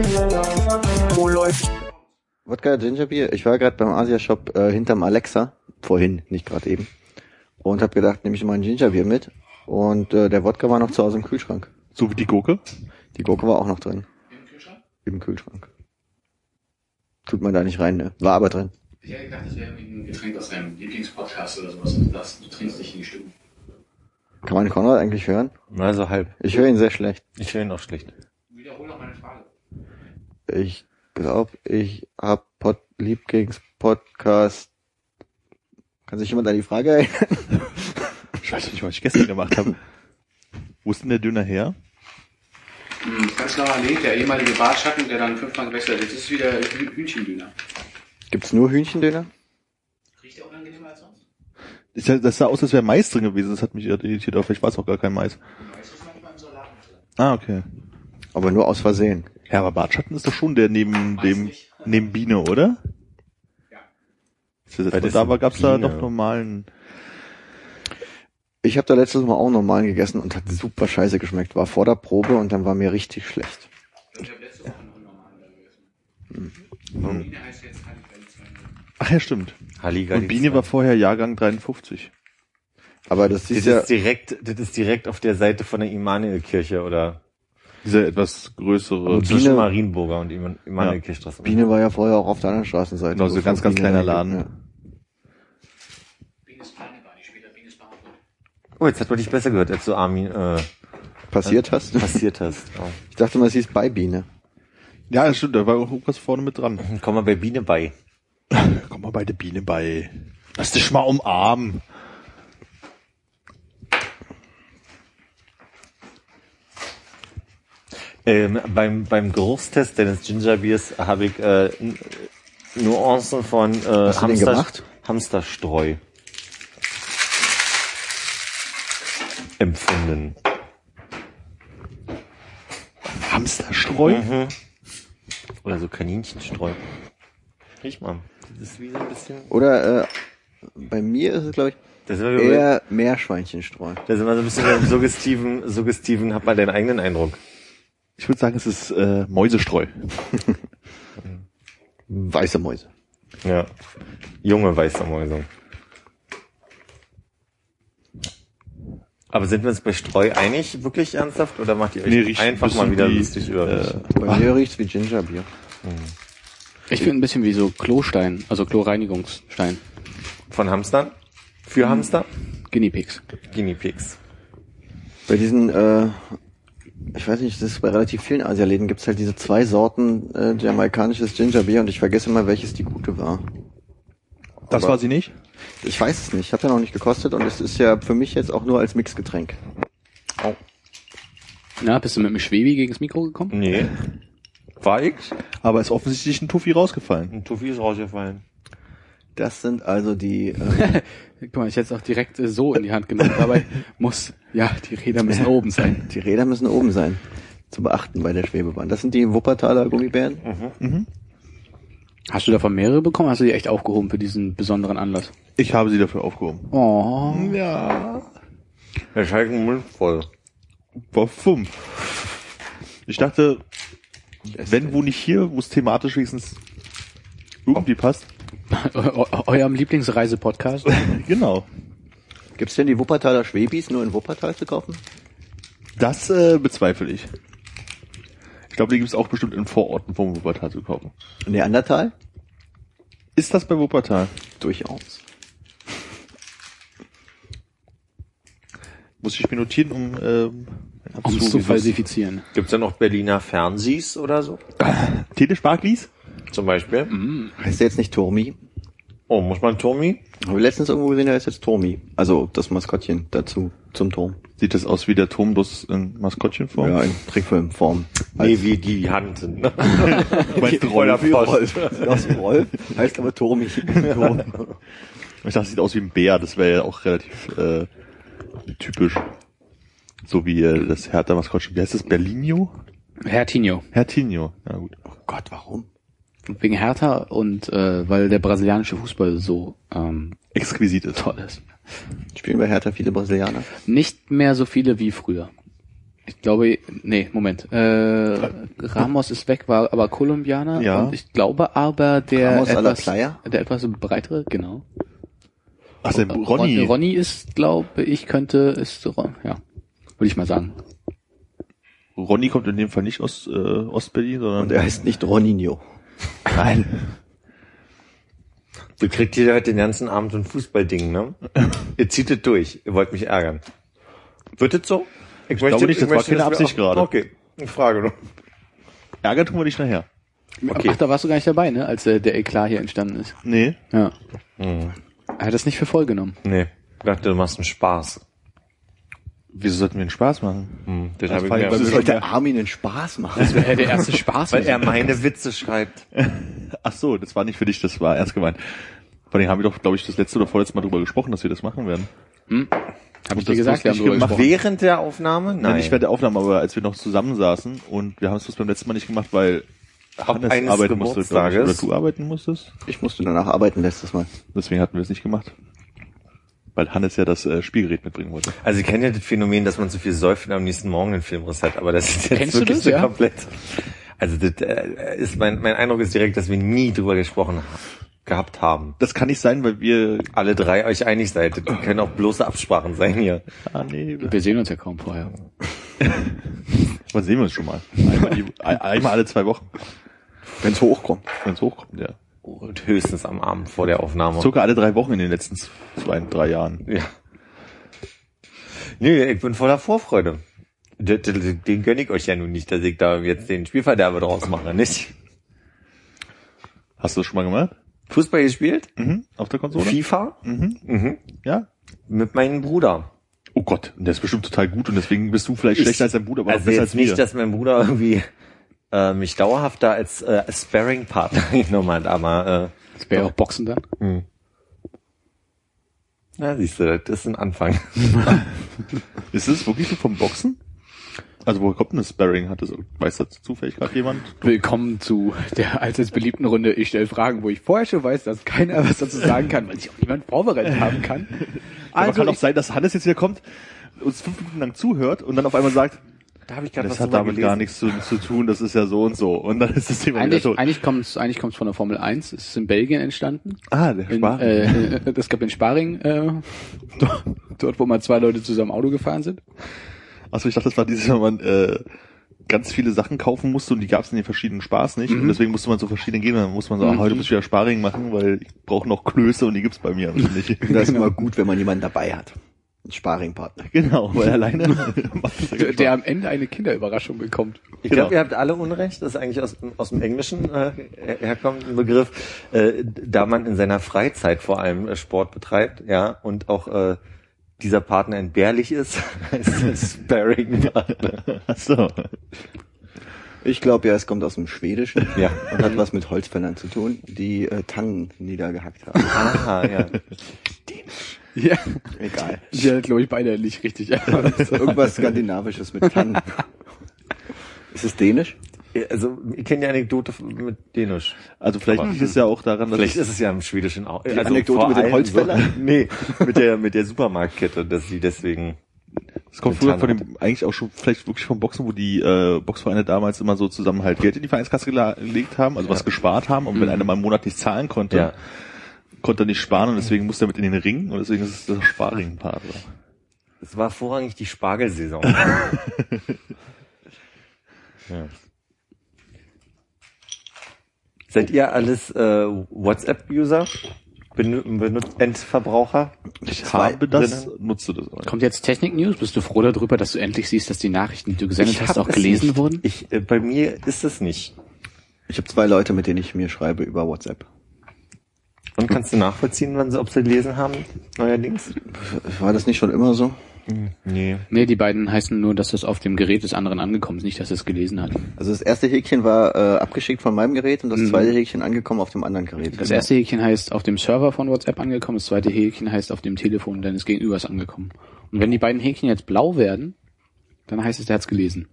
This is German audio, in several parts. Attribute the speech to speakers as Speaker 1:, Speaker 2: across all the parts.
Speaker 1: Wo läuft?
Speaker 2: Wodka Gingerbier. Ich war gerade beim Asia-Shop äh, hinterm Alexa, vorhin, nicht gerade eben, und habe gedacht, nehme ich mal ein Gingerbier mit. Und äh, der Wodka war noch zu Hause im Kühlschrank.
Speaker 3: So wie die Gurke?
Speaker 2: Die Gurke war auch noch drin. Im Kühlschrank? Im Kühlschrank. Tut man da nicht rein, ne? War aber drin.
Speaker 4: Ich hätte gedacht, das wäre ein Getränk aus deinem Lieblingspodcast oder sowas. Das, du trinkst nicht in die Stimmung.
Speaker 2: Kann man Konrad eigentlich hören?
Speaker 5: Also halb.
Speaker 2: Ich höre ihn sehr schlecht.
Speaker 5: Ich höre ihn auch schlecht.
Speaker 4: Wiederhol noch meine Frage.
Speaker 2: Ich glaube, ich hab Pod Lieblingspodcast. Kann sich jemand an die Frage erinnern?
Speaker 3: Ich weiß nicht, was ich gestern gemacht habe. Wo ist denn der Döner her?
Speaker 4: Hm, Prenzlauer Allee, der ehemalige Bartschatten, der dann fünfmal gewechselt hat. Jetzt ist es wieder Hü- Hühnchendüner.
Speaker 2: Gibt's nur Hühnchendöner?
Speaker 4: Riecht der unangenehmer als sonst?
Speaker 3: Das sah- Das sah aus, als wäre Mais drin gewesen. Das hat mich irritiert. Aber vielleicht war es auch gar kein Mais.
Speaker 4: Mais ist manchmal im Salat drin.
Speaker 3: Ah, okay.
Speaker 2: Aber nur aus Versehen.
Speaker 3: Ja, aber Bartschatten ist doch schon der neben
Speaker 4: Weiß
Speaker 3: dem
Speaker 4: nicht.
Speaker 3: neben Biene, oder?
Speaker 4: Ja.
Speaker 3: Das
Speaker 5: Weil das
Speaker 3: da war,
Speaker 5: sind
Speaker 3: gab's da
Speaker 5: Biene.
Speaker 3: noch normalen.
Speaker 2: Ich habe da letztes Mal auch normal gegessen und hat super scheiße geschmeckt. War vor der Probe und dann war mir richtig schlecht.
Speaker 4: Ich habe letzte Woche noch einen normalen da gegessen.
Speaker 3: Hm.
Speaker 4: Biene heißt jetzt Halligalli 2.0.
Speaker 3: Ach ja, stimmt.
Speaker 5: Halligalli.
Speaker 3: Und Biene war vorher Jahrgang 53.
Speaker 2: Aber das
Speaker 5: Das
Speaker 2: ist
Speaker 5: ist,
Speaker 2: ja,
Speaker 5: direkt, das ist direkt auf der Seite von der Immanuelkirche oder
Speaker 3: Dieser etwas größere.
Speaker 2: Und
Speaker 5: zwischen
Speaker 2: Biene-
Speaker 5: Marienburger und Imman- Immanuelkirchstraße.
Speaker 2: Biene war ja vorher auch auf der anderen Straßenseite.
Speaker 3: Genau, so
Speaker 2: bevor
Speaker 3: ganz, ganz
Speaker 2: Biene
Speaker 3: kleiner Laden.
Speaker 2: Ja.
Speaker 5: Oh, jetzt hat man dich besser gehört, als du Armin äh,
Speaker 2: Passiert hast?
Speaker 5: passiert hast. Oh.
Speaker 2: Ich dachte mal, es hieß bei Biene.
Speaker 3: Ja, das stimmt, da war auch irgendwas vorne mit dran.
Speaker 5: Komm mal bei Biene bei.
Speaker 3: Komm mal bei der Biene bei. Lass dich mal umarmen.
Speaker 5: Ähm, beim, beim Geruchstest deines Gingerbiers habe ich äh, Nuancen von äh,
Speaker 2: gemacht?
Speaker 5: Hamsterstreu empfunden.
Speaker 3: Hamsterstreu?
Speaker 5: Mhm. Oder so Kaninchenstreu. Riech mal. Das ist wie so ein bisschen.
Speaker 2: Oder äh, bei mir ist es, glaube ich, eher Meerschweinchenstreu.
Speaker 5: da sind wir so ein bisschen beim suggestiven, suggestiven, hab mal deinen eigenen Eindruck.
Speaker 3: Ich würde sagen, es ist äh, Mäusestreu.
Speaker 2: Weiße Mäuse.
Speaker 5: Ja. Junge weiße Mäuse. Aber sind wir uns bei Streu einig, wirklich ernsthaft, oder macht ihr euch
Speaker 3: Nee,
Speaker 5: einfach
Speaker 3: ein
Speaker 5: mal wieder
Speaker 3: wie,
Speaker 5: lustig über mich?
Speaker 3: äh,
Speaker 2: Bei mir riecht's wie Gingerbier.
Speaker 4: Ich finde ein bisschen wie so Klostein, also Kloreinigungsstein.
Speaker 5: Von Hamstern? Für Hamster?
Speaker 4: Guinea Pigs.
Speaker 5: Guinea Pigs.
Speaker 2: Bei diesen, äh, ich weiß nicht, das ist bei relativ vielen Asialäden gibt's halt diese zwei Sorten äh, jamaikanisches Gingerbier und ich vergesse immer, welches die gute war.
Speaker 3: Das
Speaker 2: Aber-
Speaker 3: war sie nicht?
Speaker 2: Ich weiß es nicht, ich habe ja noch nicht gekostet und es ist ja für mich jetzt auch nur als Mixgetränk.
Speaker 4: Na, bist du mit dem Schwebi gegen das Mikro gekommen?
Speaker 5: Nee. War ich?
Speaker 3: Aber ist offensichtlich ein Tuffi rausgefallen.
Speaker 5: Ein Tuffy ist rausgefallen.
Speaker 2: Das sind also die, äh,
Speaker 4: Guck mal, ich hätte es auch direkt äh, so in die Hand genommen. Dabei muss, ja, die Räder müssen oben sein.
Speaker 2: die Räder müssen oben sein. Zu beachten bei der Schwebebahn. Das sind die Wuppertaler Gummibären.
Speaker 4: Hast du davon mehrere bekommen? Hast du die echt aufgehoben für diesen besonderen Anlass?
Speaker 3: Ich habe sie dafür aufgehoben.
Speaker 4: Oh.
Speaker 3: Ja.
Speaker 5: Der Schalk den Mund voll.
Speaker 3: War fünf. Ich dachte, wenn wo nicht hier, wo es thematisch wenigstens irgendwie passt.
Speaker 4: Eu- Eurem Lieblingsreisepodcast?
Speaker 3: Genau.
Speaker 2: Gibt's denn die Wuppertaler Schwebis nur in Wuppertal zu kaufen?
Speaker 3: Das äh, bezweifle ich. Ich glaube, die gibt es auch bestimmt in Vororten vom Wuppertal zu kaufen.
Speaker 2: Neandertal?
Speaker 3: Ist das bei Wuppertal?
Speaker 2: Durchaus.
Speaker 3: Muss ich mir notieren, um ähm,
Speaker 4: Um es zu falsifizieren.
Speaker 5: Gibt's da noch Berliner Fernsies oder so?
Speaker 3: Telesparklies?
Speaker 5: Zum Beispiel?
Speaker 2: Heißt der jetzt nicht Turmi?
Speaker 5: Oh, muss man Tommy?
Speaker 2: Habe ich letztens irgendwo gesehen, der heißt jetzt Turmi. Also das Maskottchen dazu. zum Turm.
Speaker 3: Sieht das aus wie der Turm bloß in Maskottchenform?
Speaker 2: Ja, in Trickfilmform.
Speaker 5: Nee, wie die Hand. Ne?
Speaker 3: Du meinst
Speaker 5: Voller
Speaker 3: Rolf.
Speaker 2: Aus dem Rolf, heißt aber Turm. Ich, Turm.
Speaker 3: Ich dachte, es sieht aus wie ein Bär, das wäre ja auch relativ äh, typisch. So wie äh, das Hertha-Maskottchen. Wie heißt das? Berlinio?
Speaker 4: Hertinho.
Speaker 3: Hertinho. Ja gut.
Speaker 2: Oh Gott, warum?
Speaker 4: Wegen Hertha und äh, weil der brasilianische Fußball so ähm,
Speaker 3: Exquisit ist.
Speaker 4: toll ist.
Speaker 2: Spielen bei Hertha viele Brasilianer?
Speaker 4: Nicht mehr so viele wie früher. Ich glaube, nee, Moment. Äh, Ramos ist weg, war aber Kolumbianer.
Speaker 3: Ja.
Speaker 4: Und ich glaube aber der
Speaker 2: Ramos
Speaker 4: etwas, der etwas breitere, genau.
Speaker 3: Ach, der
Speaker 4: Ron-
Speaker 3: Ronny.
Speaker 4: Ronny ist, glaube ich, könnte, ist, ja, würde ich mal sagen.
Speaker 3: Ronny kommt in dem Fall nicht aus äh, Ostberlin, sondern
Speaker 2: Und er heißt nicht Roninho.
Speaker 3: Nein.
Speaker 5: Du kriegt hier heute den ganzen Abend so ein Fußballding, ne? Ihr zieht es durch. Ihr wollt mich ärgern. Wird es so? Ich,
Speaker 3: glaube nicht, das war keine
Speaker 5: wir
Speaker 3: Absicht gerade.
Speaker 5: Okay, ich frage nur.
Speaker 3: Ärgern tun wir dich nachher.
Speaker 4: Ach, da warst du gar nicht dabei, ne, als äh, der Eklat hier entstanden ist.
Speaker 3: Nee.
Speaker 4: Ja.
Speaker 5: Hm.
Speaker 4: Er hat das nicht für voll genommen.
Speaker 5: Nee, ich dachte, du machst einen Spaß.
Speaker 3: Wieso sollten wir einen Spaß machen?
Speaker 5: Hm, den
Speaker 3: Das
Speaker 5: hab ich mir
Speaker 3: ist
Speaker 2: sollte Armin einen Spaß machen.
Speaker 4: Das wäre der erste Spaß.
Speaker 5: Weil er meine Witze schreibt.
Speaker 3: Ach so, das war nicht für dich, das war ernst gemeint. Vor allem haben wir doch, glaube ich, das letzte oder vorletzte Mal drüber gesprochen, dass wir das machen werden.
Speaker 4: Hab ich
Speaker 3: das
Speaker 4: dir gesagt, wir haben drüber
Speaker 3: gemacht.
Speaker 4: gesprochen.
Speaker 5: Während der Aufnahme?
Speaker 3: Nein.
Speaker 5: Nein.
Speaker 3: nicht während der Aufnahme, aber als wir noch zusammensaßen und wir haben es das beim letzten Mal nicht gemacht, weil Hannes
Speaker 5: eines
Speaker 3: arbeiten musste, glaub ich, oder
Speaker 5: Geburtstages.
Speaker 3: du arbeiten musstest.
Speaker 2: Ich musste danach arbeiten letztes Mal.
Speaker 3: Deswegen hatten wir es nicht gemacht. Weil Hannes ja das äh, Spielgerät mitbringen wollte.
Speaker 5: Also ich kenne ja das Phänomen, dass man zu viel säuft und am nächsten Morgen einen Filmriss hat, aber das ist jetzt
Speaker 4: Kennst du
Speaker 5: wirklich
Speaker 4: das,
Speaker 5: so
Speaker 4: ja?
Speaker 5: komplett. Also das äh, ist mein, mein Eindruck ist direkt, dass wir nie drüber gesprochen ha gehabt haben.
Speaker 3: Das kann nicht sein, weil wir...
Speaker 5: Alle drei euch einig seid. Das können auch bloße Absprachen sein hier.
Speaker 3: Ah, nee,
Speaker 4: Wir sehen uns ja kaum vorher.
Speaker 3: wann sehen wir uns schon mal? Einmal, die, ein- einmal alle zwei Wochen,
Speaker 2: Wenn es hochkommt.
Speaker 3: wenn es hochkommt, ja.
Speaker 5: Und höchstens am Abend vor der Aufnahme.
Speaker 3: Circa alle drei Wochen in den letzten zwei, drei Jahren.
Speaker 5: Ja. Nee, ich bin voller Vorfreude. Den, den, den gönn ich euch ja nun nicht, dass ich da jetzt den Spielverderber draus mache, nicht?
Speaker 3: Hast du das schon mal gemacht?
Speaker 5: Fußball gespielt?
Speaker 3: Mhm. Auf der Konsole?
Speaker 5: FIFA?
Speaker 3: Mhm.
Speaker 5: Mhm.
Speaker 3: Ja.
Speaker 5: Mit meinem Bruder.
Speaker 3: Oh Gott, der ist bestimmt total gut und deswegen bist du vielleicht schlechter als dein Bruder, aber
Speaker 5: also
Speaker 3: besser
Speaker 5: jetzt
Speaker 3: als wir.
Speaker 5: nicht, dass mein Bruder irgendwie äh, mich dauerhaft da als äh, Sparring-Partner genommen hat, aber
Speaker 4: Das wäre auch Boxen dann.
Speaker 5: äh, hm. na siehst du, das ist ein Anfang.
Speaker 3: Ist es wirklich so vom Boxen? Also woher kommt denn das Sparring? Hat das, weiß das zufällig gerade jemand?
Speaker 4: Willkommen zu der allseits beliebten Runde. Ich stelle Fragen, wo ich vorher schon weiß, dass keiner was dazu sagen kann, weil sich auch niemand vorbereitet haben kann.
Speaker 3: aber
Speaker 4: Also
Speaker 3: kann auch
Speaker 4: ich-
Speaker 3: sein, dass Hannes jetzt wieder kommt, uns fünf Minuten lang zuhört und dann auf einmal sagt,
Speaker 5: Da habe ich gerade
Speaker 3: das
Speaker 5: was
Speaker 3: hat
Speaker 5: drüber
Speaker 3: damit
Speaker 5: gelesen.
Speaker 3: gar nichts zu, zu tun, das ist ja so und so. Und dann ist das Thema
Speaker 4: Eigentlich,
Speaker 3: wieder tot.
Speaker 4: eigentlich kommt es eigentlich kommt's von der Formel 1. Es ist in Belgien entstanden.
Speaker 3: Ah, der
Speaker 4: In,
Speaker 3: Sparring.
Speaker 4: äh, das gab in Sparring, äh, dort, wo mal zwei Leute zusammen Auto gefahren sind.
Speaker 3: Achso, ich dachte, das war dieses, wenn man äh, ganz viele Sachen kaufen musste und die gab es in den verschiedenen Spaß nicht. Und deswegen musste man zu verschiedenen gehen dann muss man so, ah,
Speaker 4: Mhm.
Speaker 3: heute muss ich wieder Sparring machen, weil ich brauche noch Klöße und die gibt's bei mir nicht.
Speaker 2: Das ist immer gut, wenn man jemanden dabei hat. Ein Sparringpartner.
Speaker 3: genau, weil alleine
Speaker 4: Der, der am Ende eine Kinderüberraschung bekommt.
Speaker 5: Ich
Speaker 3: Genau.
Speaker 5: glaube, ihr habt alle Unrecht. Das ist eigentlich aus, aus dem Englischen äh, her- herkommt ein Begriff, äh, da man in seiner Freizeit vor allem äh, Sport betreibt, ja, und auch äh, dieser Partner entbehrlich ist, heißt es Sparring-Partner.
Speaker 3: Achso.
Speaker 2: Ich glaube ja, es kommt aus dem Schwedischen
Speaker 5: Ja.
Speaker 2: und hat was mit Holzfällern zu tun, die äh, Tannen niedergehackt haben.
Speaker 5: Aha, ja.
Speaker 4: Ja.
Speaker 2: Egal.
Speaker 4: Die hat, glaube ich, beide nicht richtig.
Speaker 2: Irgendwas Skandinavisches mit Tannen. Ist es Dänisch?
Speaker 5: Also, ich kenne die Anekdote mit Dänisch.
Speaker 3: Also vielleicht liegt es ja auch daran, dass
Speaker 5: Vielleicht ist es ja im Schwedischen auch. Die
Speaker 2: Anekdote mit den Holzfällern?
Speaker 5: So, nee, mit der, mit der Supermarktkette, dass sie deswegen,
Speaker 3: es kommt früher von dem, eigentlich auch schon vielleicht wirklich vom Boxen, wo die äh, Boxvereine damals immer so zusammen halt Geld in die Vereinskasse gelegt haben, also was gespart haben und wenn einer mal einen Monat nicht zahlen konnte,
Speaker 5: ja.
Speaker 3: Konnte er nicht sparen und deswegen musste er mit in den Ring und deswegen ist es der Sparringpartner.
Speaker 5: Es war vorrangig die Spargelsaison. ja. Seid ihr alles äh, WhatsApp-User? Benu- Benutzt Endverbraucher?
Speaker 3: Ich
Speaker 2: Zwei
Speaker 3: habe das,
Speaker 5: drinnen.
Speaker 3: nutze das aber.
Speaker 4: Kommt jetzt Technik-News? Bist du froh darüber, dass du endlich siehst, dass die Nachrichten, die du gesendet hast,
Speaker 5: hab
Speaker 4: auch
Speaker 5: es
Speaker 4: gelesen
Speaker 5: nicht.
Speaker 4: wurden?
Speaker 5: Ich, äh, bei mir ist es nicht.
Speaker 2: Ich habe zwei Leute, mit denen ich mir schreibe über WhatsApp.
Speaker 5: Und kannst du nachvollziehen, wann sie, ob sie gelesen haben, neuerdings?
Speaker 2: War das nicht schon immer so?
Speaker 5: Nee.
Speaker 4: Nee, die beiden heißen nur, dass das auf dem Gerät des anderen angekommen ist, nicht, dass es gelesen hat.
Speaker 2: Also das erste Häkchen war äh, abgeschickt von meinem Gerät und das
Speaker 4: Mhm.
Speaker 2: zweite Häkchen angekommen auf dem anderen Gerät.
Speaker 4: Das erste Häkchen heißt auf dem Server von WhatsApp angekommen, das zweite Häkchen heißt auf dem Telefon deines Gegenübers angekommen. Und wenn die beiden Häkchen jetzt blau werden, dann heißt es, der hat's gelesen.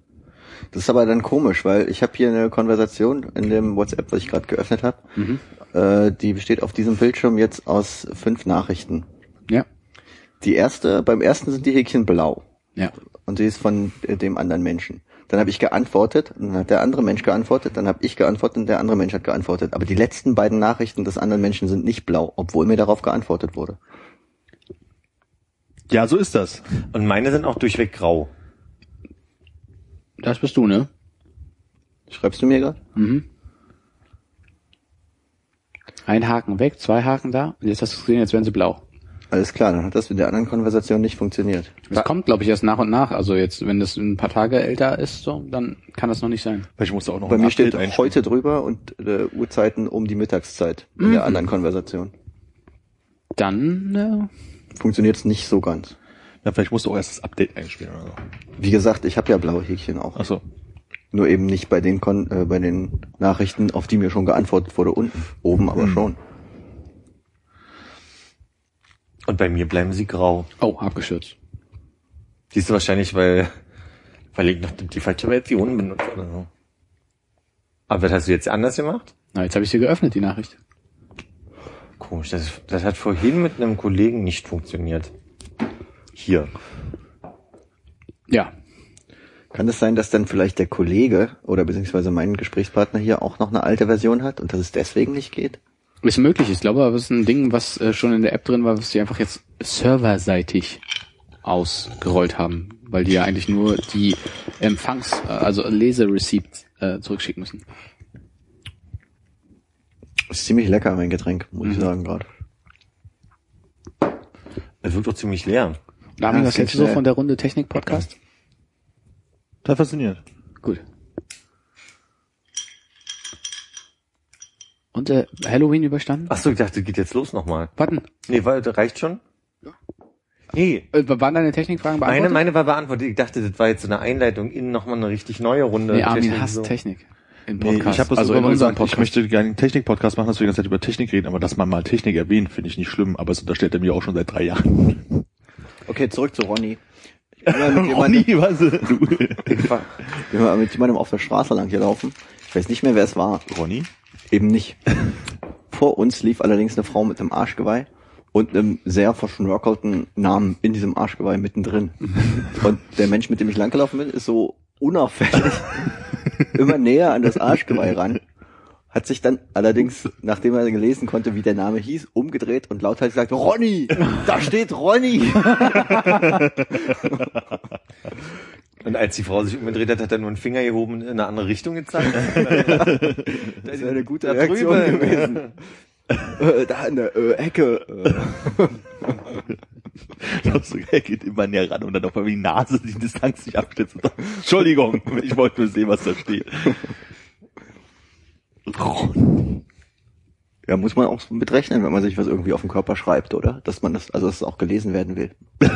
Speaker 2: Das ist aber dann komisch, weil ich habe hier eine Konversation in dem WhatsApp, was ich gerade geöffnet habe.
Speaker 4: Mhm.
Speaker 2: Äh, die besteht auf diesem Bildschirm jetzt aus fünf Nachrichten.
Speaker 4: Ja.
Speaker 2: Die erste, beim ersten sind die Häkchen blau
Speaker 4: Ja.
Speaker 2: und sie ist von äh, dem anderen Menschen. Dann habe ich geantwortet, und dann hat der andere Mensch geantwortet, dann habe ich geantwortet und der andere Mensch hat geantwortet. Aber die letzten beiden Nachrichten des anderen Menschen sind nicht blau, obwohl mir darauf geantwortet wurde.
Speaker 3: Ja, so ist das.
Speaker 5: Und meine sind auch durchweg grau.
Speaker 4: Das bist du, ne?
Speaker 2: Schreibst du mir gerade?
Speaker 4: Mhm. Ein Haken weg, zwei Haken da, und jetzt hast du gesehen, jetzt werden sie blau.
Speaker 2: Alles klar, dann hat das mit der anderen Konversation nicht funktioniert.
Speaker 4: Das kommt, glaube ich, erst nach und nach. Also jetzt, wenn das ein paar Tage älter ist, so, dann kann das noch nicht sein.
Speaker 3: Weil ich musste auch noch
Speaker 2: Bei mir
Speaker 3: Update
Speaker 2: steht
Speaker 3: einstellen.
Speaker 2: heute drüber und äh, Uhrzeiten um die Mittagszeit in
Speaker 4: Mhm.
Speaker 2: der anderen Konversation.
Speaker 4: Dann, äh,
Speaker 2: Funktioniert es nicht so ganz.
Speaker 3: Ja, vielleicht musst du auch erst das Update einspielen oder so.
Speaker 2: Wie gesagt, ich habe ja blaue Häkchen auch.
Speaker 3: Achso.
Speaker 2: Nur eben nicht bei den Kon äh, bei den Nachrichten, auf die mir schon geantwortet wurde unten. Oben aber
Speaker 3: Hm.
Speaker 2: schon.
Speaker 5: Und bei mir bleiben sie grau.
Speaker 4: oh, abgeschürzt.
Speaker 5: Siehst du wahrscheinlich, weil, weil ich noch die falsche Version benutzt oder so. Aber was hast du jetzt anders gemacht?
Speaker 4: Na, jetzt habe ich sie geöffnet, die Nachricht.
Speaker 5: Komisch, das, das hat vorhin mit einem Kollegen nicht funktioniert. Hier.
Speaker 4: Ja.
Speaker 2: Kann es sein, dass dann vielleicht der Kollege oder beziehungsweise mein Gesprächspartner hier auch noch eine alte Version hat und dass es deswegen nicht geht?
Speaker 4: Ist möglich, ich glaube, aber es ist ein Ding, was äh, schon in der App drin war, was sie einfach jetzt serverseitig ausgerollt haben, weil die ja eigentlich nur die Empfangs-, äh, also Lesereceipts äh, zurückschicken müssen.
Speaker 2: Ist ziemlich lecker, mein Getränk, muss
Speaker 3: Mhm.
Speaker 2: ich sagen gerade.
Speaker 5: Es wirkt doch ziemlich leer.
Speaker 2: Ja,
Speaker 4: was
Speaker 2: das
Speaker 4: hältst du so
Speaker 2: schnell.
Speaker 4: von der Runde Technik-Podcast?
Speaker 3: Total fasziniert.
Speaker 4: Gut. Und äh, Halloween überstanden?
Speaker 5: Ach so, ich dachte, geht jetzt los nochmal.
Speaker 4: Warten.
Speaker 5: Nee, war, das reicht schon? Nee,
Speaker 4: Äh, waren deine Technikfragen beantwortet?
Speaker 5: meine, meine war beantwortet. Ich dachte, das war jetzt so eine Einleitung in nochmal eine richtig neue Runde.
Speaker 4: Nee, Armin
Speaker 5: Technik
Speaker 4: hasst
Speaker 5: so.
Speaker 4: Technik. Im
Speaker 3: Nee,
Speaker 4: Podcast.
Speaker 3: ich habe das
Speaker 4: also
Speaker 3: immer gesagt,
Speaker 4: Podcast.
Speaker 3: ich möchte gerne einen Technik-Podcast machen, dass wir die ganze Zeit über Technik reden, aber dass man mal Technik erwähnt, finde ich nicht schlimm, aber es unterstellt er mir auch schon seit drei Jahren.
Speaker 2: Okay, zurück zu Ronny. Ich bin mal mit,
Speaker 3: Ronny,
Speaker 2: jemandem,
Speaker 3: was?
Speaker 5: Ich war,
Speaker 2: bin mal mit jemandem auf der Straße lang gelaufen. Ich weiß nicht mehr, wer es war.
Speaker 3: Ronny?
Speaker 2: Eben nicht. Vor uns lief allerdings eine Frau mit einem Arschgeweih und einem sehr verschnörkelten Namen in diesem Arschgeweih mittendrin. Und der Mensch, mit dem ich langgelaufen bin, ist so unauffällig immer näher an das Arschgeweih ran. Hat sich dann allerdings, nachdem er gelesen konnte, wie der Name hieß, umgedreht und lauthals gesagt, Ronny, da steht Ronny.
Speaker 5: und als die Frau sich umgedreht hat, hat er nur einen Finger gehoben und in eine andere Richtung gezeigt.
Speaker 2: Das wäre eine gute
Speaker 5: Da
Speaker 2: Reaktion
Speaker 5: drüben.
Speaker 2: gewesen. äh, da in der äh, Ecke. Äh.
Speaker 3: Glaubst du, er geht immer näher ran und dann auf einmal die Nase die Distanz nicht sagt, Entschuldigung, ich wollte nur sehen, was da steht.
Speaker 2: Ja, muss man auch mitrechnen, wenn man sich was irgendwie auf den Körper schreibt, oder? Dass man das, also dass es auch gelesen werden will.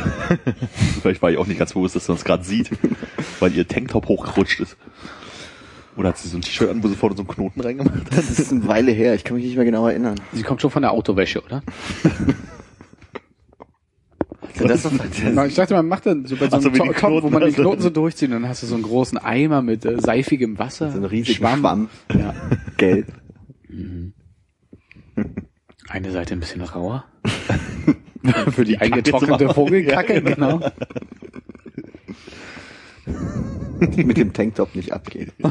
Speaker 3: Vielleicht war ich auch nicht ganz bewusst, dass man es gerade sieht, weil ihr Tanktop hochgerutscht ist. Oder hat sie so ein T-Shirt an, wo sie vorne so einen Knoten reingemacht hat?
Speaker 2: Das ist eine Weile her, ich kann mich nicht mehr genau erinnern.
Speaker 4: Sie kommt schon von der Autowäsche, oder?
Speaker 5: das ist
Speaker 4: Ich dachte, man macht dann so bei so einem
Speaker 3: die
Speaker 4: To- Top, wo
Speaker 3: Knoten,
Speaker 4: man die
Speaker 3: also.
Speaker 4: Knoten so durchzieht und dann hast du so einen großen Eimer mit äh, seifigem Wasser.
Speaker 2: So einen riesigen Schwamm,
Speaker 4: Ja.
Speaker 2: gelb.
Speaker 4: Eine Seite ein bisschen rauer. Für die,
Speaker 3: zum
Speaker 4: eingetrocknete. Vogelkacke, genau.
Speaker 2: Mit dem Tanktop nicht abgeht.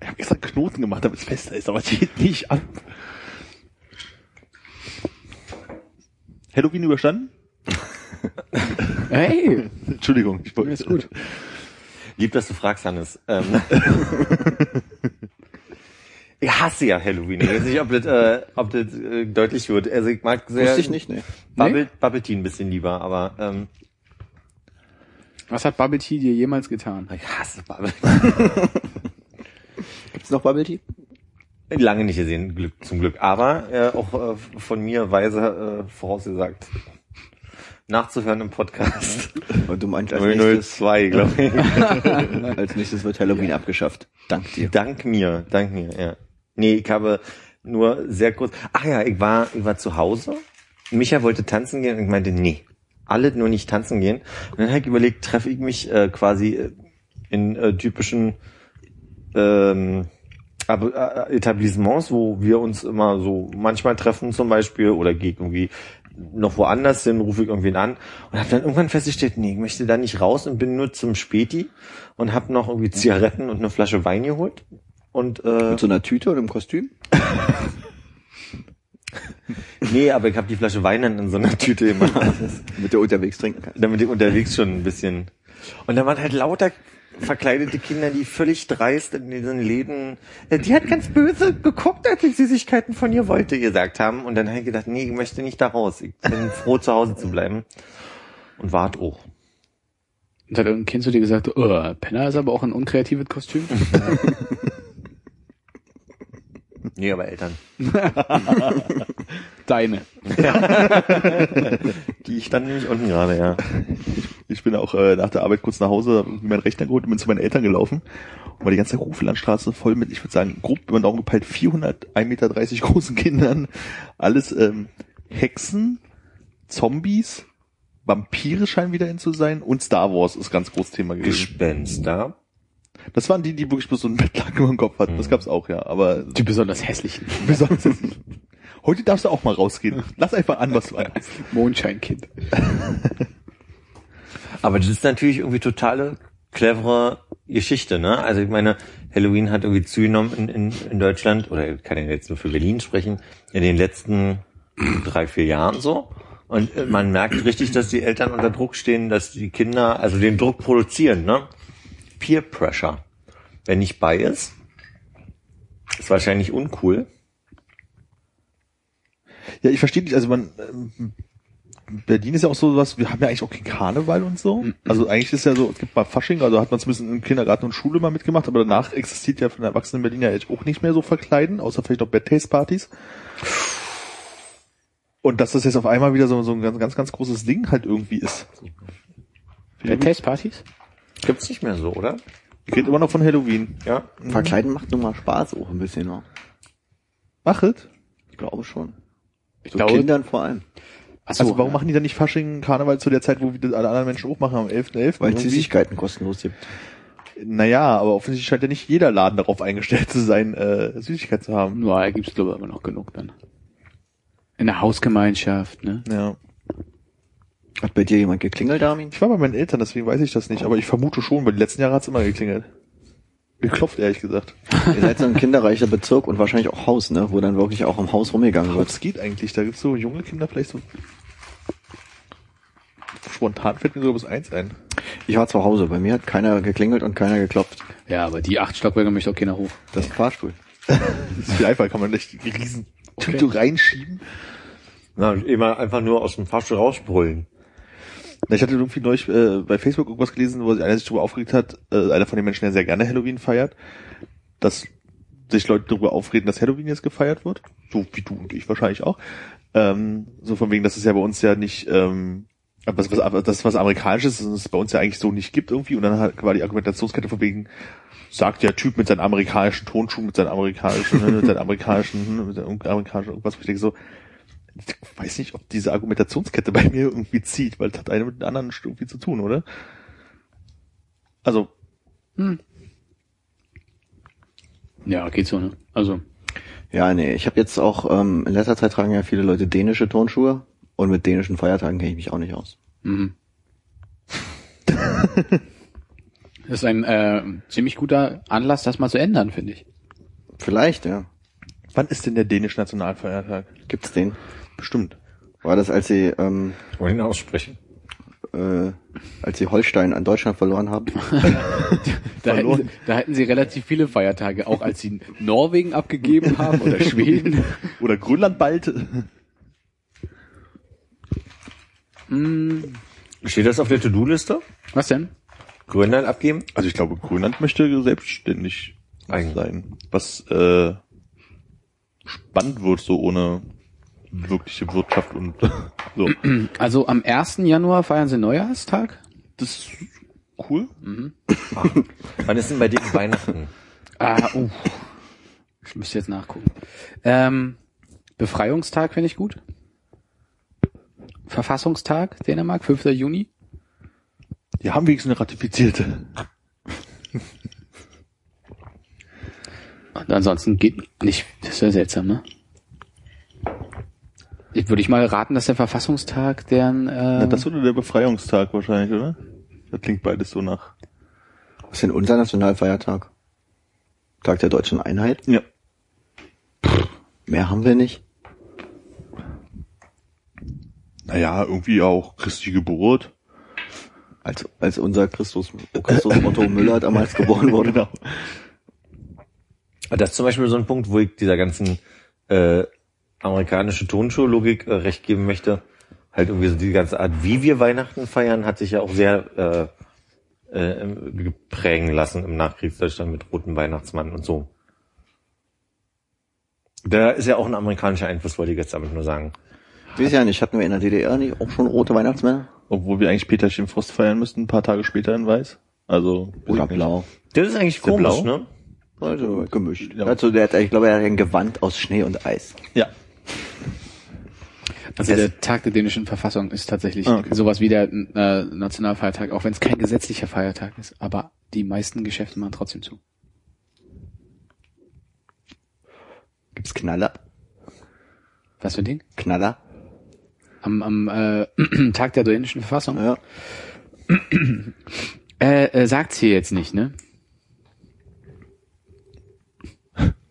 Speaker 3: Ich habe extra Knoten gemacht, damit es fester ist, aber es geht nicht ab. Halloween überstanden?
Speaker 4: Hey,
Speaker 3: Entschuldigung, ich wollte.
Speaker 4: ist gut.
Speaker 5: lieb, dass du fragst, Hannes. Ähm, ich hasse ja Halloween. Ich weiß nicht, ob das, äh, ob das äh, deutlich wird. Also ich mag sehr
Speaker 2: Wusste ich nicht, ne.
Speaker 5: Bubble, Bubble Tea ein bisschen lieber, aber ähm,
Speaker 4: Was hat Bubble Tea dir jemals getan?
Speaker 5: ich hasse Bubble.
Speaker 2: Gibt's noch Bubble Tea?
Speaker 5: Lange nicht gesehen, Glück, zum Glück. Aber äh, auch äh, von mir weise äh, vorausgesagt. nachzuhören im Podcast.
Speaker 2: Und du meinst als nächstes,
Speaker 5: 002, glaube ich.
Speaker 2: als nächstes wird Halloween abgeschafft. Dank dir.
Speaker 5: Dank mir, dank mir, ja. Nee, ich habe nur sehr kurz. Ach ja, ich war, ich war zu Hause. Micha wollte tanzen gehen und ich meinte, nee, alle nur nicht tanzen gehen. Und dann habe ich überlegt, treffe ich mich äh, quasi äh, in äh, typischen ähm, aber, äh, Etablissements, wo wir uns immer so manchmal treffen zum Beispiel oder gehe ich irgendwie noch woanders hin, rufe ich irgendwen an und habe dann irgendwann festgestellt, nee, ich möchte da nicht raus und bin nur zum Späti und habe noch irgendwie Zigaretten und eine Flasche Wein geholt und äh,
Speaker 2: Mit so einer Tüte oder im Kostüm?
Speaker 5: nee, aber ich habe die Flasche Wein dann in so einer Tüte gemacht,
Speaker 2: Mit der unterwegs trinken kannst.
Speaker 5: damit ich unterwegs schon ein bisschen und da waren halt lauter verkleidete Kinder, die völlig dreist in diesen Läden, äh, die hat ganz böse geguckt, als ich Süßigkeiten von ihr wollte, gesagt haben. Und dann habe ich gedacht, nee, ich möchte nicht da raus. Ich bin froh, zu Hause zu bleiben. Und wart auch.
Speaker 4: Und hat irgendein Kind zu dir gesagt, oh, Penner ist aber auch ein unkreatives Kostüm.
Speaker 5: Nee, aber Eltern.
Speaker 4: Deine.
Speaker 5: Die standen nämlich unten gerade, ja.
Speaker 3: Ich bin auch äh, nach der Arbeit kurz nach Hause, meinen Rechner geholt und bin zu meinen Eltern gelaufen. Und war die ganze Rufelandstraße voll mit, ich würde sagen, grob über den Daumen gepeilt, 400, 1,30 Meter großen Kindern. Alles ähm, Hexen, Zombies, Vampire scheinen wieder in zu sein und Star Wars ist ganz großes Thema gewesen.
Speaker 5: Gespenster.
Speaker 3: Das waren die, die wirklich bloß so ein Bettlaken über dem Kopf hatten. Das gab's auch, ja. Aber
Speaker 4: Die besonders hässlichen.
Speaker 3: besonders. Heute darfst du auch mal rausgehen. Lass einfach an, was du anhast.
Speaker 4: Mondscheinkind.
Speaker 5: Aber das ist natürlich irgendwie totale clevere Geschichte, ne? Also ich meine, Halloween hat irgendwie zugenommen in, in, in Deutschland, oder ich kann ja jetzt nur für Berlin sprechen, in den letzten drei, vier Jahren so. Und man merkt richtig, dass die Eltern unter Druck stehen, dass die Kinder, also den Druck produzieren, ne? Peer Pressure. Wer nicht bei ist, ist wahrscheinlich uncool.
Speaker 3: Ja, ich verstehe nicht, also man, ähm, Berlin ist ja auch so was, wir haben ja eigentlich auch keinen Karneval und so. Also eigentlich ist ja so, es gibt mal Fasching, also hat man zumindest im Kindergarten und Schule mal mitgemacht, aber danach existiert ja von der Erwachsenen Berlin ja auch nicht mehr so verkleiden, außer vielleicht noch Bad Taste Partys. Und dass das jetzt auf einmal wieder so, so ein ganz, ganz, ganz großes Ding halt irgendwie ist.
Speaker 4: Wer Testpartys?
Speaker 5: Gibt's nicht mehr so, oder?
Speaker 3: Ich rede immer noch von Halloween.
Speaker 5: Ja.
Speaker 2: Verkleiden macht nun mal Spaß auch ein bisschen noch.
Speaker 3: Machet?
Speaker 2: Ich glaube schon.
Speaker 4: Ich
Speaker 2: So
Speaker 4: glaube,
Speaker 2: Kindern vor allem.
Speaker 4: Achso,
Speaker 3: Also warum machen die dann nicht Fasching, Karneval zu der Zeit, wo wieder alle anderen Menschen auch machen, am 11.11.?
Speaker 2: Weil es? Süßigkeiten kostenlos gibt.
Speaker 3: Naja, aber offensichtlich scheint ja nicht jeder Laden darauf eingestellt zu sein, äh, Süßigkeit zu haben.
Speaker 4: Ja, da gibt's glaube ich immer noch genug dann. In der Hausgemeinschaft, ne?
Speaker 3: Ja.
Speaker 2: Hat bei dir jemand geklingelt, Armin?
Speaker 3: Ich war bei meinen Eltern, deswegen weiß ich das nicht, aber ich vermute schon, weil die letzten Jahre hat's immer geklingelt. Geklopft, ehrlich gesagt.
Speaker 2: Ihr seid so ein kinderreicher Bezirk und wahrscheinlich auch Haus, ne? Wo dann wirklich auch im Haus rumgegangen wird.
Speaker 3: es geht eigentlich, da gibt's so junge Kinder vielleicht so. Spontan fällt mir so bis eins ein.
Speaker 2: Ich war zu Hause, bei mir hat keiner geklingelt und keiner geklopft.
Speaker 4: Ja, aber die acht Stockwerke möchte auch keiner hoch.
Speaker 2: Das ist ein Fahrstuhl.
Speaker 3: Das ist viel einfacher, kann man die riesen Tüte reinschieben.
Speaker 5: Na, immer einfach nur aus dem Fahrstuhl rausbrüllen.
Speaker 3: Ich hatte irgendwie neulich äh, bei Facebook irgendwas gelesen, wo sich einer sich darüber aufgeregt hat, äh, einer von den Menschen, der sehr gerne Halloween feiert, dass sich Leute darüber aufregen, dass Halloween jetzt gefeiert wird. So wie du und ich wahrscheinlich auch. Ähm, so von wegen, dass es ja bei uns ja nicht, ähm, was, was, das ist was Amerikanisches, das es bei uns ja eigentlich so nicht gibt irgendwie. Und dann war die Argumentationskette von wegen, sagt der Typ mit seinen amerikanischen Tonschuhen, mit seinen amerikanischen, mit seinen amerikanischen, mit seinen amerikanischen irgendwas, wo ich denke so, ich weiß nicht, ob diese Argumentationskette bei mir irgendwie zieht, weil das hat eine mit dem anderen irgendwie zu tun, oder? Also,
Speaker 4: Ja, geht so, ne? Also,
Speaker 2: Ja, nee, ich habe jetzt auch, ähm, in letzter Zeit tragen ja viele Leute dänische Turnschuhe und mit dänischen Feiertagen kenne ich mich auch nicht aus.
Speaker 4: mhm. Das ist ein äh, ziemlich guter Anlass, das mal zu ändern, finde ich.
Speaker 2: Vielleicht, ja.
Speaker 3: wann ist denn der dänische Nationalfeiertag?
Speaker 2: Gibt's den?
Speaker 3: Bestimmt.
Speaker 2: War das, als sie, ähm,
Speaker 5: Wollen ihn aussprechen?
Speaker 2: äh, als sie Holstein an Deutschland verloren haben?
Speaker 4: Da hätten,
Speaker 3: Verloren.
Speaker 4: sie, da hätten sie relativ viele Feiertage, auch als sie Norwegen abgegeben haben oder Schweden.
Speaker 3: Oder Grönland bald.
Speaker 5: Steht das auf der To-Do-Liste?
Speaker 4: Was denn?
Speaker 5: Grönland abgeben?
Speaker 3: Also ich glaube, Grönland möchte selbstständig
Speaker 5: Eigen.
Speaker 3: sein. Was äh, spannend wird, so ohne wirkliche Wirtschaft und so.
Speaker 4: Also am 1. Januar feiern sie Neujahrstag.
Speaker 3: Das ist cool.
Speaker 5: Wann ist denn bei dir Weihnachten?
Speaker 4: Ah, uh. Ich müsste jetzt nachgucken. Ähm, Befreiungstag finde ich gut. Verfassungstag Dänemark, 5. Juni.
Speaker 3: Die haben wenigstens eine ratifizierte.
Speaker 4: Und ansonsten geht nicht. Das ist ja seltsam, ne? Ich würde ich mal raten, dass der Verfassungstag deren äh,
Speaker 3: Na, das wurde der Befreiungstag wahrscheinlich, oder? Das klingt beides so nach.
Speaker 2: Was ist denn unser Nationalfeiertag? Tag der deutschen Einheit?
Speaker 3: Ja.
Speaker 2: Mehr haben wir nicht.
Speaker 3: Naja, irgendwie auch Christi Geburt.
Speaker 2: Als, als unser Christus, Christus Otto Müller damals geboren wurde.
Speaker 3: Genau.
Speaker 5: Das ist zum Beispiel so ein Punkt, wo ich dieser ganzen äh, amerikanische Tonschuh-Logik äh, recht geben möchte. Halt irgendwie so die ganze Art, wie wir Weihnachten feiern, hat sich ja auch sehr äh, äh, geprägen lassen im Nachkriegsdeutschland mit roten Weihnachtsmann und so. Da ist ja auch ein amerikanischer Einfluss, wollte ich jetzt damit nur sagen.
Speaker 2: Weiß ja nicht, hatten wir in der DDR nicht auch schon rote Weihnachtsmänner?
Speaker 3: Obwohl wir eigentlich Peterchen Frost feiern müssten, ein paar Tage später in Weiß. Also,
Speaker 2: Oder
Speaker 3: ich
Speaker 2: blau?
Speaker 5: Das ist eigentlich
Speaker 3: der
Speaker 5: komisch, ne?
Speaker 2: Also gemischt.
Speaker 3: Ja.
Speaker 2: Also der hat, ich glaube, er hat ein Gewand aus Schnee und Eis.
Speaker 3: Ja.
Speaker 4: Also der Tag der dänischen Verfassung ist tatsächlich
Speaker 3: Ah, okay.
Speaker 4: sowas wie der äh, Nationalfeiertag, auch wenn es kein gesetzlicher Feiertag ist. Aber die meisten Geschäfte machen trotzdem zu.
Speaker 2: Gibt's Knaller?
Speaker 4: Was für ein Ding?
Speaker 2: Knaller?
Speaker 4: Am, am äh, Tag der dänischen Verfassung?
Speaker 2: Ja.
Speaker 4: Äh, äh, sagt's hier jetzt nicht, ne?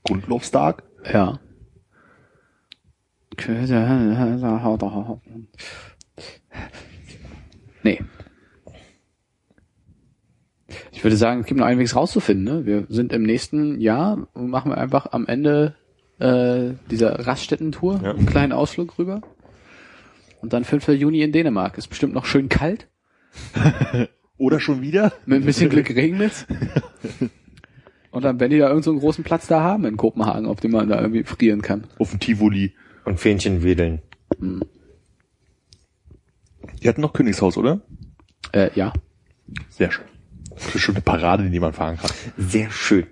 Speaker 3: Grundlobstag?
Speaker 4: Ja. Nee. Ich würde sagen, es gibt noch einiges rauszufinden. Ne? Wir sind im nächsten Jahr, machen wir einfach am Ende äh, dieser Raststätten-Tour
Speaker 5: Ja.
Speaker 4: einen kleinen Ausflug rüber. Und dann 5. Juni in Dänemark. Ist bestimmt noch schön kalt.
Speaker 3: Oder schon wieder?
Speaker 4: Mit ein bisschen Glück regnet's. Und dann, wenn die da irgendeinen so einen großen Platz da haben in Kopenhagen, auf dem man da irgendwie frieren kann.
Speaker 3: Auf dem Tivoli.
Speaker 5: Und Fähnchen wedeln.
Speaker 3: Die hatten noch Königshaus, oder?
Speaker 4: Äh, ja.
Speaker 3: Sehr schön. Das ist schon eine Parade, die man fahren kann.
Speaker 5: Sehr schön.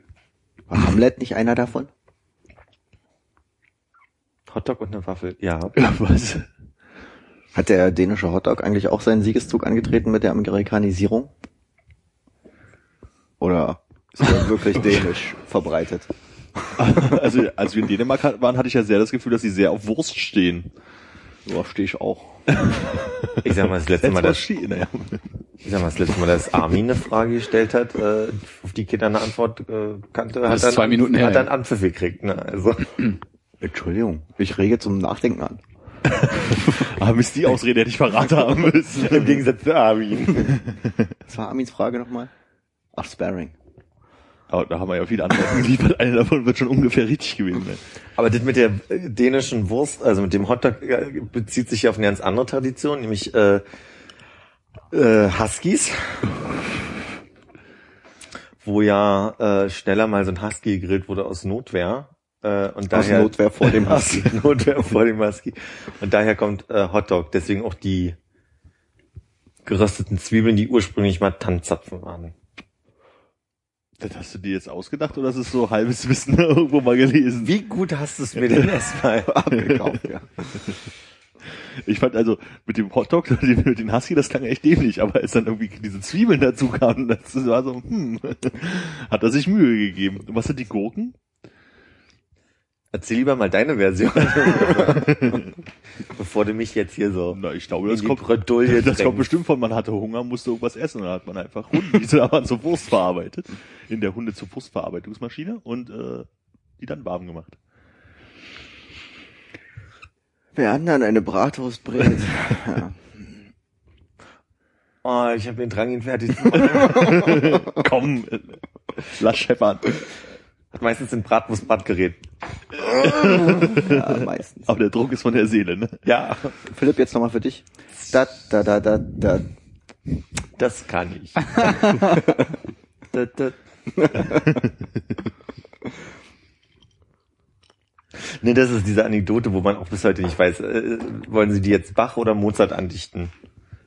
Speaker 2: War Hamlet nicht einer davon?
Speaker 5: Hotdog und eine Waffel, ja.
Speaker 3: Was?
Speaker 2: Hat der dänische Hotdog eigentlich auch seinen Siegeszug angetreten mit der Amerikanisierung? Oder ist er wirklich dänisch verbreitet?
Speaker 3: Also, als wir in Dänemark waren, hatte ich ja sehr das Gefühl, dass sie sehr auf Wurst stehen.
Speaker 2: So stehe ich auch.
Speaker 5: Ich sag mal, das letzte Mal, dass, ich sag mal, das letzte Mal, dass Armin eine Frage gestellt hat, äh, auf die Kinder eine Antwort äh, kannte,
Speaker 4: Das
Speaker 5: hat
Speaker 4: ist
Speaker 5: dann,
Speaker 4: zwei Minuten her,
Speaker 5: hat dann
Speaker 4: ja.
Speaker 5: Anpfiff gekriegt, ne? Also.
Speaker 2: Entschuldigung, ich rege zum Nachdenken an.
Speaker 3: Aber Mist, die Ausrede hätte ich verraten haben müssen.
Speaker 5: Im Gegensatz zu Armin.
Speaker 2: Was war Armins Frage nochmal? Ach, Sparring.
Speaker 3: Aber da haben wir ja viele Antworten geliefert. Eine davon wird schon ungefähr richtig gewesen sein.
Speaker 5: Aber das mit der äh, dänischen Wurst, also mit dem Hotdog, bezieht sich ja auf eine ganz andere Tradition, nämlich äh, äh, Huskies. Wo ja äh, schneller mal so ein Husky gegrillt wurde aus Notwehr. Äh, und
Speaker 2: Aus
Speaker 5: daher,
Speaker 2: Notwehr vor dem Husky.
Speaker 5: Aus Notwehr vor dem Husky. Und daher kommt äh, Hotdog. Deswegen auch die gerösteten Zwiebeln, die ursprünglich mal Tannenzapfen waren.
Speaker 3: Das hast du dir jetzt ausgedacht oder ist es so halbes Wissen irgendwo mal gelesen?
Speaker 5: Wie gut hast du es mir denn erstmal
Speaker 2: Abgekauft, ja.
Speaker 3: Ich fand also mit dem Hotdog, mit dem Husky, das klang echt dämlich, aber als dann irgendwie diese Zwiebeln dazu kamen, das war so, hm, hat er sich Mühe gegeben. Und was sind die Gurken?
Speaker 5: Erzähl lieber mal deine Version. Bevor du mich jetzt hier so
Speaker 3: Na, ich glaube, das kommt,
Speaker 5: Bredouille
Speaker 3: das kommt bestimmt von, man hatte Hunger, musste irgendwas essen, und dann hat man einfach Hunde, die sind zur Wurst verarbeitet, in der Hunde zur Wurstverarbeitungsmaschine und äh, die dann warm gemacht.
Speaker 2: Wer anderen eine Bratwurst brät. ja.
Speaker 5: Oh, ich habe den Drang, ihn fertig zu machen.
Speaker 3: Komm, lass scheppern.
Speaker 5: Meistens ein Bratwurst-Bratgerät.
Speaker 2: ja, meistens.
Speaker 3: Aber der Druck ist von der Seele, ne?
Speaker 5: Ja,
Speaker 2: Philipp, jetzt nochmal für dich. Da, da, da, da, da.
Speaker 5: das kann ich.
Speaker 2: da, da.
Speaker 5: Nee, das ist diese Anekdote, wo man auch bis heute nicht weiß, äh, wollen sie die jetzt Bach oder Mozart andichten?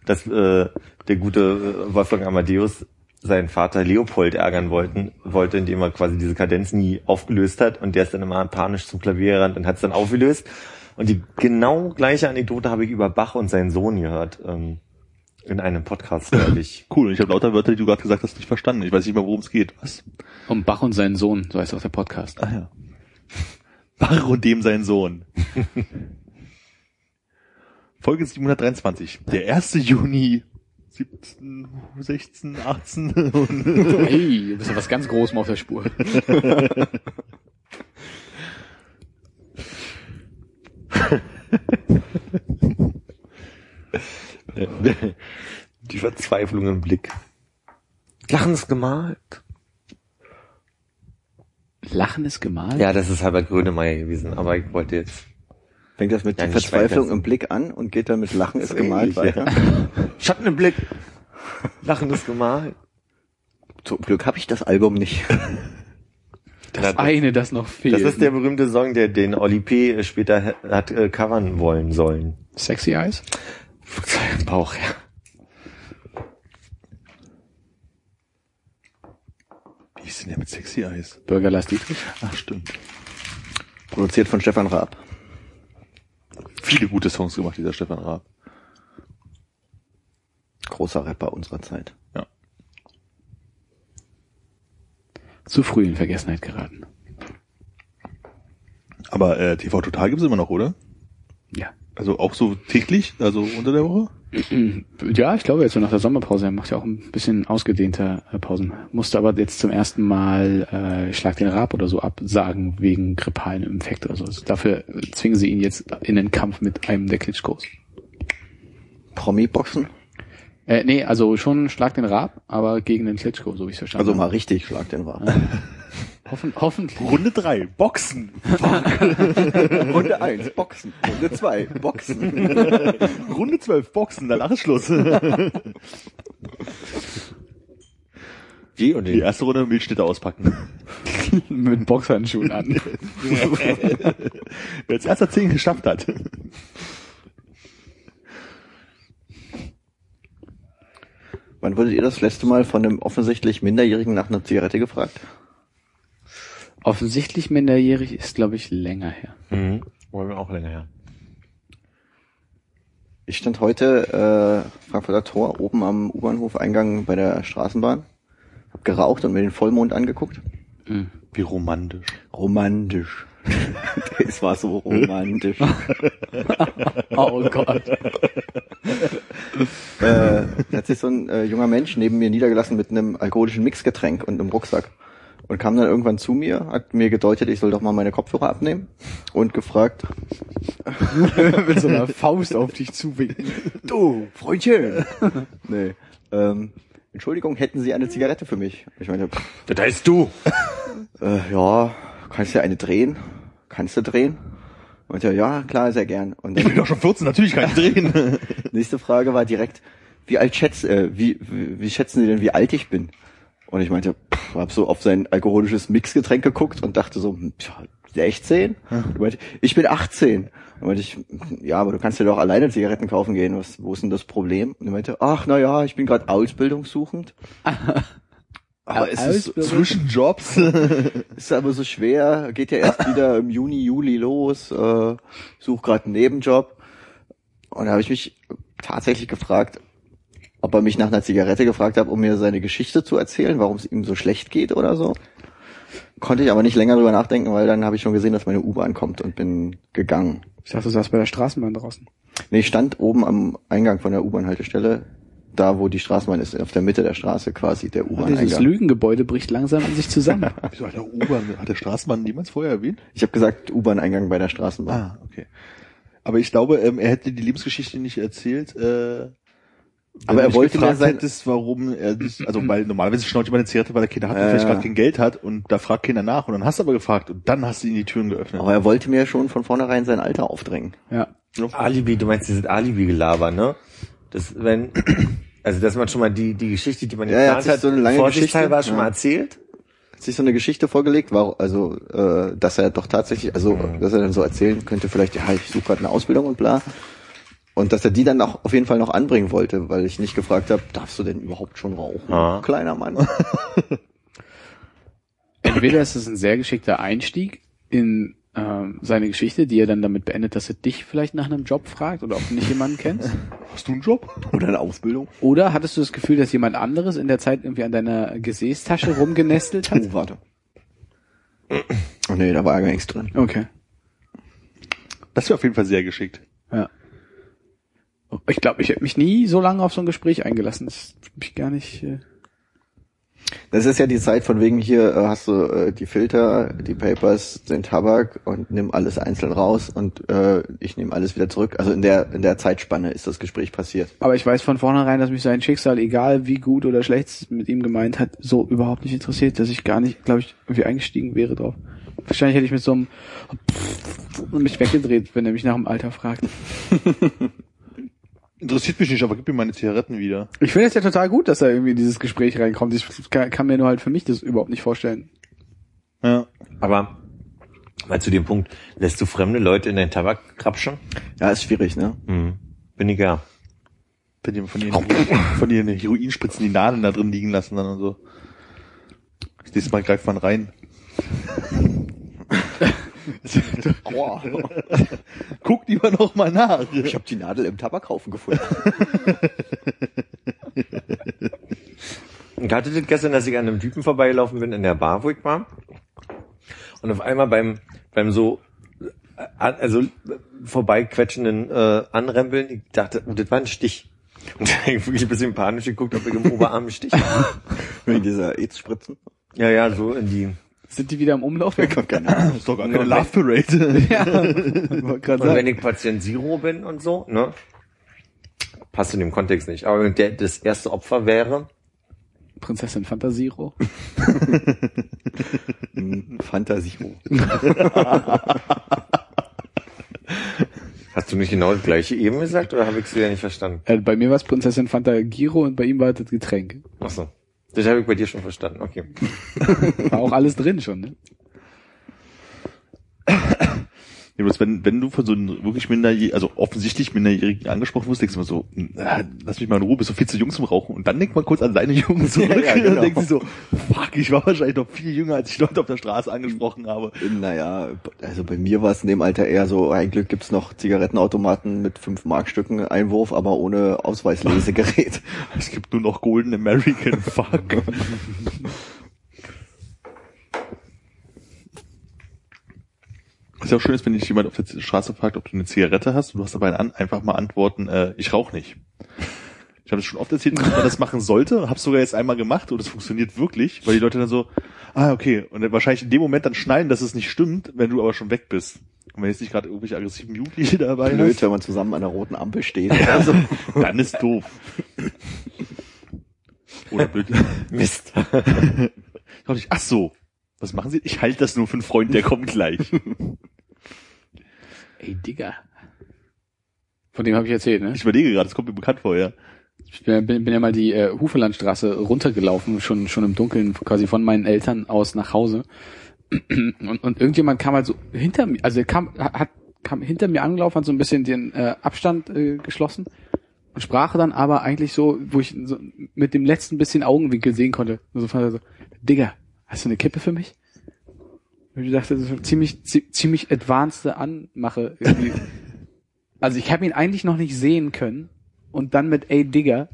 Speaker 5: Dass äh, der gute äh, Wolfgang Amadeus seinen Vater Leopold ärgern wollten, wollte, indem er quasi diese Kadenz nie aufgelöst hat und der ist dann immer panisch zum Klavier gerannt und hat es dann aufgelöst. Und die genau gleiche Anekdote habe ich über Bach und seinen Sohn gehört. Ähm, in einem Podcast neulich.
Speaker 3: Cool, und ich habe lauter Wörter, die du gerade gesagt hast, nicht verstanden. Ich weiß nicht mehr, worum es geht. Was?
Speaker 4: Um Bach und seinen Sohn, so heißt auch der Podcast.
Speaker 3: Ah ja. Bach und dem sein Sohn. Folge 723. Der 1. Juni 17, 16, 18 und
Speaker 4: Hey, du bist ja was ganz Großem auf der Spur.
Speaker 5: Die Verzweiflung im Blick. Lachen ist gemalt.
Speaker 4: Lachen ist gemalt?
Speaker 5: Ja, das ist Herbert Grönemeyer gewesen, aber ich wollte jetzt.
Speaker 2: Fängt das mit
Speaker 5: Ja,
Speaker 2: Verzweiflung im Blick an und geht dann mit Lachen ist gemalt
Speaker 5: ähnlich,
Speaker 2: weiter.
Speaker 5: Schatten im Blick. Lachen ist gemalt.
Speaker 2: Zum Glück habe ich das Album nicht.
Speaker 4: Das eine, das noch fehlt.
Speaker 5: Das ist der berühmte Song, der den Oli P. später hat, äh, covern wollen sollen.
Speaker 4: Sexy Eyes?
Speaker 5: Bauch, ja.
Speaker 3: Wie ist denn der mit Sexy Eyes?
Speaker 4: Bürger Lars Dietrich?
Speaker 3: Ach, stimmt.
Speaker 2: Produziert von Stefan Raab.
Speaker 3: Viele gute Songs gemacht, dieser Stefan Raab.
Speaker 2: Großer Rapper unserer Zeit.
Speaker 3: Ja.
Speaker 4: Zu früh in Vergessenheit geraten.
Speaker 3: Aber äh, TV Total gibt's immer noch, oder?
Speaker 4: Ja.
Speaker 3: Also auch so täglich, also unter der Woche?
Speaker 4: Ja, ich glaube jetzt so nach der Sommerpause. Er macht ja auch ein bisschen ausgedehnter äh, Pausen. Musste aber jetzt zum ersten Mal äh, Schlag den Rab oder so absagen wegen grippalen Infekt oder so. Also dafür äh, zwingen sie ihn jetzt in den Kampf mit einem der Klitschkos.
Speaker 2: Promi-Boxen?
Speaker 4: Äh, nee, also schon Schlag den Rab, aber gegen den Klitschko, so wie ich es verstanden
Speaker 2: Also mal
Speaker 4: habe.
Speaker 2: richtig Schlag den Raab.
Speaker 4: Hoffen, hoffentlich.
Speaker 3: Runde drei, Boxen.
Speaker 2: Runde eins Boxen. Runde zwei Boxen.
Speaker 3: Runde zwölf, Boxen, danach ist Schluss.
Speaker 5: Wie und
Speaker 3: Die erste Runde Milchschnitte auspacken.
Speaker 4: mit Boxhandschuhen an.
Speaker 3: Wer als erster zehn geschafft hat.
Speaker 2: Wann wurdet ihr das letzte Mal von einem offensichtlich Minderjährigen nach einer Zigarette gefragt?
Speaker 4: Offensichtlich minderjährig ist, glaube ich, länger her.
Speaker 5: Mhm. Wollen wir auch länger her.
Speaker 2: Ich stand heute äh, Frankfurter Tor oben am U-Bahnhof-Eingang bei der Straßenbahn, hab geraucht und mir den Vollmond angeguckt.
Speaker 4: Mhm.
Speaker 3: Wie romantisch.
Speaker 2: Romantisch. es war so romantisch.
Speaker 4: Oh Gott.
Speaker 2: äh, hat sich so ein äh, junger Mensch neben mir niedergelassen mit einem alkoholischen Mixgetränk und einem Rucksack. Und kam dann irgendwann zu mir, hat mir gedeutet, ich soll doch mal meine Kopfhörer abnehmen und gefragt,
Speaker 4: mit so einer Faust auf dich zuwinken.
Speaker 2: du, Freundchen. nee. Ähm, Entschuldigung, hätten Sie eine Zigarette für mich? Ich meine, pff,
Speaker 5: Das heißt du.
Speaker 2: äh, ja, kannst du eine drehen? Kannst du drehen? Und ja, ja, klar, sehr gern. Und
Speaker 3: Ich bin
Speaker 2: dann
Speaker 3: doch schon 14, natürlich kann ich drehen.
Speaker 2: nächste Frage war direkt, wie alt schätz, äh, wie, wie, wie schätzen Sie denn, wie alt ich bin? Und ich meinte, pff, hab so auf sein alkoholisches Mixgetränk geguckt und dachte so, hm, tja, 16? Und meinte, ich bin 18. Und meinte ich, ja, aber du kannst ja doch alleine Zigaretten kaufen gehen. Was, wo ist denn das Problem? Und er meinte, ach, na ja, ich bin gerade ausbildungssuchend. aber es ist,
Speaker 3: Zwischen Jobs.
Speaker 2: ist aber so schwer, geht ja erst wieder im Juni, Juli los, äh, suche gerade einen Nebenjob. Und da habe ich mich tatsächlich gefragt, ob er mich nach einer Zigarette gefragt hat, um mir seine Geschichte zu erzählen, warum es ihm so schlecht geht oder so. Konnte ich aber nicht länger drüber nachdenken, weil dann habe ich schon gesehen, dass meine U-Bahn kommt und bin gegangen.
Speaker 4: Ich dachte, du saßt bei der Straßenbahn draußen.
Speaker 2: Nee, ich stand oben am Eingang von der U-Bahn-Haltestelle, da wo die Straßenbahn ist, auf der Mitte der Straße quasi, der
Speaker 4: Dieses
Speaker 2: U-Bahn-Eingang.
Speaker 4: Lügengebäude bricht langsam in sich zusammen.
Speaker 3: Wieso hat der U-Bahn, hat der Straßenbahn niemals vorher erwähnt?
Speaker 2: Ich habe gesagt, U-Bahn-Eingang bei der Straßenbahn.
Speaker 3: Ah, okay. Aber ich glaube, ähm, er hätte die Lebensgeschichte nicht erzählt. Äh,
Speaker 2: Aber er wollte mir
Speaker 3: gefragt
Speaker 2: sein-
Speaker 3: hättest, warum er das, also weil normalerweise schnauzt jemand eine Zigarette, weil er Kinder hat und
Speaker 2: Ja,
Speaker 3: vielleicht gerade kein Geld hat und da fragt keiner nach und dann hast du aber gefragt und dann hast du ihm die Türen geöffnet.
Speaker 2: Aber er wollte mir schon von vornherein sein Alter aufdrängen.
Speaker 4: Ja.
Speaker 5: Alibi, du meinst dieses Alibi-Gelaber, ne? Das, wenn, also dass man schon mal die, die Geschichte, die man
Speaker 2: Ja, er hat
Speaker 5: geplant
Speaker 2: halt so eine lange Geschichte.
Speaker 5: schon mal
Speaker 2: Ja.
Speaker 5: erzählt.
Speaker 2: hat sich so eine Geschichte vorgelegt, war also, äh, dass er doch tatsächlich, also dass er dann so erzählen könnte, vielleicht, ja, ich suche gerade eine Ausbildung und bla. Und dass er die dann auch auf jeden Fall noch anbringen wollte, weil ich nicht gefragt habe, darfst du denn überhaupt schon rauchen,
Speaker 5: Ah.
Speaker 2: kleiner Mann?
Speaker 4: Entweder ist es ein sehr geschickter Einstieg in ähm, seine Geschichte, die er dann damit beendet, dass er dich vielleicht nach einem Job fragt oder ob du nicht jemanden kennst.
Speaker 3: Hast du einen Job?
Speaker 2: Oder eine Ausbildung?
Speaker 4: Oder hattest du das Gefühl, dass jemand anderes in der Zeit irgendwie an deiner Gesäßtasche rumgenestelt hat?
Speaker 2: Oh, warte. Oh nee, da war ja gar nichts drin.
Speaker 4: Okay.
Speaker 3: Das wäre auf jeden Fall sehr geschickt.
Speaker 4: Ja. Ich glaube, ich hätte mich nie so lange auf so ein Gespräch eingelassen. Das hab ich gar nicht. Äh
Speaker 2: Das ist ja die Zeit von wegen hier äh, hast du äh, die Filter, die Papers, den Tabak und nimm alles einzeln raus und äh, ich nehme alles wieder zurück. Also in der in der Zeitspanne ist das Gespräch passiert.
Speaker 4: Aber ich weiß von vornherein, dass mich sein Schicksal, egal wie gut oder schlecht es mit ihm gemeint hat, so überhaupt nicht interessiert, dass ich gar nicht, glaube ich, irgendwie eingestiegen wäre drauf. Wahrscheinlich hätte ich mit so einem mich weggedreht, wenn er mich nach dem Alter fragt.
Speaker 3: Interessiert mich nicht, aber gib mir meine Zigaretten wieder.
Speaker 4: Ich finde es ja total gut, dass er irgendwie in dieses Gespräch reinkommt. Ich kann, kann mir nur halt für mich das überhaupt nicht vorstellen.
Speaker 3: Ja.
Speaker 5: Aber mal zu dem Punkt, lässt du fremde Leute in deinen Tabak krapschen?
Speaker 2: Ja, ist schwierig, ne?
Speaker 5: Hm. Bin ich ja.
Speaker 3: Wenn die von ihren, von ihren Heroinspritzen die Nadeln da drin liegen lassen dann und so. Das nächste Mal greift man rein.
Speaker 2: Aua.
Speaker 3: Guck lieber noch mal nach.
Speaker 2: Ich habe die Nadel im Tabakhaufen gefunden.
Speaker 5: Ich hatte das gestern, dass ich an einem Typen vorbeigelaufen bin in der Bar, wo ich war. Und auf einmal beim, beim so, äh, also vorbeiquetschenden äh, Anrempeln, ich dachte, oh, das war ein Stich. Und dann hab ich wirklich ein bisschen panisch geguckt, ob ich im Oberarm einen Stich habe.
Speaker 2: Wegen dieser AIDS-Spritzen.
Speaker 5: Ja, ja, so in die.
Speaker 4: Sind die wieder im Umlauf?
Speaker 2: Keine Ahnung.
Speaker 3: ist doch gar keine Love Parade.
Speaker 4: ja,
Speaker 5: Und wenn
Speaker 4: sagen.
Speaker 5: ich Patient Zero bin und so, ne? Passt in dem Kontext nicht. Aber wenn der das erste Opfer wäre,
Speaker 4: Prinzessin Fantasiro.
Speaker 2: Fantasie.
Speaker 5: hast du nicht genau das gleiche eben gesagt oder habe ich es wieder nicht verstanden?
Speaker 4: Äh, bei mir war es Prinzessin Fantagiro und bei ihm war das Getränk.
Speaker 5: Achso. Das habe ich bei dir schon verstanden. Okay.
Speaker 4: War auch alles drin schon, ne?
Speaker 3: Ja, bloß wenn, wenn du von so einem wirklich minderjährigen, also offensichtlich Minderjährigen angesprochen wirst, denkst du immer so, ah, lass mich mal in Ruhe, bist du viel zu jung zum Rauchen. Und dann denkt man kurz an seine Jungen zurück
Speaker 2: Ja, ja, genau.
Speaker 3: und denkt sich so, fuck, ich war wahrscheinlich noch viel jünger, als ich Leute auf der Straße angesprochen habe.
Speaker 2: Naja, also bei mir war es in dem Alter eher so, ein Glück gibt's noch Zigarettenautomaten mit 5 Markstücken Einwurf, aber ohne Ausweislesegerät.
Speaker 3: Es gibt nur noch Golden American, fuck. Was ja auch schön ist, wenn dich jemand auf der Straße fragt, ob du eine Zigarette hast und du hast dabei an, einfach mal antworten, äh, ich rauche nicht. Ich habe das schon oft erzählt, dass man das machen sollte, habe sogar jetzt einmal gemacht und es funktioniert wirklich, weil die Leute dann so, ah okay, und dann wahrscheinlich in dem Moment dann schneiden, dass es nicht stimmt, wenn du aber schon weg bist. Und wenn jetzt nicht gerade irgendwelche aggressiven Jugendliche dabei
Speaker 2: Blöd,
Speaker 3: hast,
Speaker 2: wenn man zusammen an der roten Ampel steht. Also,
Speaker 3: dann ist doof. Oder blöd.
Speaker 5: Mist.
Speaker 3: Ich dachte ich, ach so, was machen Sie? Ich halte das nur für einen Freund, der kommt gleich.
Speaker 4: Ey, Digga. Von dem habe ich erzählt, ne?
Speaker 3: Ich überlege gerade, das kommt mir bekannt vor, ja.
Speaker 4: Ich bin, bin, bin ja mal die äh, Hufelandstraße runtergelaufen, schon schon im Dunkeln, quasi von meinen Eltern aus nach Hause. Und, und irgendjemand kam halt so hinter mir, also er kam, hat, kam hinter mir angelaufen, hat so ein bisschen den äh, Abstand äh, geschlossen und sprach dann aber eigentlich so, wo ich so mit dem letzten bisschen Augenwinkel sehen konnte. Und so, fand er so, Digga, hast du eine Kippe für mich? Und ich dachte, das ist eine ziemlich, zi- ziemlich advanced Anmache. Irgendwie. Also ich habe ihn eigentlich noch nicht sehen können und dann mit ey Digga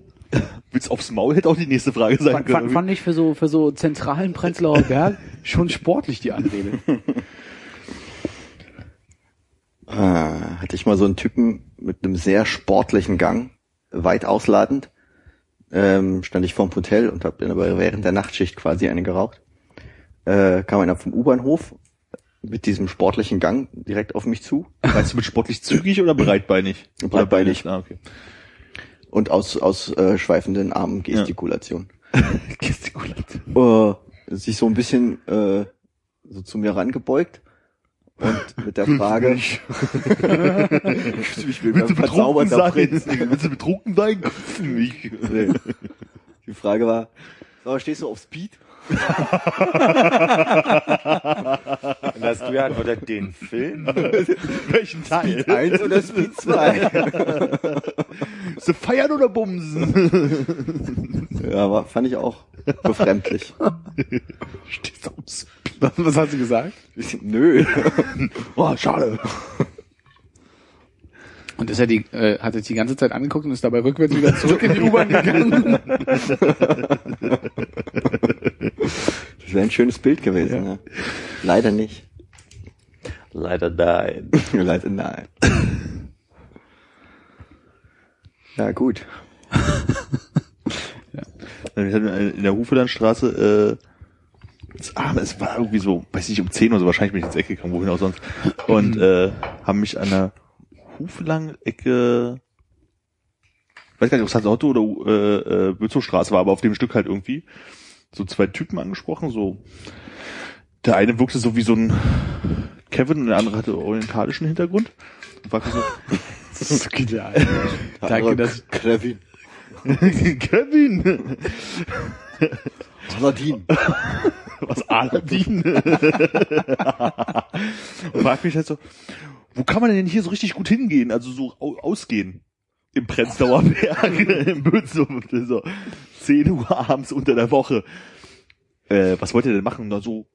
Speaker 3: Willst aufs Maul hätte auch die nächste Frage sein
Speaker 4: fand,
Speaker 3: können.
Speaker 4: fand, fand ich für so für so zentralen Prenzlauer Berg schon sportlich die Anrede.
Speaker 2: Ah, hatte ich mal so einen Typen mit einem sehr sportlichen Gang, weit ausladend. Ähm, stand ich vorm Hotel und habe aber während der Nachtschicht quasi eine geraucht. Äh, kam einer vom U-Bahnhof mit diesem sportlichen Gang direkt auf mich zu
Speaker 3: Meinst du mit sportlich zügig oder breitbeinig?
Speaker 2: Breitbeinig.
Speaker 3: Ah, okay.
Speaker 2: und aus aus äh, schweifenden Armen Gestikulation.
Speaker 3: Gestikulation.
Speaker 2: Äh, sich so ein bisschen äh, so zu mir rangebeugt und mit der Frage, ich will
Speaker 3: Willst du betrunken sein?
Speaker 2: Prinz.
Speaker 3: Willst du betrunken sein? Mich.
Speaker 2: Nee. Die Frage war, so, stehst du auf Speed?
Speaker 5: Und hast du ja antwortet, den Film?
Speaker 3: Welchen Teil?
Speaker 2: Eins oder Speed 2?
Speaker 3: Sie feiern oder bumsen?
Speaker 2: ja, aber fand ich auch befremdlich.
Speaker 3: Stehst auf dem Speed.
Speaker 4: Was hast du gesagt?
Speaker 2: Nö.
Speaker 3: Oh, schade.
Speaker 4: Und ist er die, äh, hat er die ganze Zeit angeguckt und ist dabei rückwärts wieder zurück in die U-Bahn gegangen.
Speaker 2: Das wäre ein schönes Bild gewesen. Ja. Leider nicht.
Speaker 5: Leider nein.
Speaker 2: Leider nein. Ja, gut.
Speaker 3: Wir hatten in der Hufelandstraße, äh, es, ah, es war irgendwie so, weiß nicht, um 10 oder so, wahrscheinlich bin ich ins Eck gekommen, wohin auch sonst. Und äh, haben mich an der Hufelang-Ecke, weiß gar nicht, ob es Hansauto oder äh, äh, Bözowstraße war, aber auf dem Stück halt irgendwie, so zwei Typen angesprochen, so der eine wirkte so wie so ein Kevin und der andere hatte orientalischen Hintergrund. Und war so,
Speaker 4: Das ist genial. Danke, dass
Speaker 2: Kevin.
Speaker 3: Kevin!
Speaker 2: Aladdin.
Speaker 3: Was Aladdin? und frag mich halt so, wo kann man denn hier so richtig gut hingehen? Also so au ausgehen. Im Prenzlauer Berg, im Bönsum, so 10 Uhr abends unter der Woche. Äh, was wollt ihr denn machen? Na so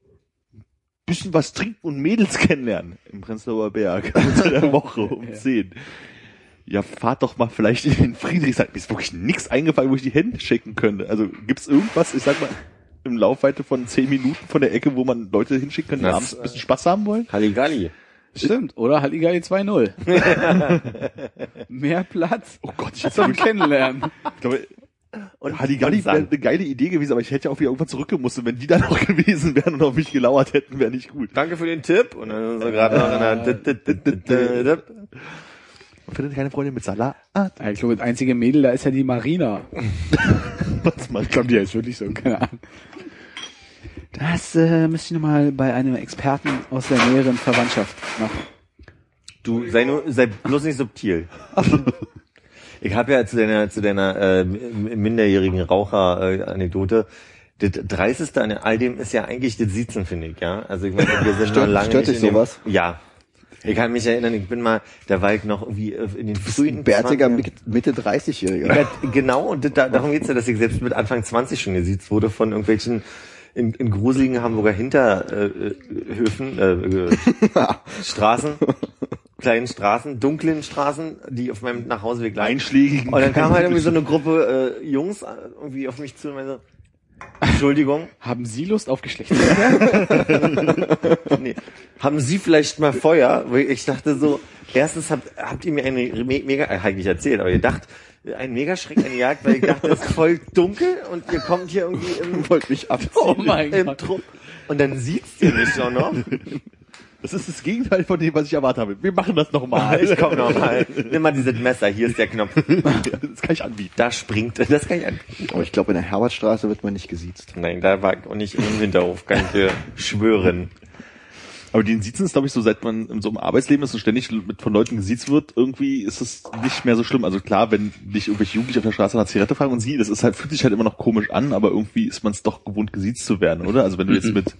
Speaker 3: bisschen was trinken und Mädels kennenlernen im Prenzlauer Berg unter der Woche um
Speaker 4: Ja.
Speaker 3: 10. Ja, fahrt doch mal vielleicht in den Friedrichshain. Mir ist wirklich nichts eingefallen, wo ich die Hände schicken könnte. Also gibt's irgendwas, ich sag mal, im Laufweite von 10 Minuten von der Ecke, wo man Leute hinschicken kann, die
Speaker 5: Das,
Speaker 3: abends ein bisschen Spaß haben wollen?
Speaker 5: Halligalli.
Speaker 4: Stimmt, oder Halligalli 2.0. Mehr Platz
Speaker 3: Oh Gott, ich hätte
Speaker 4: zum Kennenlernen.
Speaker 3: ich glaube,
Speaker 5: Und
Speaker 3: Halligalli wäre eine geile Idee gewesen, aber ich hätte ja auch wieder irgendwann zurückgemusst. Wenn die dann noch gewesen wären und auf mich gelauert hätten, wäre nicht gut.
Speaker 5: Danke für den Tipp. Und dann so gerade noch in der
Speaker 3: Man findet keine Freundin mit Salat.
Speaker 4: Ich glaube, das einzige Mädel da ist ja die Marina.
Speaker 3: Was man
Speaker 4: Ich glaube, die ist wirklich so, keine Ahnung. Das äh, müsste ich nochmal bei einem Experten aus der näheren Verwandtschaft machen.
Speaker 5: Du sei nur, sei bloß nicht subtil. Ich habe ja zu deiner zu deiner äh, minderjährigen Raucher-Anekdote. Das Dreisteste an all dem ist ja eigentlich das Siezen, finde ich, ja. Also ich meine, wir sind
Speaker 2: Stört-
Speaker 5: lange
Speaker 2: stört dich
Speaker 5: in dem,
Speaker 2: sowas?
Speaker 5: Ja. Ich kann mich erinnern, ich bin mal, da war ich noch irgendwie äh, in den frühen
Speaker 2: Bärtiger
Speaker 5: 20ern.
Speaker 2: Mitte- Mitte 30-Jähriger.
Speaker 5: Ja, genau, und das- da, darum geht's ja, dass ich selbst mit Anfang 20 schon gesiezt wurde von irgendwelchen in, in gruseligen Hamburger Hinterhöfen, äh, äh, Straßen, kleinen Straßen, dunklen Straßen, die auf meinem Nachhauseweg lagen.
Speaker 3: Einschlägigen.
Speaker 5: Und dann kam halt irgendwie so eine Gruppe äh, Jungs äh, irgendwie auf mich zu und meinte, Entschuldigung,
Speaker 4: Haben Sie Lust auf Geschlechtsverkehr?
Speaker 5: nee. haben Sie vielleicht mal Feuer? Weil ich dachte so, erstens habt, habt ihr mir eine me mega, äh, hab ich nicht erzählt, aber ihr dacht, ein Megaschreck eingejagt, weil ich dachte, es ist voll dunkel und ihr kommt hier irgendwie im,
Speaker 2: Wollte mich abziehen.
Speaker 4: Oh mein
Speaker 5: im
Speaker 4: Gott.
Speaker 5: Trupp. Und dann sieht's ihr mich auch noch.
Speaker 3: Das ist das Gegenteil von dem, was ich erwartet habe. Wir machen das nochmal.
Speaker 5: Ich komm noch mal. Nimm mal dieses Messer, hier ist der Knopf.
Speaker 3: Das kann ich anbieten.
Speaker 5: Da springt, das kann ich an.
Speaker 2: Aber ich glaube, in der Herbertstraße wird man nicht gesiezt.
Speaker 5: Nein, da war ich auch nicht im Hinterhof, kann ich dir schwören.
Speaker 3: Aber den Siezen ist, glaube ich, so, seit man in so einem Arbeitsleben ist und ständig mit von Leuten gesiezt wird, irgendwie ist es nicht mehr so schlimm. Also klar, wenn dich irgendwelche Jugendliche auf der Straße nach Zigarette fragen und sie, das ist halt, fühlt sich halt immer noch komisch an, aber irgendwie ist man es doch gewohnt, gesiezt zu werden, oder? Also wenn du jetzt mit,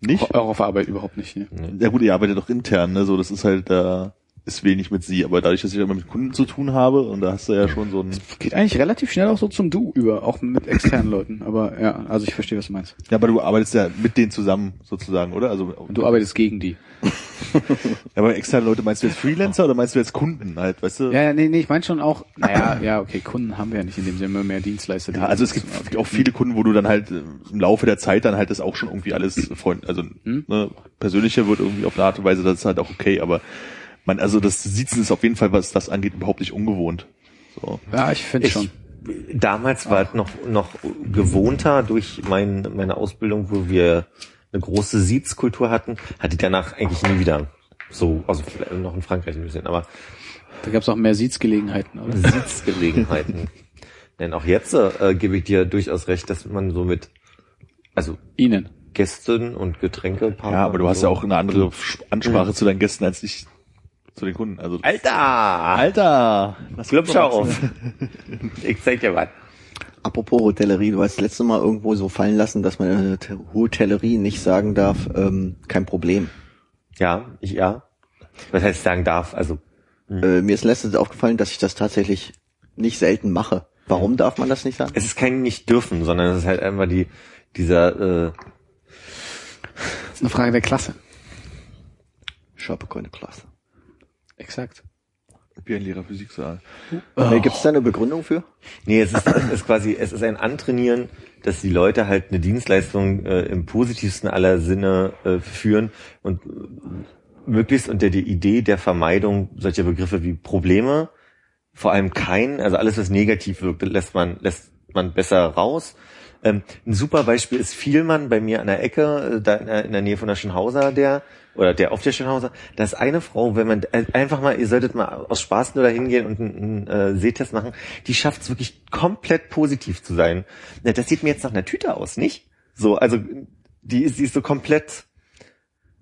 Speaker 3: nicht?
Speaker 4: Auch auf Arbeit überhaupt nicht. Ne?
Speaker 3: Ja gut, ihr arbeitet doch intern, ne? So, das ist halt, da ist wenig mit sie. Aber dadurch, dass ich immer mit Kunden zu tun habe, und da hast du ja schon so ein,
Speaker 4: Geht eigentlich relativ schnell auch so zum Du über, auch mit externen Leuten. Aber ja, also ich verstehe, was du meinst.
Speaker 3: ja, aber du arbeitest ja mit denen zusammen, sozusagen, oder? Also,
Speaker 4: Und du arbeitest gegen die.
Speaker 3: ja, aber externe Leute, meinst du jetzt Freelancer oder meinst du jetzt Kunden halt, weißt du?
Speaker 4: Ja, ja, nee, nee, ich meine schon auch, naja, ja, okay, Kunden haben wir ja nicht in dem Sinne mehr Dienstleister. die
Speaker 3: Ja, also es gibt
Speaker 4: nutzen.
Speaker 3: auch viele Kunden, wo du dann halt äh, im Laufe der Zeit dann halt das auch schon irgendwie alles freund, also
Speaker 4: Hm?
Speaker 3: ne, persönlicher wird irgendwie auf eine Art und Weise, das ist halt auch okay, aber man, also das Siezen ist auf jeden Fall, was das angeht, überhaupt nicht ungewohnt. So.
Speaker 4: Ja, ich finde schon.
Speaker 5: damals war es noch, noch gewohnter durch mein, meine Ausbildung, wo wir eine große Siezkultur hatten, hatte ich danach eigentlich nie wieder. So, also vielleicht noch in Frankreich ein bisschen, aber
Speaker 4: Da gab es auch mehr Sitzgelegenheiten, oder?
Speaker 5: Sitzgelegenheiten. Denn auch jetzt äh, gebe ich dir durchaus recht, dass man so mit, also
Speaker 4: Ihnen.
Speaker 5: Gästen und Getränke
Speaker 3: Ja, aber du hast ja auch eine andere Ansprache zu deinen Gästen als ich zu den Kunden. Also
Speaker 5: Alter!
Speaker 3: Alter,
Speaker 5: Glubschau auf. Ich zeig dir was.
Speaker 2: Apropos Hotellerie, du hast das letzte Mal irgendwo so fallen lassen, dass man in der Hotellerie nicht sagen darf, ähm, kein Problem.
Speaker 5: Ja, ich, ja. Was heißt sagen darf? Also,
Speaker 2: Äh, mir ist letztens aufgefallen, dass ich das tatsächlich nicht selten mache. Warum darf man das nicht sagen?
Speaker 5: es ist kein nicht dürfen, sondern es ist halt einfach die, dieser, äh,
Speaker 4: Das ist eine Frage der Klasse.
Speaker 2: Ich habe keine Klasse.
Speaker 4: Exakt.
Speaker 3: Wie ein Lehrer Physiksaal.
Speaker 2: Äh, Gibt es da eine Begründung für?
Speaker 5: Nee, es ist, es ist quasi, es ist ein Antrainieren, dass die Leute halt eine Dienstleistung äh, im positivsten aller Sinne äh, führen und äh, möglichst unter der Idee der Vermeidung solcher Begriffe wie Probleme, vor allem kein, also alles, was negativ wirkt, lässt man, lässt man besser raus. Ähm, ein super Beispiel ist Vielmann bei mir an der Ecke, äh, da in der, in der Nähe von der Schönhauser, der, oder der auf der Schönhauser, da ist eine Frau, wenn man äh, einfach mal, ihr solltet mal aus Spaß nur da hingehen und einen, einen äh, Sehtest machen, die schafft es wirklich komplett positiv zu sein. Na, das sieht mir jetzt nach einer Tüte aus, nicht? So, also die ist, die ist so komplett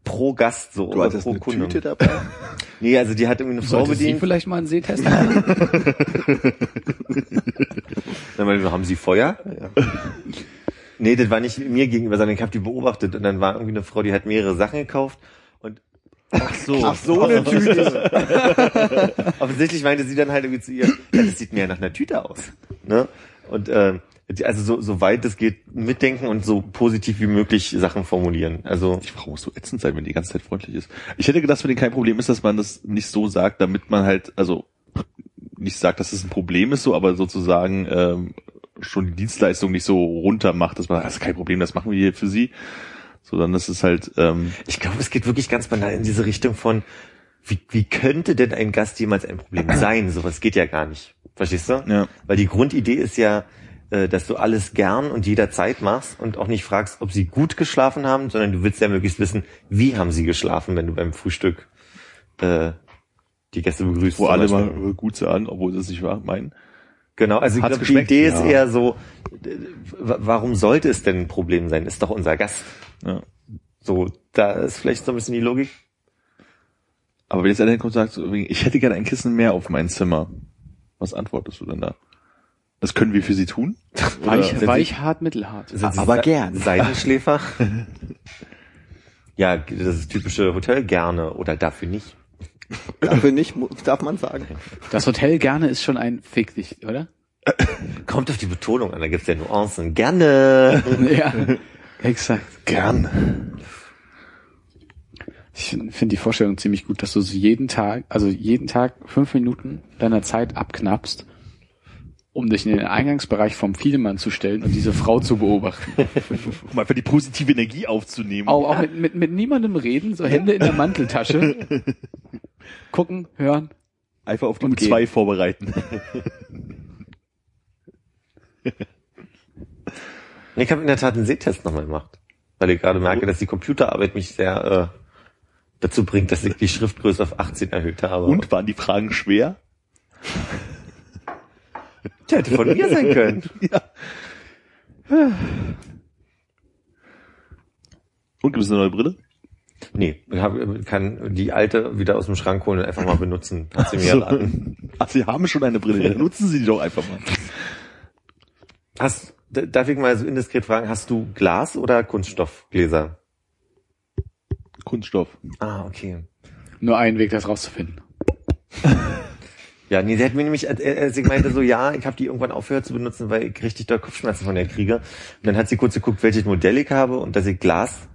Speaker 5: pro Gast so
Speaker 2: Du hattest
Speaker 5: pro
Speaker 2: eine
Speaker 5: Kunde.
Speaker 2: Tüte dabei?
Speaker 5: Nee, also die hat irgendwie eine Frau
Speaker 4: Sollte sie
Speaker 5: bedient.
Speaker 4: vielleicht mal einen Sehtest machen?
Speaker 5: Dann meinte ich, haben Sie Feuer? Ja. nee, das war nicht mir gegenüber, sondern ich habe die beobachtet und dann war irgendwie eine Frau, die hat mehrere Sachen gekauft Ach so. Ach so, eine Tüte. Offensichtlich meinte sie dann halt irgendwie zu ihr, ja, das sieht mir ja nach einer Tüte aus. Ne? Und die- also so, so weit es geht, mitdenken und so positiv wie möglich Sachen formulieren. Also
Speaker 3: Die Frau muss so ätzend sein, wenn die ganze Zeit freundlich ist. Ich hätte gedacht, für den kein Problem ist, dass man das nicht so sagt, damit man halt, also nicht sagt, dass es ein Problem ist, so, aber sozusagen ähm, schon die Dienstleistung nicht so runter macht, dass man, das ist kein Problem, das machen wir hier für sie. Sondern das ist halt, ähm,
Speaker 5: ich glaube, es geht wirklich ganz banal in diese Richtung von, wie, wie könnte denn ein Gast jemals ein Problem sein? Sowas geht ja gar nicht. Verstehst du?
Speaker 3: Ja.
Speaker 5: Weil die Grundidee ist ja, äh, dass du alles gern und jederzeit machst und auch nicht fragst, ob sie gut geschlafen haben, sondern du willst ja möglichst wissen, wie haben sie geschlafen, wenn du beim Frühstück äh, die Gäste begrüßt.
Speaker 3: wo alle mal gut sagen, obwohl sie es nicht wahr meinen.
Speaker 5: Genau, also ich glaube, die? Idee ist
Speaker 3: Ja.
Speaker 5: eher so, wa- warum sollte es denn ein Problem sein? Ist doch unser Gast.
Speaker 3: Ja.
Speaker 5: So, da ist vielleicht so ein bisschen die Logik.
Speaker 3: Aber wenn jetzt einer hinkommt und sagt, so, ich hätte gerne ein Kissen mehr auf mein Zimmer, was antwortest du denn da? Das können wir für sie tun?
Speaker 4: Weich, weich, hart, mittelhart.
Speaker 2: Aber
Speaker 5: Se-
Speaker 2: gern.
Speaker 5: Seidenschläfer? ja, das ist typische Hotel gerne oder dafür nicht.
Speaker 2: Dafür nicht, darf man sagen.
Speaker 4: Das Hotel gerne ist schon ein Fick dich, oder?
Speaker 5: Kommt auf die Betonung an, da gibt's ja Nuancen. Gerne.
Speaker 4: ja, exakt.
Speaker 3: Gern.
Speaker 4: Ich finde find die Vorstellung ziemlich gut, dass du so jeden Tag, also jeden Tag fünf Minuten deiner Zeit abknappst, um dich in den Eingangsbereich vom Vielmann zu stellen und diese Frau zu beobachten.
Speaker 3: Um einfach die positive Energie aufzunehmen.
Speaker 4: Auch, auch mit, mit, mit niemandem reden, so Hände in der Manteltasche. Gucken, hören.
Speaker 3: Einfach auf die
Speaker 4: Und
Speaker 3: U2 vorbereiten.
Speaker 5: Ich habe in der Tat einen Sehtest nochmal gemacht, weil ich gerade merke, dass die Computerarbeit mich sehr äh, dazu bringt, dass ich die Schriftgröße auf 18 erhöht habe.
Speaker 3: Und waren die Fragen schwer?
Speaker 5: Tja, hätte von mir sein können.
Speaker 3: Und gibt es eine neue Brille?
Speaker 5: Nee, ich hab, kann die alte wieder aus dem Schrank holen und einfach mal benutzen. Hat sie mir erraten.
Speaker 3: Ach, Sie haben schon eine Brille, dann nutzen Sie die doch einfach mal.
Speaker 5: Hast, darf ich mal so indiskret fragen, hast du Glas oder Kunststoffgläser?
Speaker 3: Kunststoff.
Speaker 5: Ah, okay.
Speaker 4: Nur einen Weg, das rauszufinden.
Speaker 5: Ja, nee, sie hat mir nämlich, äh, äh, sie meinte so, ja, ich habe die irgendwann aufgehört zu benutzen, weil ich richtig doll Kopfschmerzen von der kriege. Und dann hat sie kurz geguckt, welches Modell ich habe und dass ich Glas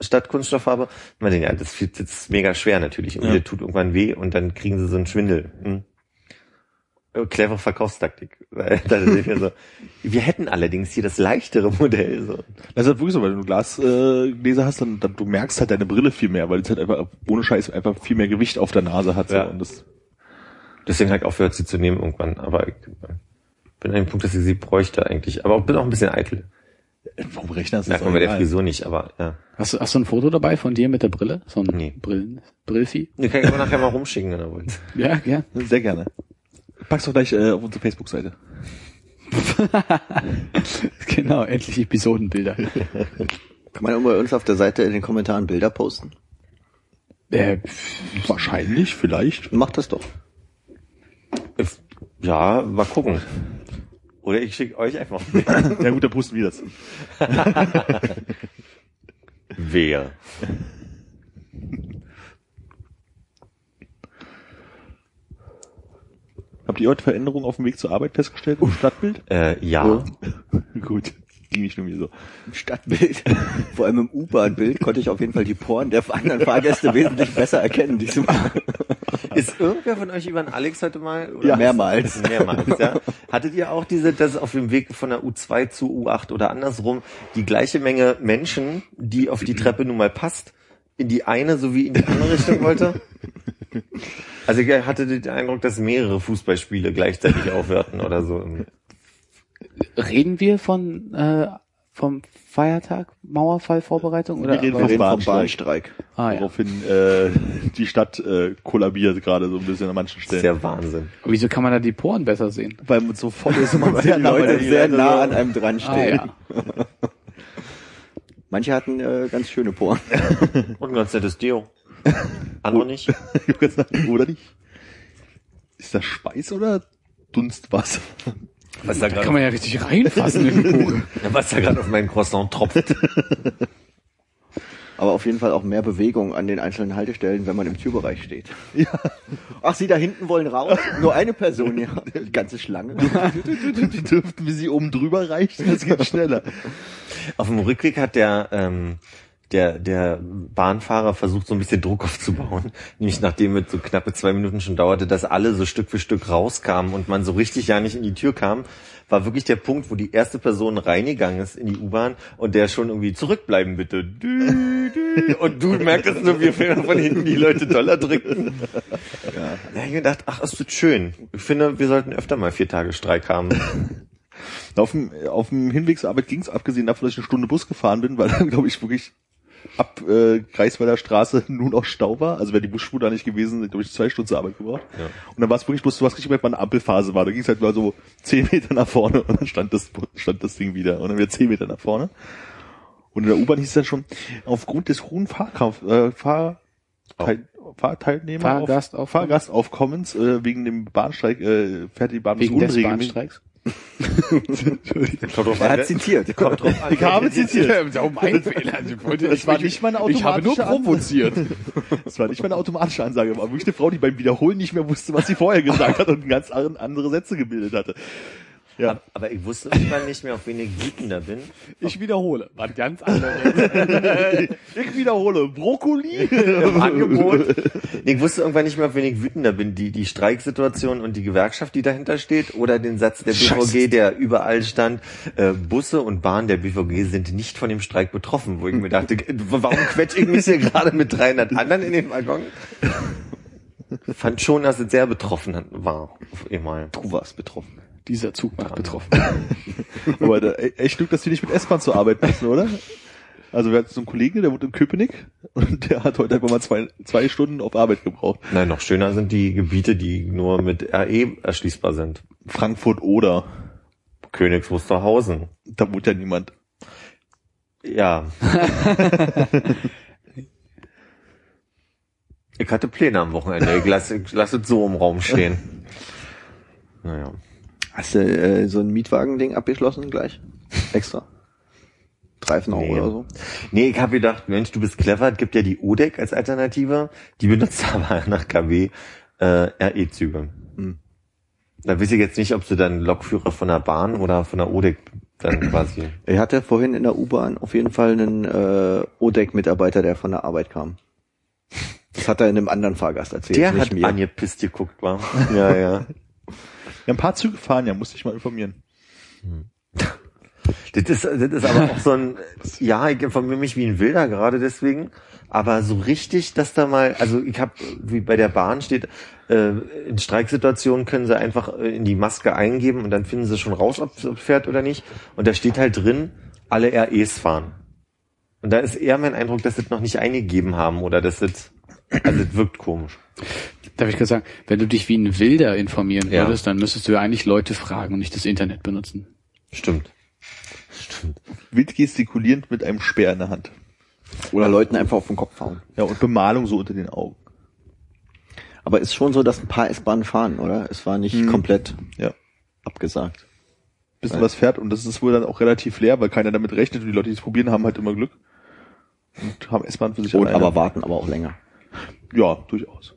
Speaker 5: statt Kunststoff habe. Und meinte, ja, das ist jetzt mega schwer natürlich. Und
Speaker 3: Ja.
Speaker 5: mir tut irgendwann weh und dann kriegen sie so einen Schwindel. Hm. Äh, Clevere Verkaufstaktik. So, wir hätten allerdings hier das leichtere Modell. So.
Speaker 3: Das ist halt wirklich so, wenn du Glasgläser äh, hast, dann, dann du merkst halt deine Brille viel mehr, weil es halt einfach ohne Scheiß einfach viel mehr Gewicht auf der Nase hat. So.
Speaker 5: Ja.
Speaker 3: Und das,
Speaker 5: Deswegen ich aufgehört, sie zu nehmen irgendwann. Aber ich bin an dem Punkt, dass ich sie bräuchte eigentlich. Aber ich bin auch ein bisschen eitel.
Speaker 3: vom Rechner ist
Speaker 5: Merkt
Speaker 3: das
Speaker 5: man bei der. Frisur nicht, aber ja.
Speaker 4: Hast du, hast du ein Foto dabei von dir mit der Brille? So ein
Speaker 5: Nee.
Speaker 4: Brillen, Brillvieh?
Speaker 5: Die kann ich aber nachher mal rumschicken, wenn er wollt.
Speaker 4: Ja, ja.
Speaker 3: Sehr gerne. Pack's doch gleich äh, auf unsere Facebook-Seite.
Speaker 4: genau, endlich Episodenbilder.
Speaker 2: Kann man bei uns auf der Seite in den Kommentaren Bilder posten?
Speaker 4: äh,
Speaker 3: Wahrscheinlich, vielleicht.
Speaker 2: Macht das doch.
Speaker 5: Ja, mal gucken. Oder ich schicke euch einfach.
Speaker 3: Ja gut, dann posten wir das.
Speaker 5: Wer?
Speaker 3: Habt ihr heute Veränderungen auf dem Weg zur Arbeit festgestellt im Stadtbild?
Speaker 5: Äh, ja.
Speaker 3: Gut, nur mir so.
Speaker 2: Im Stadtbild, vor allem im U-Bahn-Bild, konnte ich auf jeden Fall die Poren der anderen Fahrgäste wesentlich besser erkennen diesmal.
Speaker 5: Ist irgendwer von euch über den Alex heute mal?
Speaker 2: Ja, mehrmals.
Speaker 5: Mehrmals, ja. Hattet ihr auch diese, dass auf dem Weg von der U2 zu U8 oder andersrum die gleiche Menge Menschen, die auf die Treppe nun mal passt, in die eine sowie in die andere Richtung wollte? Also ich hatte den Eindruck, dass mehrere Fußballspiele gleichzeitig aufhörten oder so.
Speaker 4: Reden wir von äh, vom Feiertag, Mauerfallvorbereitung oder?
Speaker 3: Wir reden
Speaker 2: Wir
Speaker 3: vom
Speaker 2: reden vom
Speaker 3: Bahnstreik.
Speaker 4: Ah, ja.
Speaker 3: Woraufhin äh, die Stadt äh, kollabiert gerade so ein bisschen an manchen
Speaker 5: Das ist
Speaker 3: Stellen.
Speaker 5: ja Wahnsinn.
Speaker 4: Aber Wieso kann man da die Poren besser sehen?
Speaker 3: Weil man so voll ist und man die
Speaker 2: die Leute sehr
Speaker 3: Leute
Speaker 2: nah an einem dran
Speaker 4: Ah,
Speaker 2: stehen.
Speaker 4: ja.
Speaker 2: Manche hatten äh, ganz schöne Poren.
Speaker 5: Und ein ganz nettes Deo. Andere nicht?
Speaker 3: Ich hab gesagt, oder nicht? Ist das Speis oder Dunstwasser?
Speaker 5: Was da
Speaker 4: Da kann man ja richtig reinfassen in die Pore.
Speaker 5: was da gerade auf meinen Croissant tropft.
Speaker 2: Aber auf jeden Fall auch mehr Bewegung an den einzelnen Haltestellen, wenn man im Türbereich steht. Ja. Ach, Sie da hinten wollen raus? Nur eine Person, ja. Die ganze Schlange.
Speaker 3: Die dürften, wie sie oben drüber reichen, das geht schneller.
Speaker 5: Auf dem Rückweg hat der, ähm, der, der Bahnfahrer versucht, so ein bisschen Druck aufzubauen. Nämlich nachdem es so knappe zwei Minuten schon dauerte, dass alle so Stück für Stück rauskamen und man so richtig ja nicht in die Tür kam, war wirklich der Punkt, wo die erste Person reingegangen ist in die U-Bahn und der schon irgendwie zurückbleiben bitte. Dü, dü. Und du merkst nur, wie viel von hinten die Leute Dollar drücken. Ja. Da hab ich gedacht, ach, ist das schön. Ich finde, wir sollten öfter mal vier Tage Streik haben.
Speaker 3: Auf dem, auf dem Hinweg zur Arbeit ging es, abgesehen davon, dass ich eine Stunde Bus gefahren bin, weil dann, glaube ich, wirklich ab äh, Greifswalder Straße nur noch Stau war. Also wäre die Busspur da nicht gewesen, glaube ich, zwei Stunden zur Arbeit gebraucht.
Speaker 5: Ja.
Speaker 3: Und dann war es wirklich bloß, du hast richtig gemerkt, wann eine Ampelphase war. Da ging es halt mal so zehn Meter nach vorne und dann stand das, stand das Ding wieder. Und dann wieder zehn Meter nach vorne. Und in der U-Bahn hieß es dann schon, aufgrund des hohen Fahrkampf, äh, Fahr, Teil, Fahrteilnehmer,
Speaker 4: Fahrgastaufkommens.
Speaker 3: auf, Fahrgastaufkommens äh, wegen dem Bahnstreik äh, fährt die Bahn
Speaker 4: Wegen des
Speaker 3: unregelmäßig.
Speaker 4: Bahnstreiks.
Speaker 5: Drauf
Speaker 2: Er hat zitiert.
Speaker 5: kommt drauf an,
Speaker 3: Ich habe zitiert.
Speaker 4: Ja, mein Fehler. Ich, wollte,
Speaker 3: Das war nicht meine
Speaker 4: ich habe nur
Speaker 3: automatische
Speaker 4: provoziert.
Speaker 3: Das war nicht meine automatische Ansage, aber wirklich eine Frau, die beim Wiederholen nicht mehr wusste, was sie vorher gesagt hat und ganz andere Sätze gebildet hatte. Ja.
Speaker 5: Aber ich wusste irgendwann nicht mehr, auf wen ich wütender bin.
Speaker 4: Ich wiederhole. War ganz anders.
Speaker 3: Ich wiederhole, Brokkoli.
Speaker 5: Im Angebot. Ich wusste irgendwann nicht mehr, auf wen ich wütender bin. Die, die Streiksituation und die Gewerkschaft, die dahinter steht, oder den Satz der BVG, der überall stand, äh, Busse und Bahn der BVG sind nicht von dem Streik betroffen, wo ich mir dachte, warum quetsch ich mich hier gerade mit 300 anderen in den Waggon? Fand schon, dass es sehr betroffen war, auf einmal.
Speaker 2: Du warst betroffen.
Speaker 4: Dieser Zug macht betroffen.
Speaker 3: Aber da, e- echt Glück, dass die nicht mit S-Bahn zur Arbeit müssen, oder? Also wir hatten so einen Kollegen, der wohnt in Köpenick und der hat heute einfach mal zwei, zwei Stunden auf Arbeit gebraucht.
Speaker 5: Nein, noch schöner sind die Gebiete, die nur mit RE erschließbar sind.
Speaker 3: Frankfurt oder.
Speaker 5: Königs Wusterhausen.
Speaker 3: Da wohnt ja niemand.
Speaker 5: Ja. ich hatte Pläne am Wochenende. Ich lasse, ich lasse es so im Raum stehen. Naja.
Speaker 2: Hast du äh, so ein Mietwagen-Ding abgeschlossen gleich? Extra? Dreifenau
Speaker 5: Nee.
Speaker 2: oder so?
Speaker 5: Nee, ich habe gedacht, Mensch, du bist clever. Es gibt ja die ODEC als Alternative. Die benutzt aber nach KW äh, RE-Züge.
Speaker 2: Hm.
Speaker 5: Da weiß ich jetzt nicht, ob du dann Lokführer von der Bahn oder von der ODEC dann quasi.
Speaker 2: Ich hatte vorhin in der U-Bahn auf jeden Fall einen äh, ODEC-Mitarbeiter, der von der Arbeit kam. Das hat er in einem anderen Fahrgast erzählt,
Speaker 5: Der
Speaker 2: nicht
Speaker 5: hat
Speaker 2: mir.
Speaker 5: angepisst geguckt, war. Ja, ja.
Speaker 3: Ja, ein paar Züge fahren ja, musste ich mal informieren.
Speaker 5: Das ist, das ist aber auch so ein, ja, ich informiere mich wie ein Wilder gerade deswegen, aber so richtig, dass da mal, also ich habe, wie bei der Bahn steht, äh, in Streiksituationen können sie einfach äh, in die Maske eingeben und dann finden sie schon raus, ob es fährt oder nicht. Und da steht halt drin, alle REs fahren. Und da ist eher mein Eindruck, dass sie das noch nicht eingegeben haben oder dass das, also das wirkt komisch.
Speaker 4: Darf ich gerade sagen, wenn du dich wie ein Wilder informieren
Speaker 5: Ja.
Speaker 4: würdest, dann müsstest du ja eigentlich Leute fragen und nicht das Internet benutzen.
Speaker 5: Stimmt. Stimmt.
Speaker 3: Wild gestikulierend mit einem Speer in der Hand.
Speaker 2: Oder Leuten einfach auf den Kopf hauen.
Speaker 3: Ja, und Bemalung so unter den Augen.
Speaker 2: Aber ist schon so, dass ein paar S-Bahnen fahren, oder? Es war nicht
Speaker 3: Hm.
Speaker 2: komplett
Speaker 3: Ja.
Speaker 2: abgesagt.
Speaker 3: bisschen was fährt und das ist wohl dann auch relativ leer, weil keiner damit rechnet und die Leute, die es probieren, haben halt immer Glück und haben S-Bahn für sich
Speaker 2: Und
Speaker 3: alleine.
Speaker 2: aber warten aber auch länger.
Speaker 3: Ja, durchaus.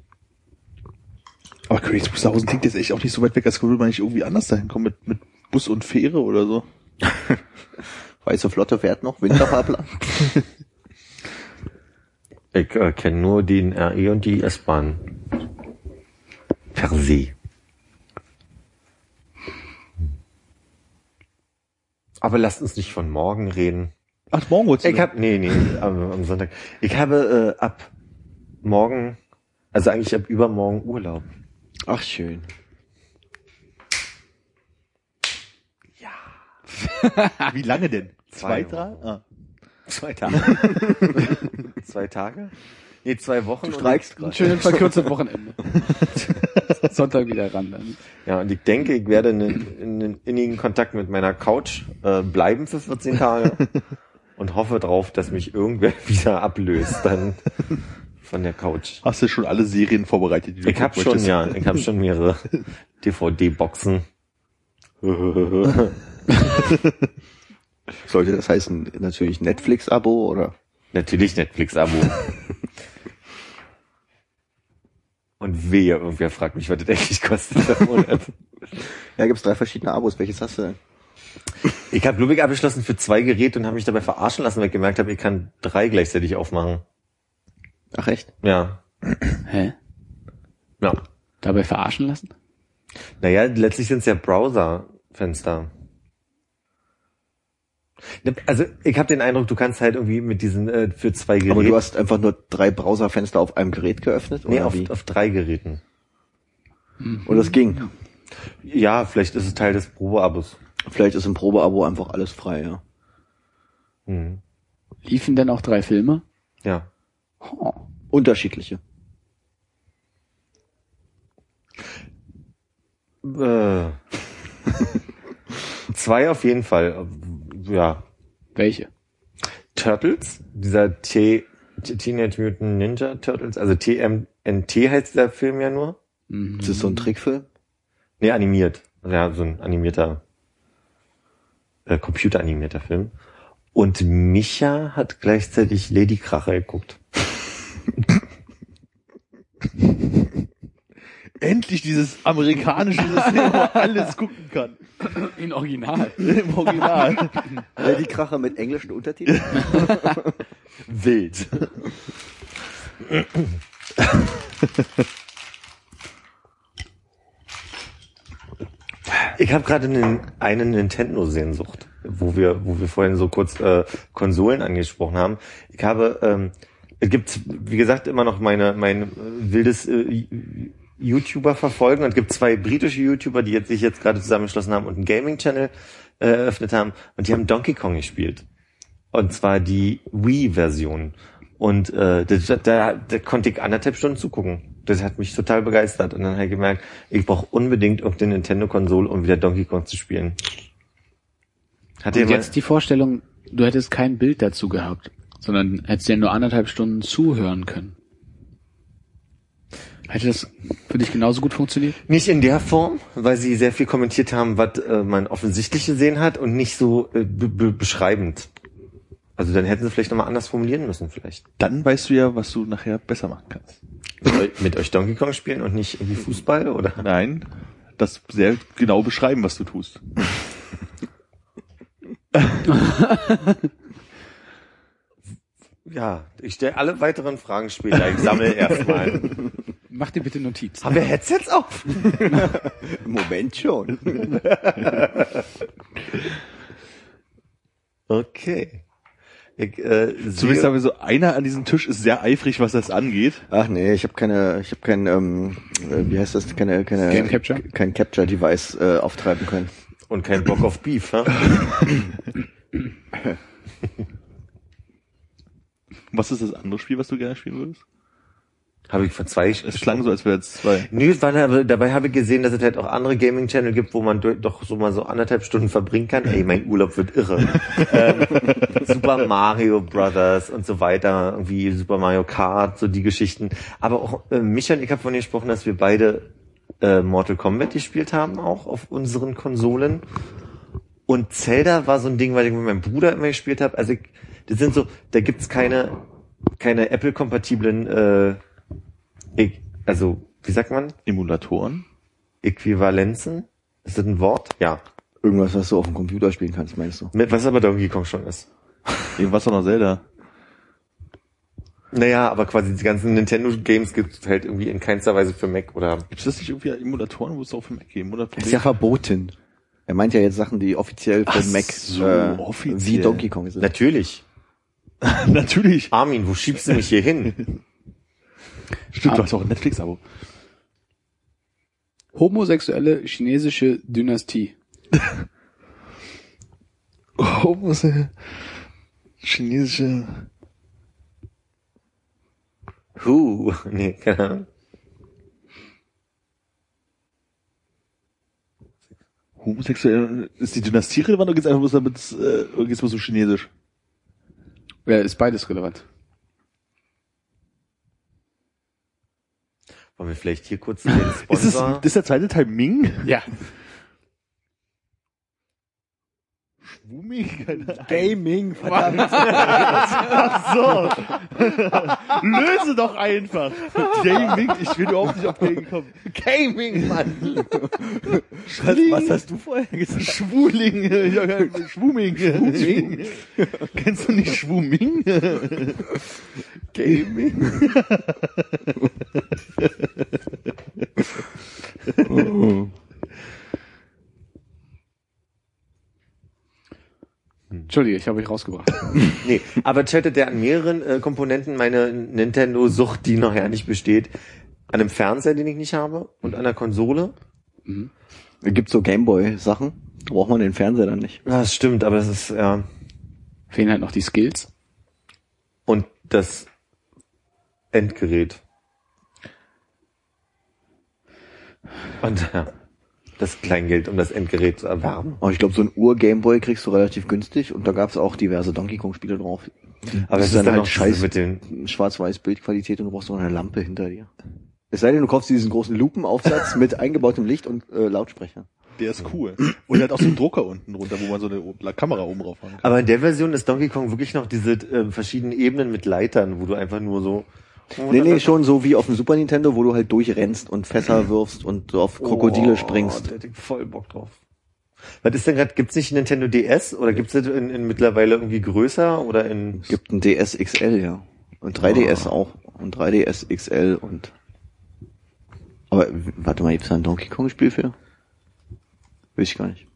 Speaker 3: Aber Königs Wusterhausen klingt jetzt echt auch nicht so weit weg, als würde man nicht irgendwie anders dahin kommen mit, mit Bus und Fähre oder so.
Speaker 2: Weiße Flotte fährt noch, Winterfahrplan.
Speaker 5: Ich äh, kenne nur den RE und die S-Bahn. Per se. Aber lasst uns nicht von morgen reden.
Speaker 3: Ach, morgen du
Speaker 5: Ich hab, nee, nee, am, am Sonntag. Ich habe äh, ab morgen, also eigentlich ab übermorgen Urlaub.
Speaker 2: Ach schön.
Speaker 3: Wie lange denn?
Speaker 5: Zwei
Speaker 3: Zwei, drei? Ah.
Speaker 5: Zwei Tage. zwei Tage? Nee, zwei Wochen.
Speaker 2: Du streikst
Speaker 4: Ein
Speaker 2: gerade.
Speaker 4: schönes verkürztes Wochenende. Sonntag wieder ran. Dann.
Speaker 5: Ja, und ich denke, ich werde in, in einen innigen Kontakt mit meiner Couch äh, bleiben für 14 Tage und hoffe drauf, dass mich irgendwer wieder ablöst dann von der Couch.
Speaker 3: Hast du schon alle Serien vorbereitet, die du
Speaker 5: Ich habe schon, ja, ich habe schon mehrere DVD-Boxen.
Speaker 2: Sollte das heißen, natürlich Netflix-Abo oder?
Speaker 5: Natürlich Netflix-Abo. Und wehe, irgendwer fragt mich, was das eigentlich kostet im Monat.
Speaker 2: Ja, gibt's drei verschiedene Abos. Welches hast du denn?
Speaker 5: Ich habe Lubik abgeschlossen für zwei Geräte und habe mich dabei verarschen lassen, weil ich gemerkt habe, ich kann drei gleichzeitig aufmachen.
Speaker 2: Ach echt?
Speaker 5: Ja.
Speaker 4: Hä?
Speaker 5: Ja.
Speaker 4: Dabei verarschen lassen?
Speaker 5: Naja, letztlich sind es ja Browser-Fenster. Ne, Also ich habe den Eindruck, du kannst halt irgendwie mit diesen äh, für zwei Geräte.
Speaker 2: Aber du hast einfach nur drei Browserfenster auf einem Gerät geöffnet?
Speaker 5: nee,
Speaker 2: oder
Speaker 5: auf,
Speaker 2: wie?
Speaker 5: auf drei Geräten.
Speaker 2: Und das ging.
Speaker 5: Ja, vielleicht ist es Teil des Probeabos.
Speaker 2: Vielleicht ist im Probeabo einfach alles frei, ja.
Speaker 5: Hm.
Speaker 4: Liefen denn auch drei Filme?
Speaker 5: Ja.
Speaker 4: Oh.
Speaker 2: Unterschiedliche.
Speaker 5: Äh. zwei auf jeden Fall. Ja.
Speaker 4: Welche?
Speaker 5: Turtles, dieser T Teenage Mutant Ninja Turtles, also TMNT heißt der Film ja nur.
Speaker 4: Mhm.
Speaker 2: Ist das so ein Trickfilm?
Speaker 5: Nee, animiert. Ja, so ein animierter, äh, computeranimierter Film. Und Micha hat gleichzeitig Lady Kracher geguckt.
Speaker 3: Endlich dieses amerikanische System, wo man alles gucken kann.
Speaker 4: In Original.
Speaker 3: Im Original.
Speaker 2: Lady Kracher mit englischen Untertiteln?
Speaker 5: Wild. Ich habe gerade einen, eine Nintendo-Sehnsucht, wo wir, wo wir vorhin so kurz äh, Konsolen angesprochen haben. Ich habe, ähm, es gibt, wie gesagt, immer noch meine, mein äh, wildes äh, YouTuber verfolgen und es gibt zwei britische YouTuber, die jetzt sich jetzt gerade zusammengeschlossen haben und einen Gaming-Channel äh, eröffnet haben und die haben Donkey Kong gespielt. Und zwar die Wii-Version. Und äh, da, da, da konnte ich anderthalb Stunden zugucken. Das hat mich total begeistert. Und dann habe ich gemerkt, ich brauche unbedingt irgendeine Nintendo-Konsole, um wieder Donkey Kong zu spielen. Hat
Speaker 4: Und jetzt die Vorstellung, du hättest kein Bild dazu gehabt, sondern hättest ja nur anderthalb Stunden zuhören können. Hätte das für dich genauso gut funktioniert?
Speaker 5: nicht in der Form, weil sie sehr viel kommentiert haben, was äh, man offensichtlich gesehen hat und nicht so äh, be be beschreibend. Also dann hätten sie vielleicht nochmal anders formulieren müssen vielleicht.
Speaker 3: Dann weißt du ja, was du nachher besser machen kannst.
Speaker 5: Mit euch- Mit euch Donkey Kong spielen und nicht irgendwie Fußball oder?
Speaker 3: Nein, das sehr genau beschreiben, was du tust.
Speaker 5: Ja, ich stelle alle weiteren Fragen später. Ich sammle erstmal.
Speaker 4: Mach dir bitte Notiz.
Speaker 5: Haben wir Headsets auf?
Speaker 2: Im Moment schon.
Speaker 5: Okay. Ich, äh,
Speaker 3: Zumindest haben wir so, einer an diesem Tisch ist sehr eifrig, was das angeht.
Speaker 2: Ach nee, ich habe keine, ich habe kein, ähm, äh, wie heißt das, keine, keine,
Speaker 4: Game Capture?
Speaker 2: kein Capture-Device äh, auftreiben können.
Speaker 5: und kein Bock auf Beef, ha?
Speaker 3: Was ist das andere Spiel, was du gerne spielen würdest?
Speaker 5: Habe ich vor zwei
Speaker 3: Es klang so, als wäre es zwei.
Speaker 5: Nö, weil, aber dabei habe ich gesehen, dass es halt auch andere Gaming-Channel gibt, wo man do- doch so mal so anderthalb Stunden verbringen kann. Ey, mein Urlaub wird irre. ähm, Super Mario Brothers und so weiter, irgendwie Super Mario Kart, so die Geschichten. Aber auch äh, Micha und ich haben von gesprochen, dass wir beide äh, Mortal Kombat gespielt haben, auch auf unseren Konsolen. Und Zelda war so ein Ding, weil ich mit meinem Bruder immer gespielt habe. Also ich, das sind so, da gibt's keine keine Apple-kompatiblen, äh, also wie sagt man,
Speaker 3: Emulatoren?
Speaker 5: Äquivalenzen? Ist das ein Wort? Ja.
Speaker 2: Irgendwas, was du auf dem Computer spielen kannst, meinst du?
Speaker 5: Mit, was aber Donkey Kong schon ist.
Speaker 3: Irgendwas doch noch Zelda.
Speaker 5: Naja, aber quasi die ganzen Nintendo-Games gibt's halt irgendwie in keinster Weise für Mac oder
Speaker 3: Gibt es das nicht irgendwie Emulatoren, wo es auch für Mac geben? Oder
Speaker 2: Ist ja verboten. Er meint ja jetzt Sachen, die offiziell für
Speaker 3: Ach
Speaker 2: Mac
Speaker 3: so,
Speaker 2: äh,
Speaker 3: offiziell.
Speaker 2: wie Donkey Kong sind.
Speaker 5: natürlich.
Speaker 3: Natürlich.
Speaker 5: Armin, wo schiebst du mich hier hin?
Speaker 3: Stimmt, du hast auch ein Netflix-Abo.
Speaker 4: Homosexuelle chinesische Dynastie.
Speaker 3: Äh, chinesische
Speaker 5: Huh, nee, keine Ahnung.
Speaker 3: homosexuelle ist die Dynastie relevant oder geht's einfach bloß damit äh, oder geht's bloß so chinesisch?
Speaker 4: Ja, ist beides relevant.
Speaker 5: Wollen wir vielleicht hier kurz den
Speaker 3: Ist es
Speaker 5: Sponsor?
Speaker 3: ist der zweite Teil Ming?
Speaker 4: Ja.
Speaker 3: Ahnung.
Speaker 2: Gaming, verdammt.
Speaker 3: Ach so. Löse doch einfach. Gaming, ich will überhaupt nicht auf Gaming kommen.
Speaker 5: Gaming, Mann.
Speaker 2: was, was hast du vorher gesagt?
Speaker 3: Schwuling, Schwuming. Schwuming. Kennst du nicht Schwuming?
Speaker 2: Gaming?
Speaker 4: Entschuldige, ich habe euch rausgebracht.
Speaker 5: Nee, aber chattet der an mehreren äh, Komponenten meine Nintendo-Sucht, die noch ja nicht besteht. An einem Fernseher, den ich nicht habe, und an der Konsole.
Speaker 2: Es gibt so Gameboy-Sachen. Da braucht man den Fernseher dann nicht.
Speaker 5: Ja, das stimmt, aber das ist, ja.
Speaker 4: Fehlen halt noch die Skills.
Speaker 5: Und das Endgerät. Und ja, das Kleingeld, um das Endgerät zu erwerben.
Speaker 2: Aber ich glaube, so ein Ur-Gameboy kriegst du relativ günstig und da gab's auch diverse Donkey Kong-Spiele drauf.
Speaker 5: Aber
Speaker 2: Das
Speaker 5: es
Speaker 2: ist dann halt
Speaker 5: noch
Speaker 2: scheiße.
Speaker 5: mit den
Speaker 2: Schwarz-Weiß Bildqualität und du brauchst noch eine Lampe hinter dir. Es sei denn, du kaufst diesen großen Lupenaufsatz mit eingebautem Licht und äh, Lautsprecher.
Speaker 3: Der ist cool. Und er hat auch so einen Drucker unten drunter, wo man so eine Kamera oben drauf haben kann.
Speaker 5: Aber in der Version ist Donkey Kong wirklich noch diese äh, verschiedenen Ebenen mit Leitern, wo du einfach nur so.
Speaker 2: Nee, nee, schon so wie auf dem Super Nintendo, wo du halt durchrennst und Fässer wirfst und so auf Krokodile
Speaker 5: Oh,
Speaker 2: springst.
Speaker 5: Da hätte ich voll Bock drauf. Was ist denn gerade, gibt's nicht Nintendo DS oder gibt's das in, in mittlerweile irgendwie größer oder in
Speaker 2: Es gibt ein DS XL, ja. Und 3DS auch. Und 3DS XL und... Aber warte mal, gibt's da ein Donkey Kong Spiel für? Weiß ich gar nicht.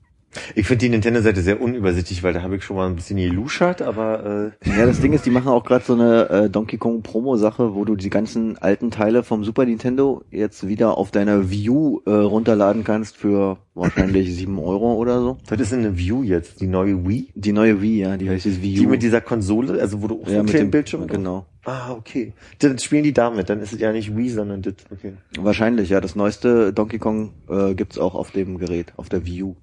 Speaker 5: Ich finde die Nintendo-Seite sehr unübersichtlich, weil da habe ich schon mal ein bisschen geluschert, aber äh,
Speaker 2: Ja, das Ding ist, die machen auch gerade so eine äh, Donkey Kong Promo-Sache, wo du die ganzen alten Teile vom Super Nintendo jetzt wieder auf deiner Wii U äh, runterladen kannst für wahrscheinlich sieben Euro oder so.
Speaker 5: was ist denn eine View jetzt? Die neue Wii?
Speaker 2: Die neue Wii, ja, die heißt jetzt Wii U.
Speaker 5: Die mit dieser Konsole, also wo du auch
Speaker 2: ja, mit dem
Speaker 5: Bildschirm drauf-
Speaker 2: Genau.
Speaker 5: Ah, okay. Dann spielen die damit, dann ist es ja nicht Wii, sondern das, okay.
Speaker 2: Wahrscheinlich, ja. Das neueste Donkey Kong äh, gibt's auch auf dem Gerät, auf der Wii U.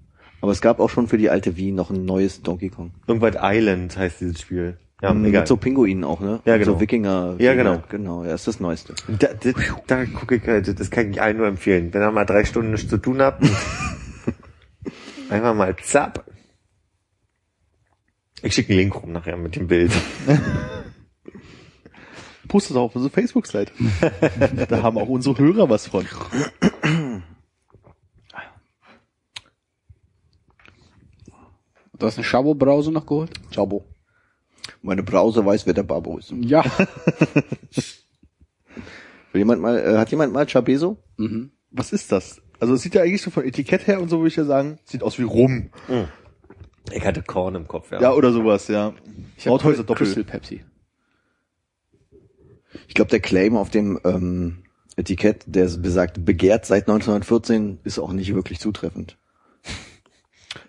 Speaker 2: Aber es gab auch schon für die alte Wii noch ein neues Donkey Kong.
Speaker 5: Irgendwas Island heißt dieses Spiel. Ja,
Speaker 2: Mm,
Speaker 5: egal.
Speaker 2: Mit so Pinguinen auch, ne?
Speaker 5: Ja, genau.
Speaker 2: So Wikinger.
Speaker 5: Ja, genau.
Speaker 2: Genau, ja, ist das neueste.
Speaker 5: Da, da, da gucke ich halt, das kann ich allen nur empfehlen. Wenn ihr mal drei Stunden nichts zu tun habt, einfach mal zapp. Ich schicke einen Link rum nachher mit dem Bild.
Speaker 3: Post es auch auf unsere Facebook-Seite. da haben auch unsere Hörer was von.
Speaker 4: Du hast eine Schabo-Brause noch geholt?
Speaker 2: Chabo. Meine Brause weiß, wer der Babo ist.
Speaker 4: Ja.
Speaker 2: Will jemand mal, äh, hat jemand mal Chabeso?
Speaker 4: mhm.
Speaker 3: Was ist das? Also es sieht ja eigentlich so von Etikett her und so würde ich ja sagen, sieht aus wie Rum.
Speaker 5: Ich hatte Korn im Kopf, ja.
Speaker 3: Ja, oder sowas, ja.
Speaker 4: Ich hab
Speaker 3: Rauthäuser Doppel.
Speaker 4: Crystal Pepsi.
Speaker 2: Ich glaube, der Claim auf dem ähm, Etikett, der besagt, begehrt seit 1914, ist auch nicht wirklich zutreffend.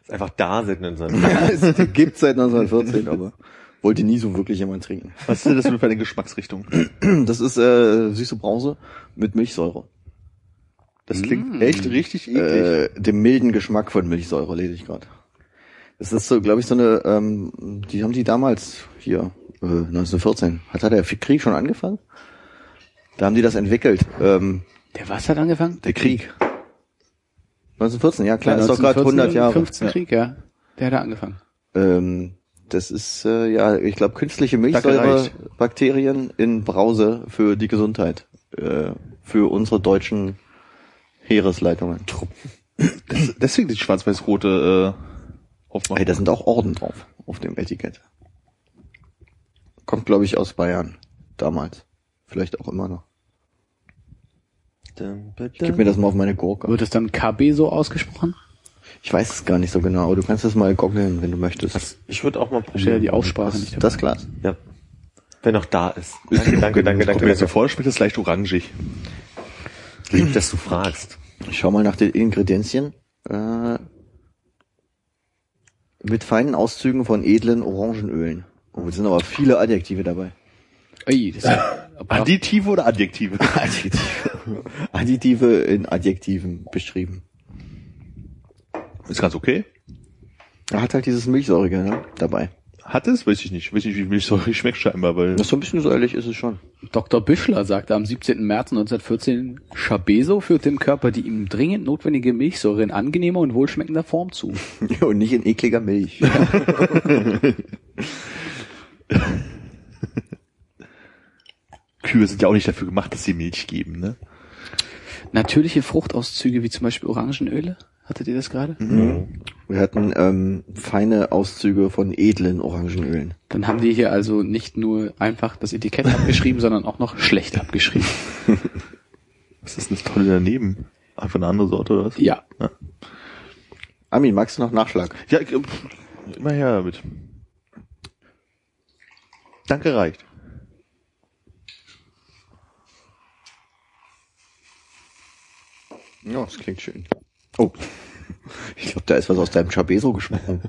Speaker 5: Ist einfach da so einem.
Speaker 2: Ja, es die gibt's seit 1914, aber wollte nie so wirklich jemand trinken.
Speaker 3: Was ist denn das für eine Geschmacksrichtung?
Speaker 2: Das ist äh, süße Brause mit Milchsäure.
Speaker 3: Das klingt
Speaker 4: Mm.
Speaker 3: echt richtig eklig.
Speaker 2: Äh, dem milden Geschmack von Milchsäure lese ich gerade. Das ist so, glaube ich, so eine, ähm, die haben die damals hier, äh, 1914. Hat da der Krieg schon angefangen? Da haben die das entwickelt. Ähm,
Speaker 4: Der was hat angefangen?
Speaker 2: der Krieg. 1914, ja klar, ist doch gerade 100 Jahre.
Speaker 4: 15
Speaker 2: Ja.
Speaker 4: Krieg, ja. Der hat da angefangen.
Speaker 2: Ähm, das ist, äh, ja, ich glaube, künstliche. Milchsäurebakterien in Brause für die Gesundheit. Äh, für unsere deutschen Heeresleitungen.
Speaker 3: Das, deswegen die schwarz-weiß-rote äh, Aufmachung.
Speaker 2: Hey, da sind auch Orden drauf, auf dem Etikett. Kommt, glaube ich, aus Bayern. Damals. Vielleicht auch immer noch. Ich gib mir das mal auf meine Gurke.
Speaker 4: Wird es dann KB so ausgesprochen?
Speaker 2: Ich weiß es gar nicht so genau, aber du kannst es mal goggeln, wenn du möchtest.
Speaker 5: Ich würde auch mal probieren.
Speaker 4: die Aussprache nicht dabei.
Speaker 2: Das Glas.
Speaker 5: Ja. Wenn noch da ist. Danke, danke, danke,
Speaker 3: Kommt
Speaker 5: danke.
Speaker 3: mir das so
Speaker 5: danke.
Speaker 3: vor, schmeckt das leicht orangig.
Speaker 5: Lieb, dass du fragst.
Speaker 2: Ich schau mal nach den Ingredienzien. Äh, mit feinen Auszügen von edlen Orangenölen. Oh, es sind aber viele Adjektive dabei.
Speaker 4: Ist ja,
Speaker 3: Additive oder Adjektive?
Speaker 2: Adjektive. Additive in Adjektiven beschrieben.
Speaker 3: Ist ganz okay.
Speaker 2: Er hat halt dieses Milchsäurige ne, dabei.
Speaker 3: Hat es? Weiß ich nicht. Weiß nicht, wie Milchsäure schmeckt scheinbar, weil
Speaker 2: Das so ein bisschen säuerlich ist es schon.
Speaker 4: Dr. Büschler sagte am 17. März 1914, Chabeso führt dem Körper die ihm dringend notwendige Milchsäure in angenehmer und wohlschmeckender Form zu.
Speaker 2: Und nicht in ekliger Milch.
Speaker 3: Kühe sind ja auch nicht dafür gemacht, dass sie Milch geben, ne?
Speaker 4: Natürliche Fruchtauszüge wie zum Beispiel Orangenöle. Hattet ihr das gerade?
Speaker 2: Wir hatten ähm, feine Auszüge von edlen Orangenölen.
Speaker 4: Dann haben die hier also nicht nur einfach das Etikett abgeschrieben, sondern auch noch schlecht abgeschrieben.
Speaker 3: Was ist denn das Tolle daneben? Einfach eine andere Sorte oder was?
Speaker 4: Ja.
Speaker 2: Armin, magst du noch Nachschlag?
Speaker 3: Ja, ich, pff, immer her damit. Danke reicht.
Speaker 2: Ja, das klingt schön. Oh. Ich glaube, da ist was aus deinem Chabeso gesprungen.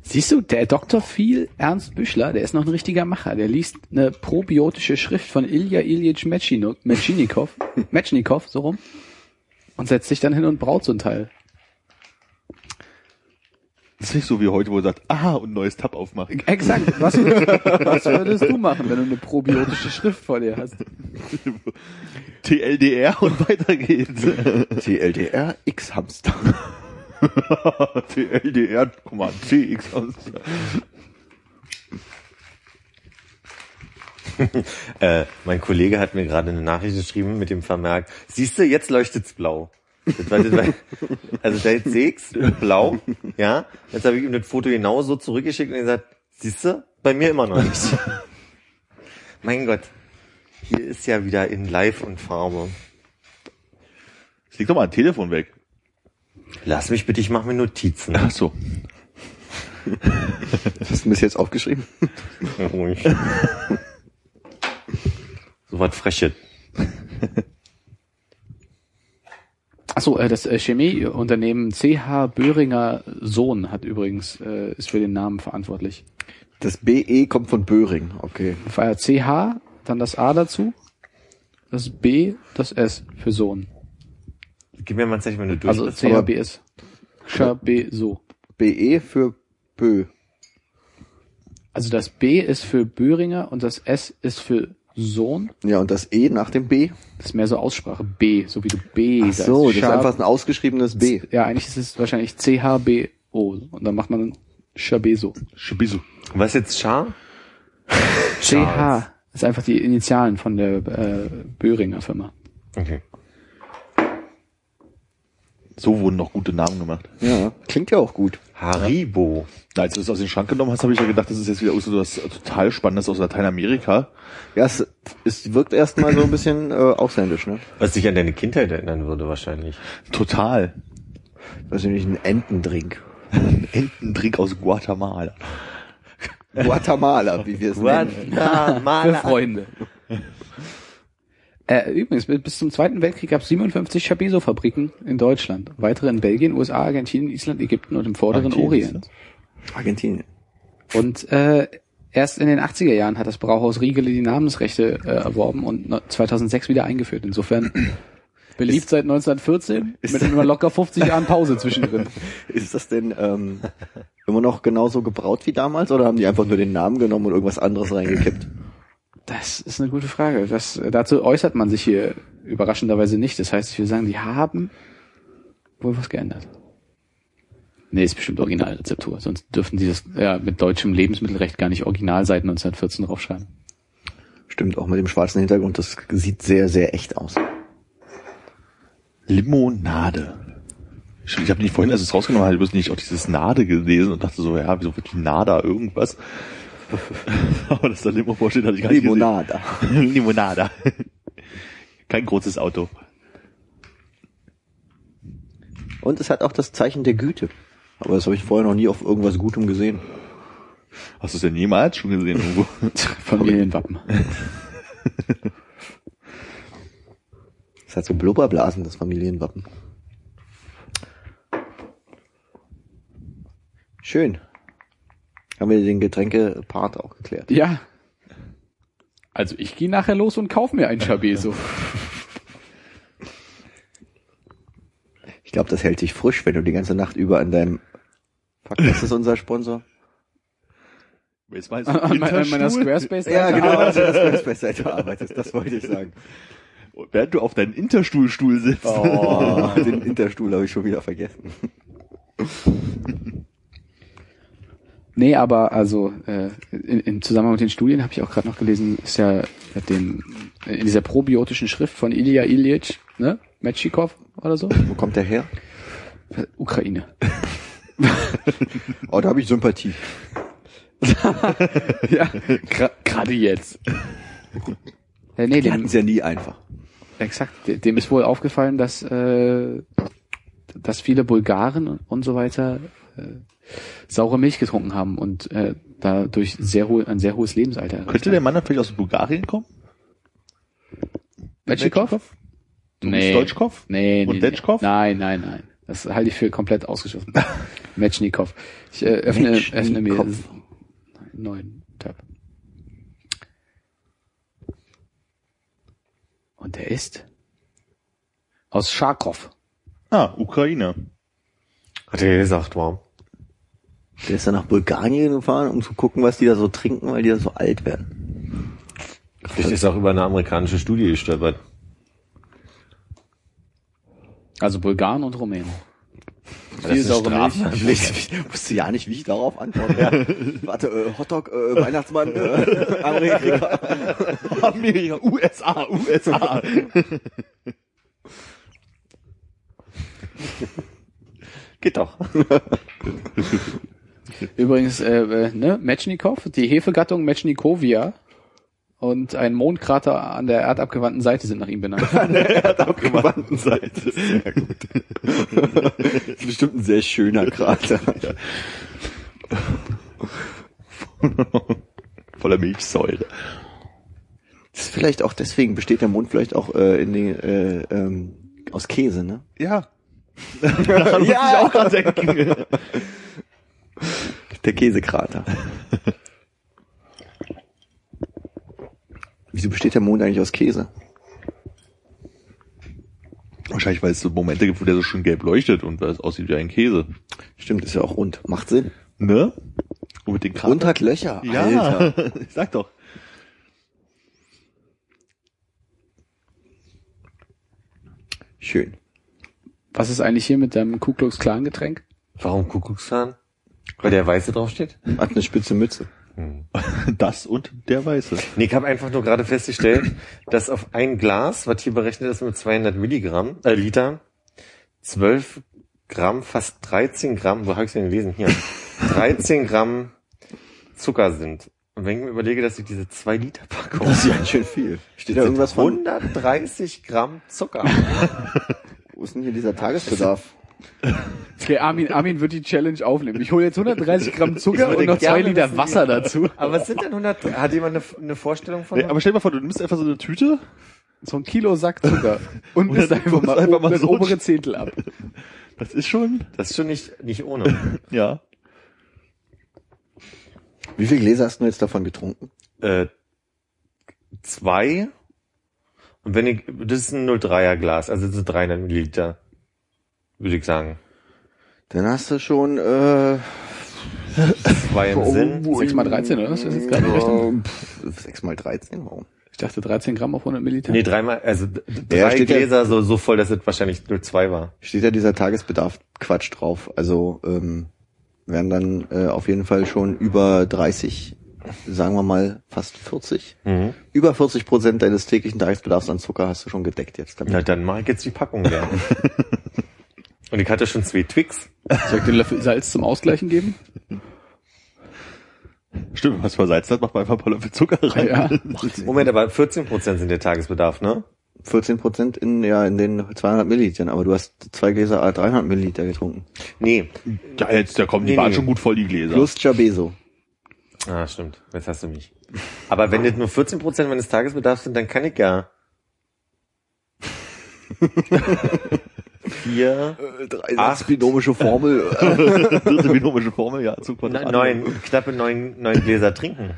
Speaker 4: Siehst du, der Dr. Viel Ernst Büschler, der ist noch ein richtiger Macher. Der liest eine probiotische Schrift von Ilja Ilyich Metschnikow, Metschnikow, so rum, und setzt sich dann hin und braut so ein Teil.
Speaker 3: Das ist nicht so wie heute, wo er sagt, aha, und ein neues Tab aufmachen.
Speaker 4: Exakt. Was, was würdest du machen, wenn du eine probiotische Schrift vor dir hast?
Speaker 3: TLDR und weiter geht's.
Speaker 2: TLDR X-Hamster.
Speaker 3: TLDR, Command CX aus.
Speaker 5: Äh, mein Kollege hat mir gerade eine Nachricht geschrieben mit dem Vermerk, siehst du, jetzt leuchtet's blau. Das war, das war, also da jetzt sechs, blau, ja. Jetzt habe ich ihm das Foto genau so zurückgeschickt und gesagt, siehst du, bei mir immer noch nicht. mein Gott, hier ist ja wieder in Live und Farbe.
Speaker 3: Leg doch mal ein Telefon weg.
Speaker 5: Lass mich bitte, ich mache mir Notizen.
Speaker 3: Ach so.
Speaker 2: Hast du mir das jetzt aufgeschrieben?
Speaker 5: Ruhig. so was Freches.
Speaker 4: Achso, äh, das äh, Chemieunternehmen CH Böhringer Sohn hat übrigens, äh, ist für den Namen verantwortlich.
Speaker 2: Das BE kommt von Böhring, okay.
Speaker 4: CH, dann das A dazu, das B, das S für Sohn.
Speaker 5: Gib mir mal Zeichen, wenn du durch
Speaker 4: Also. CHBS. Chabeso.
Speaker 2: BE für Bö.
Speaker 4: Also das B ist für Böhringer und das S ist für Sohn.
Speaker 2: Ja, und das E nach dem B?
Speaker 4: Das ist mehr so Aussprache. B, so wie du B
Speaker 2: Ach so, das ist einfach ein ausgeschriebenes B.
Speaker 4: Ja, eigentlich ist es wahrscheinlich CHBO. Und dann macht man Chabeso.
Speaker 3: Schibisu.
Speaker 5: Was jetzt Char?
Speaker 4: CH ist einfach die Initialen von der äh, Böhringer Firma.
Speaker 5: Okay.
Speaker 3: So wurden noch gute Namen gemacht.
Speaker 2: Ja, klingt ja auch gut.
Speaker 5: Haribo.
Speaker 3: Na, als du es aus den Schrank genommen hast, habe ich ja gedacht, das ist jetzt wieder so was total Spannendes aus Lateinamerika.
Speaker 2: Ja, es, es wirkt erstmal so ein bisschen äh, ausländisch, ne?
Speaker 5: Was dich an deine Kindheit erinnern würde wahrscheinlich.
Speaker 3: Total.
Speaker 2: Weiß ich nicht, ein Entendrink.
Speaker 3: Entendrink aus Guatemala.
Speaker 2: Guatemala, wie wir es nennen.
Speaker 4: Für
Speaker 5: Guatemala.
Speaker 4: Freunde. Äh, übrigens, bis zum Zweiten Weltkrieg gab es 57 Chabeso-Fabriken in Deutschland. Weitere in Belgien, USA, Argentinien, Island, Ägypten und im vorderen Orient.
Speaker 2: Argentinien.
Speaker 4: Und äh, erst in den 80er Jahren hat das Brauhaus Riegele die Namensrechte äh, erworben und no- 2006 wieder eingeführt. Insofern beliebt seit 1914
Speaker 2: ist-
Speaker 4: mit immer locker 50 Jahren Pause zwischendrin.
Speaker 2: Ist das denn ähm, immer noch genauso gebraut wie damals oder haben die einfach nur den Namen genommen und irgendwas anderes reingekippt?
Speaker 4: Das ist eine gute Frage. Das, dazu äußert man sich hier überraschenderweise nicht. Das heißt, ich würde sagen, die haben wohl was geändert. Nee, ist bestimmt Originalrezeptur. Sonst dürften die das ja, mit deutschem Lebensmittelrecht gar nicht original seit 1914 draufschreiben.
Speaker 2: Stimmt, auch mit dem schwarzen Hintergrund, das sieht sehr, sehr echt aus.
Speaker 3: Limonade. Ich, ich habe nicht vorhin, als ich es rausgenommen habe, bloß nicht auch dieses Nade gelesen und dachte so, ja, wieso wird die Nada irgendwas? Aber dass da Limo vorsteht, hatte ich gar nicht
Speaker 2: Limonada.
Speaker 3: gesehen. Limonada. Kein großes Auto.
Speaker 2: Und es hat auch das Zeichen der Güte. Aber das habe ich vorher noch nie auf irgendwas Gutem gesehen.
Speaker 3: Hast du es denn jemals schon gesehen irgendwo?
Speaker 4: Familienwappen.
Speaker 2: Es hat so Blubberblasen, das Familienwappen. Schön. Haben wir den Getränkepart auch geklärt.
Speaker 4: Ja. Also ich gehe nachher los und kauf mir ein Chabeso.
Speaker 2: Ich glaube, das hält sich frisch, wenn du die ganze Nacht über an deinem Fuck, das ist unser Sponsor.
Speaker 3: Jetzt meinst
Speaker 4: an, an meiner
Speaker 3: Interstuhl?
Speaker 4: Squarespace.
Speaker 2: Ja, genau, du das Squarespace-Seite arbeitest, das wollte ich sagen.
Speaker 3: Während du auf deinem Interstuhlstuhl sitzt.
Speaker 2: Oh, den Interstuhl habe ich schon wieder vergessen.
Speaker 4: Nee, aber also äh, in, im Zusammenhang mit den Studien habe ich auch gerade noch gelesen, ist ja den, in dieser probiotischen Schrift von Ilya Ilyich, ne? Metschikow oder so?
Speaker 2: Wo kommt der her?
Speaker 4: Ukraine.
Speaker 2: Oh, da habe ich Sympathie.
Speaker 4: ja, gerade jetzt. Äh, nee, dem,
Speaker 2: es ja nie einfach.
Speaker 4: exakt. de- Dem ist wohl aufgefallen, dass äh, dass viele Bulgaren und, und so weiter äh, saure Milch getrunken haben und äh, dadurch sehr hohe, ein sehr hohes Lebensalter. erreicht
Speaker 3: Könnte der Mann dann vielleicht aus Bulgarien kommen?
Speaker 4: Metschikow?
Speaker 3: Du bist Deutschkopf?
Speaker 4: Nee, nee,
Speaker 3: Und
Speaker 4: nee.
Speaker 3: Detschkow?
Speaker 4: Nein, nein, nein. Das halte ich für komplett ausgeschlossen. Metschnikow. Ich äh, öffne,
Speaker 2: Metschnikow.
Speaker 4: öffne mir einen neuen Tab. Und der ist aus Charkow.
Speaker 3: Ah, Ukraine.
Speaker 5: Hat er gesagt, wow.
Speaker 2: Der ist dann nach Bulgarien gefahren, um zu gucken, was die da so trinken, weil die da so alt werden.
Speaker 5: Vielleicht ist auch über eine amerikanische Studie gestolpert.
Speaker 4: Also Bulgaren und Rumänen.
Speaker 5: Das ist
Speaker 4: saure Milch.
Speaker 2: Ich wusste ja nicht, wie ich darauf antworte. Ja. Warte, äh, Hotdog, äh, Weihnachtsmann, äh, Amerika.
Speaker 3: Amerika, USA, USA.
Speaker 2: Geht doch.
Speaker 4: Übrigens, äh, äh, ne, Metschnikow, die Hefegattung Metschnikovia und ein Mondkrater an der erdabgewandten Seite sind nach ihm benannt.
Speaker 2: Abgewandten Seite. Sehr gut. das ist bestimmt ein sehr schöner Krater.
Speaker 3: Voller Milchsäure.
Speaker 2: Das ist vielleicht auch deswegen besteht der Mond vielleicht auch äh, in den, äh, ähm, aus Käse, ne?
Speaker 3: Ja. Daran muss ich auch gerade denken.
Speaker 2: Der Käsekrater. Wieso besteht der Mond eigentlich aus Käse?
Speaker 3: Wahrscheinlich, weil es so Momente gibt, wo der so schön gelb leuchtet und weil es aussieht wie ein Käse.
Speaker 2: Stimmt, ist ja auch rund. Macht Sinn.
Speaker 3: Ne? Und mit den Krater.
Speaker 2: Und hat Löcher.
Speaker 3: ja,
Speaker 2: Alter.
Speaker 3: ich sag doch.
Speaker 2: Schön.
Speaker 4: Was ist eigentlich hier mit deinem Ku Klux Klan Getränk?
Speaker 5: Warum Kuckuckshahn? Weil der Weiße draufsteht?
Speaker 2: Hat eine spitze Mütze.
Speaker 3: Das und der Weiße.
Speaker 5: Nee, ich habe einfach nur gerade festgestellt, dass auf ein Glas, was hier berechnet ist mit 200 Milligramm, äh, Liter, 12 Gramm, fast 13 Gramm, wo habe ich denn gelesen? Hier. 13 Gramm Zucker sind. Und wenn ich mir überlege, dass ich diese 2 Liter Packung
Speaker 2: Das ist ja ganz schön viel. Steht da irgendwas von?
Speaker 5: 130 Gramm Zucker.
Speaker 2: Wo ist denn hier dieser Tagesbedarf?
Speaker 4: Okay, Armin, Armin wird die Challenge aufnehmen. Ich hole jetzt 130 Gramm Zucker und noch zwei Liter
Speaker 5: wissen,
Speaker 4: Wasser dazu.
Speaker 5: Aber was sind denn 100? Hat jemand eine, eine Vorstellung von?
Speaker 3: Nee, aber stell dir mal vor, du nimmst einfach so eine Tüte.
Speaker 4: So ein Kilo Sack Zucker. Und
Speaker 3: Und
Speaker 4: einfach mal,
Speaker 3: das einfach mal
Speaker 4: das
Speaker 3: so-
Speaker 4: obere Zehntel ab.
Speaker 3: Das ist schon,
Speaker 5: das ist schon nicht, nicht ohne.
Speaker 3: ja.
Speaker 2: Wie viele Gläser hast du jetzt davon getrunken?
Speaker 5: äh, zwei. Und wenn ich, das ist ein 03er Glas, also das sind 300 Milliliter, würde ich sagen.
Speaker 2: Dann hast du schon äh,
Speaker 5: Zwei im Sinn.
Speaker 4: 6 mal 13, oder? Was ist jetzt gerade die Rechnung?
Speaker 2: äh, 6 mal 13, warum?
Speaker 4: Ich dachte 13 Gramm auf 100 Milliliter.
Speaker 5: Nee, dreimal, also
Speaker 2: Ja,
Speaker 5: drei
Speaker 2: ja-
Speaker 5: Gläser so, so voll, dass es wahrscheinlich 0,2 war.
Speaker 2: Steht ja dieser Tagesbedarf Quatsch drauf. Also ähm, werden dann äh, auf jeden Fall schon über 30, sagen wir mal fast 40.
Speaker 5: Mhm.
Speaker 2: Über 40 Prozent deines täglichen Tagesbedarfs an Zucker hast du schon gedeckt jetzt damit.
Speaker 5: Na, dann ich jetzt die Packung leer. Und ich hatte schon zwei Twix.
Speaker 4: Soll ich den Löffel Salz zum Ausgleichen geben?
Speaker 3: Stimmt, was versalzen hat, macht man einfach ein paar Löffel Zucker rein.
Speaker 4: Ja.
Speaker 5: Moment, aber 14% sind der Tagesbedarf, ne?
Speaker 2: 14 Prozent in, ja, in den 200 Millilitern, aber du hast zwei Gläser A 300 Milliliter getrunken.
Speaker 5: Nee.
Speaker 3: Ja, jetzt, da kommen die
Speaker 5: Nee,
Speaker 3: waren
Speaker 5: nee.
Speaker 3: schon gut voll, die Gläser.
Speaker 2: Plus Chabeso.
Speaker 5: Ah, stimmt. Jetzt hast du mich. Aber wenn das nur 14% meines Tagesbedarfs sind, dann kann ich ja vier,
Speaker 2: Drei
Speaker 5: Acht.
Speaker 2: binomische Formel.
Speaker 3: Dritte binomische Formel, ja, Zug von
Speaker 5: neun, neun, knappe neun, neun Gläser trinken.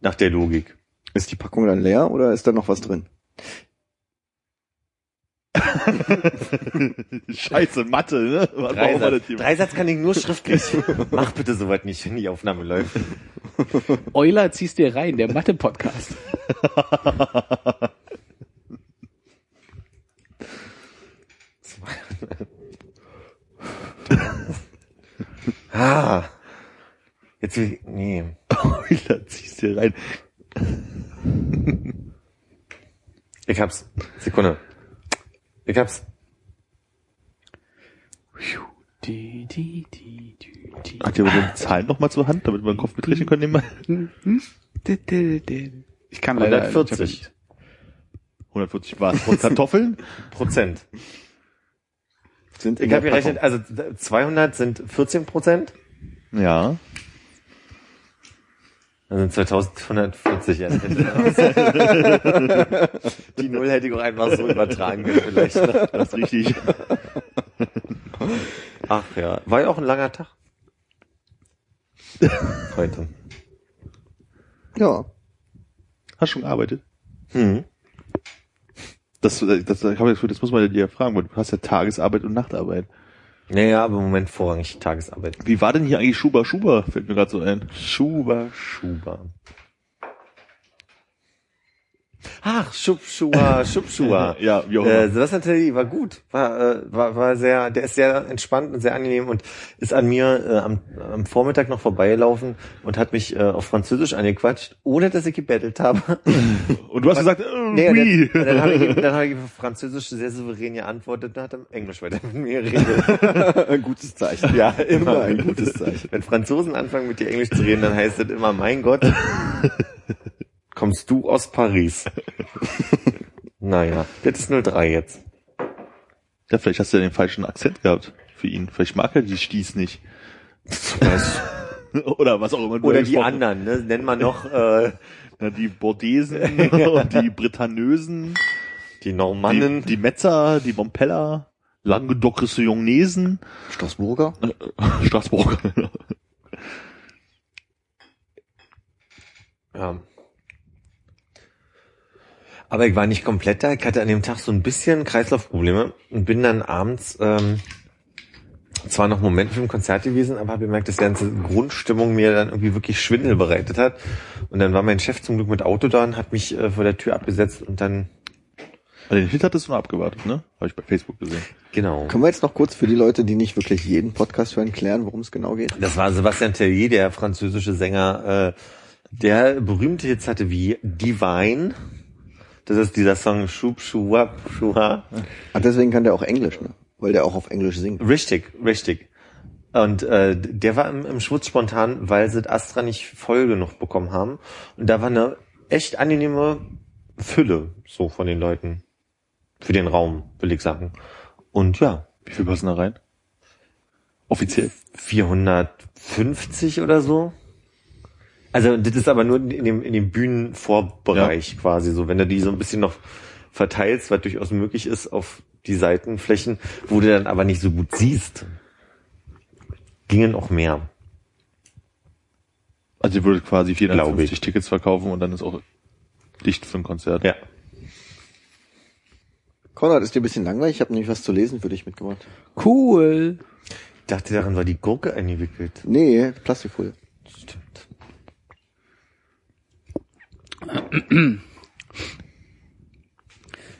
Speaker 5: Nach der Logik.
Speaker 2: ist die Packung dann leer oder ist da noch was drin?
Speaker 3: Scheiße, Mathe, ne? Was
Speaker 5: Dreisatz. Dreisatz kann ich nur schriftlich. Mach bitte soweit nicht, wenn die Aufnahme läuft.
Speaker 4: Euler ziehst dir rein, der Mathe-Podcast.
Speaker 5: Ah. Jetzt will ich, nee.
Speaker 3: Euler, ziehst dir rein.
Speaker 5: Ich hab's. Sekunde. Ich hab's.
Speaker 4: Die, die, die, die, die.
Speaker 3: Hat ihr die Zahlen noch mal zur Hand, damit wir den Kopf mitrechnen können? nebenbei?
Speaker 4: Ich kann leider
Speaker 5: 140
Speaker 3: 140 was? Kartoffeln?
Speaker 5: Prozent.
Speaker 2: Sind in
Speaker 5: Ich habe gerechnet, also 200 sind 14 Prozent.
Speaker 3: Ja.
Speaker 5: Sind 2140 ja. Die Null hätte ich auch einfach so übertragen können vielleicht. ne?
Speaker 3: Das ist richtig.
Speaker 5: Ach ja, war ja auch ein langer Tag. Heute.
Speaker 2: Ja.
Speaker 3: Hast schon gearbeitet?
Speaker 5: Hm.
Speaker 3: Das, das, das, das muss man dir ja fragen, weil du hast ja Tagesarbeit und Nachtarbeit.
Speaker 5: Naja, aber im Moment vorrangig Tagesarbeit.
Speaker 3: Wie war denn hier eigentlich Schuber Schuber? Fällt mir gerade so ein.
Speaker 5: Schuber, Schuber. Ach, Schubschua, Schubschua.
Speaker 3: Ja, wie auch
Speaker 5: Äh,
Speaker 3: immer.
Speaker 5: Sebastian Telly war gut, war, äh, war, war sehr, der ist sehr entspannt und sehr angenehm und ist an mir äh, am, am Vormittag noch vorbeigelaufen und hat mich äh, auf Französisch angequatscht, ohne dass ich gebettelt habe.
Speaker 3: Und du hast gesagt, äh,
Speaker 5: Nee,
Speaker 3: oui.
Speaker 5: dann, dann habe ich, dann hab ich auf Französisch sehr souverän geantwortet und hat er Englisch weiter mit mir geredet.
Speaker 2: Ein gutes Zeichen.
Speaker 5: Ja, immer
Speaker 2: ein gutes Zeichen.
Speaker 5: Wenn Franzosen anfangen mit dir Englisch zu reden, dann heißt es immer, mein Gott, kommst du aus Paris? naja, das ist 03 jetzt.
Speaker 3: Ja, vielleicht hast du ja den falschen Akzent gehabt für ihn. Vielleicht mag er die Stieß nicht. Oder was auch immer. du
Speaker 5: Oder die anderen, ne? Nenn mal noch äh,
Speaker 3: Na, die Bordesen und die Britannösen,
Speaker 5: die
Speaker 3: die,
Speaker 5: Normannen.
Speaker 3: die Metzer, die Mompeller, Languedoc-Roussillonesen,
Speaker 2: Straßburger?
Speaker 3: Straßburg.
Speaker 5: Ja. Aber ich war nicht komplett da. Ich hatte an dem Tag so ein bisschen Kreislaufprobleme und bin dann abends ähm, zwar noch Momente für ein Konzert gewesen, aber habe gemerkt, dass die ganze Grundstimmung mir dann irgendwie wirklich Schwindel bereitet hat. Und dann war mein Chef zum Glück mit Auto da und hat mich äh, vor der Tür abgesetzt und dann,
Speaker 3: Den Hit hattest du noch abgewartet, ne? Habe ich bei Facebook gesehen.
Speaker 5: genau.
Speaker 2: Können wir jetzt noch kurz für die Leute, die nicht wirklich jeden Podcast hören, klären, worum es genau geht?
Speaker 5: Das war Sebastian Tellier, der französische Sänger, äh, der berühmte Hits hatte wie Divine. Das ist dieser Song Schub, Schuwab, Schuha.
Speaker 2: Ah, deswegen kann der auch Englisch, ne? Weil der auch auf Englisch singt.
Speaker 5: Richtig, richtig. Und äh, der war im, im Schmutz spontan, weil sie Astra nicht voll genug bekommen haben. Und da war eine echt angenehme Fülle so von den Leuten. Für den Raum, will ich sagen. Und ja,
Speaker 3: Wie viel passen da rein? Offiziell.
Speaker 5: 450 oder so. Also das ist aber nur in dem, in dem Bühnenvorbereich quasi so. Wenn du die so ein bisschen noch verteilst, was durchaus möglich ist auf die Seitenflächen, wo du dann aber nicht so gut siehst, gingen auch mehr.
Speaker 3: Also ihr würdet quasi
Speaker 5: Glaube
Speaker 3: 450
Speaker 5: ich.
Speaker 3: Tickets verkaufen und dann ist auch dicht für ein Konzert.
Speaker 5: Ja.
Speaker 2: Konrad, ist dir ein bisschen langweilig? Ich habe nämlich was zu lesen für dich mitgebracht.
Speaker 4: Cool.
Speaker 5: Ich dachte, daran war die Gurke eingewickelt.
Speaker 2: Nee, Plastikfolie.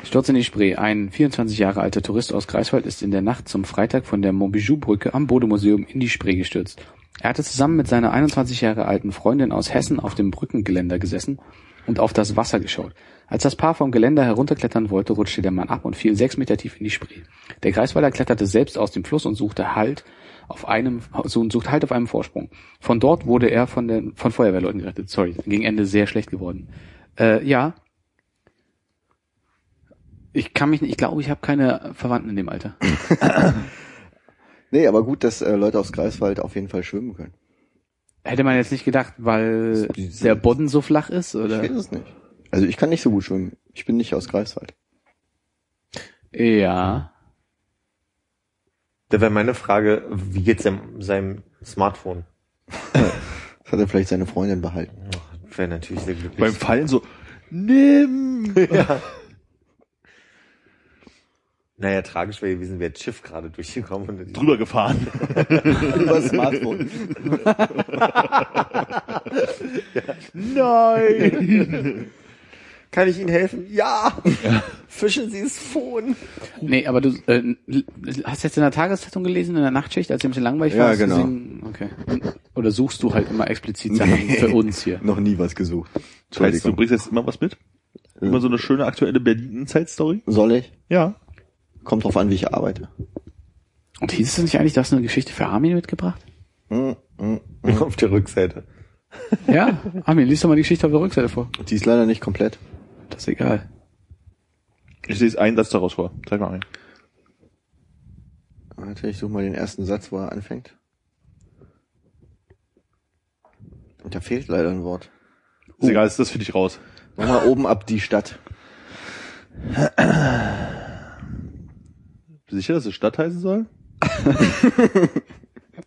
Speaker 4: Sturz in die Spree. Ein 24 Jahre alter Tourist aus Greifswald ist in der Nacht zum Freitag von der Montbijou-Brücke am Bodemuseum in die Spree gestürzt. Er hatte zusammen mit seiner 21 Jahre alten Freundin aus Hessen auf dem Brückengeländer gesessen und auf das Wasser geschaut. Als das Paar vom Geländer herunterklettern wollte, rutschte der Mann ab und fiel sechs Meter tief in die Spree. Der Greifswalder kletterte selbst aus dem Fluss und suchte Halt auf einem, so- und suchte Halt auf einem Vorsprung. Von dort wurde er von den, von Feuerwehrleuten gerettet. Sorry, gegen Ende sehr schlecht geworden. Äh, ja. Ich kann mich, ich glaube, ich habe keine Verwandten in dem Alter.
Speaker 2: Nee, aber gut, dass äh, Leute aus Greifswald auf jeden Fall schwimmen können.
Speaker 4: Hätte man jetzt nicht gedacht, weil der Boden so flach ist,
Speaker 2: Ich
Speaker 4: oder?
Speaker 2: weiß es nicht. Also ich kann nicht so gut schwimmen. Ich bin nicht aus Greifswald.
Speaker 4: Ja.
Speaker 5: Da wäre meine Frage, wie geht's dem, seinem Smartphone?
Speaker 2: Das hat er vielleicht seine Freundin behalten.
Speaker 5: Wäre natürlich sehr glücklich.
Speaker 3: Beim Fallen so, nimm!
Speaker 5: ja. Naja, tragisch wäre gewesen, wäre das Schiff gerade durchgekommen. Und
Speaker 3: Drüber gefahren.
Speaker 2: Über Smartphone.
Speaker 3: Nein!
Speaker 5: Kann ich Ihnen helfen? Ja! Fischen Sie das Phone!
Speaker 4: Nee, aber du äh, hast jetzt in der Tageszeitung gelesen, in der Nachtschicht, als ihr ein bisschen langweilig
Speaker 2: Ja,
Speaker 4: war? du
Speaker 2: genau.
Speaker 4: gesehen- Okay. Oder suchst du halt immer explizit Sachen für uns hier?
Speaker 2: Noch nie was gesucht.
Speaker 3: Das heißt, du bringst jetzt immer was mit? Immer so eine schöne aktuelle Berlin-Inside-Story?
Speaker 2: Soll ich?
Speaker 3: Ja.
Speaker 2: Kommt drauf an, wie ich arbeite.
Speaker 4: Und hieß es nicht eigentlich, du hast eine Geschichte für Armin mitgebracht?
Speaker 2: Hm, hm.
Speaker 5: Auf der Rückseite.
Speaker 4: Ja, Armin, lies doch mal die Geschichte auf der Rückseite vor.
Speaker 2: Die ist leider nicht komplett.
Speaker 4: Das ist egal.
Speaker 3: Ich lese einen Satz daraus vor. Zeig mal ein.
Speaker 2: Warte, ich suche mal den ersten Satz, wo er anfängt. Und da fehlt leider ein Wort.
Speaker 3: Ist egal, ist das für dich raus.
Speaker 2: Mach mal oben ab die Stadt.
Speaker 3: Bist du sicher, dass es Stadt heißen soll?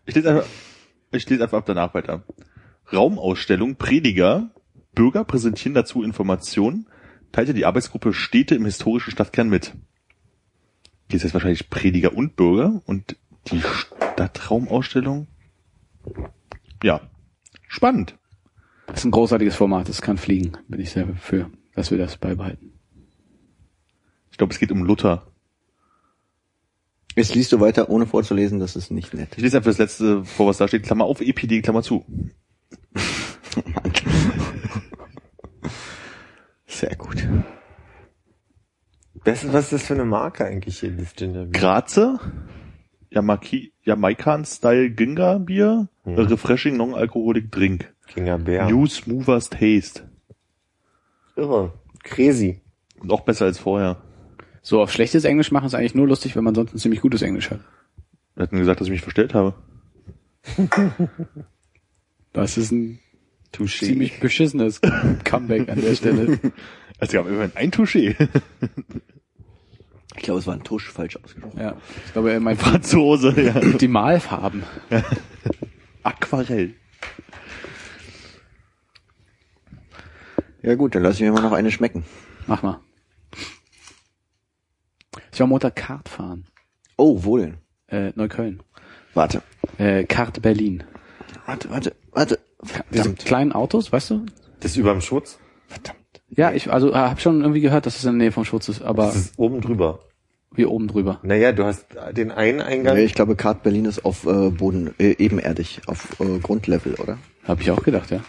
Speaker 3: ich lese einfach, ich lese einfach ab danach weiter. Raumausstellung Prediger. Bürger präsentieren dazu Informationen. Teilte die Arbeitsgruppe Städte im historischen Stadtkern mit. Hier ist jetzt wahrscheinlich Prediger und Bürger und die Stadtraumausstellung. Ja. Spannend.
Speaker 4: Das ist ein großartiges Format, das kann fliegen. Bin ich sehr für, dass wir das beibehalten.
Speaker 3: Ich glaube, es geht um Luther.
Speaker 2: Jetzt liest du weiter, ohne vorzulesen, das ist nicht nett.
Speaker 3: Ich lese einfach das letzte vor, was da steht. Klammer auf, EPD, Klammer zu.
Speaker 2: Sehr gut.
Speaker 5: Was, was ist das für eine Marke eigentlich hier, das Ginger Beer?
Speaker 3: Graze, Yamaki, Jamaican-Style Ginger Bier,
Speaker 5: Mhm.
Speaker 3: a refreshing non-alcoholic drink.
Speaker 5: Ginger Bär.
Speaker 3: New Smoothers Taste.
Speaker 5: Irre. Crazy.
Speaker 3: Und auch besser als vorher.
Speaker 4: So, auf schlechtes Englisch machen ist eigentlich nur lustig, wenn man sonst ein ziemlich gutes Englisch hat.
Speaker 3: Wir hatten gesagt, dass ich mich verstellt habe.
Speaker 4: Das ist ein ziemlich beschissenes Comeback an der Stelle.
Speaker 3: Also wir haben immerhin ein Touché.
Speaker 2: Ich glaube, es war ein Tusch falsch ausgesprochen.
Speaker 4: Ja, ich glaube, er meint
Speaker 3: Franzose, ja.
Speaker 4: die Malfarben.
Speaker 3: Aquarell.
Speaker 2: Ja gut, dann lasse ich mir mal noch eine schmecken.
Speaker 4: Mach mal. Ich war Montag Kart fahren.
Speaker 2: Oh, wo denn?
Speaker 4: Äh, Neukölln.
Speaker 2: Warte.
Speaker 4: Äh, Kart Berlin.
Speaker 2: Warte, warte, warte.
Speaker 4: Diese
Speaker 2: Verdammt.
Speaker 4: kleinen Autos, weißt du?
Speaker 5: Das ist überm Schutz.
Speaker 2: Verdammt.
Speaker 4: Ja, ich also äh, habe schon irgendwie gehört, dass es in der Nähe vom Schutz ist, aber
Speaker 5: Das ist oben drüber.
Speaker 4: wie oben drüber.
Speaker 5: Naja, du hast den einen Eingang.
Speaker 2: Nee, ich glaube, Kart Berlin ist auf äh, Boden, äh, ebenerdig, auf äh, Grundlevel, oder?
Speaker 4: Habe ich auch gedacht, ja.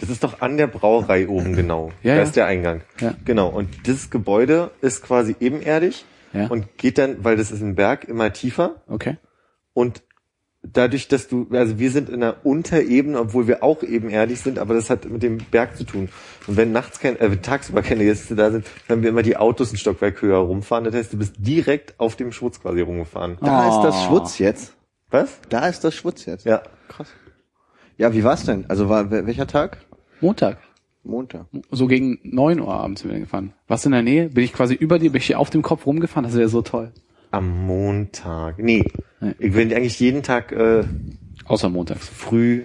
Speaker 5: Das ist doch an der Brauerei oben genau.
Speaker 4: Ja,
Speaker 5: da
Speaker 4: ja.
Speaker 5: ist der Eingang.
Speaker 4: Ja.
Speaker 5: Genau. Und dieses Gebäude ist quasi ebenerdig
Speaker 4: Ja.
Speaker 5: und geht dann, weil das ist ein Berg, immer tiefer.
Speaker 4: Okay.
Speaker 5: Und dadurch, dass du, also wir sind in der Unterebene, obwohl wir auch ebenerdig sind, aber das hat mit dem Berg zu tun. Und wenn nachts kein, äh, tagsüber keine Gäste da sind, dann wir immer die Autos ein Stockwerk höher rumfahren. Das heißt, du bist direkt auf dem Schwutz quasi rumgefahren.
Speaker 2: Da
Speaker 4: Oh.
Speaker 2: ist das Schwutz jetzt.
Speaker 5: Was?
Speaker 2: Da ist das Schwutz jetzt.
Speaker 5: Ja.
Speaker 2: Krass. Ja, wie war's denn? Also war wel- welcher Tag?
Speaker 4: Montag.
Speaker 2: Montag.
Speaker 4: So gegen neun Uhr abends sind wir gefahren. Warst du in der Nähe? Bin ich quasi über dir, bin ich hier auf dem Kopf rumgefahren? Das wäre so toll.
Speaker 5: Am Montag. Nee.
Speaker 4: Nee.
Speaker 5: Ich bin eigentlich jeden Tag äh,
Speaker 4: Außer montags.
Speaker 5: früh,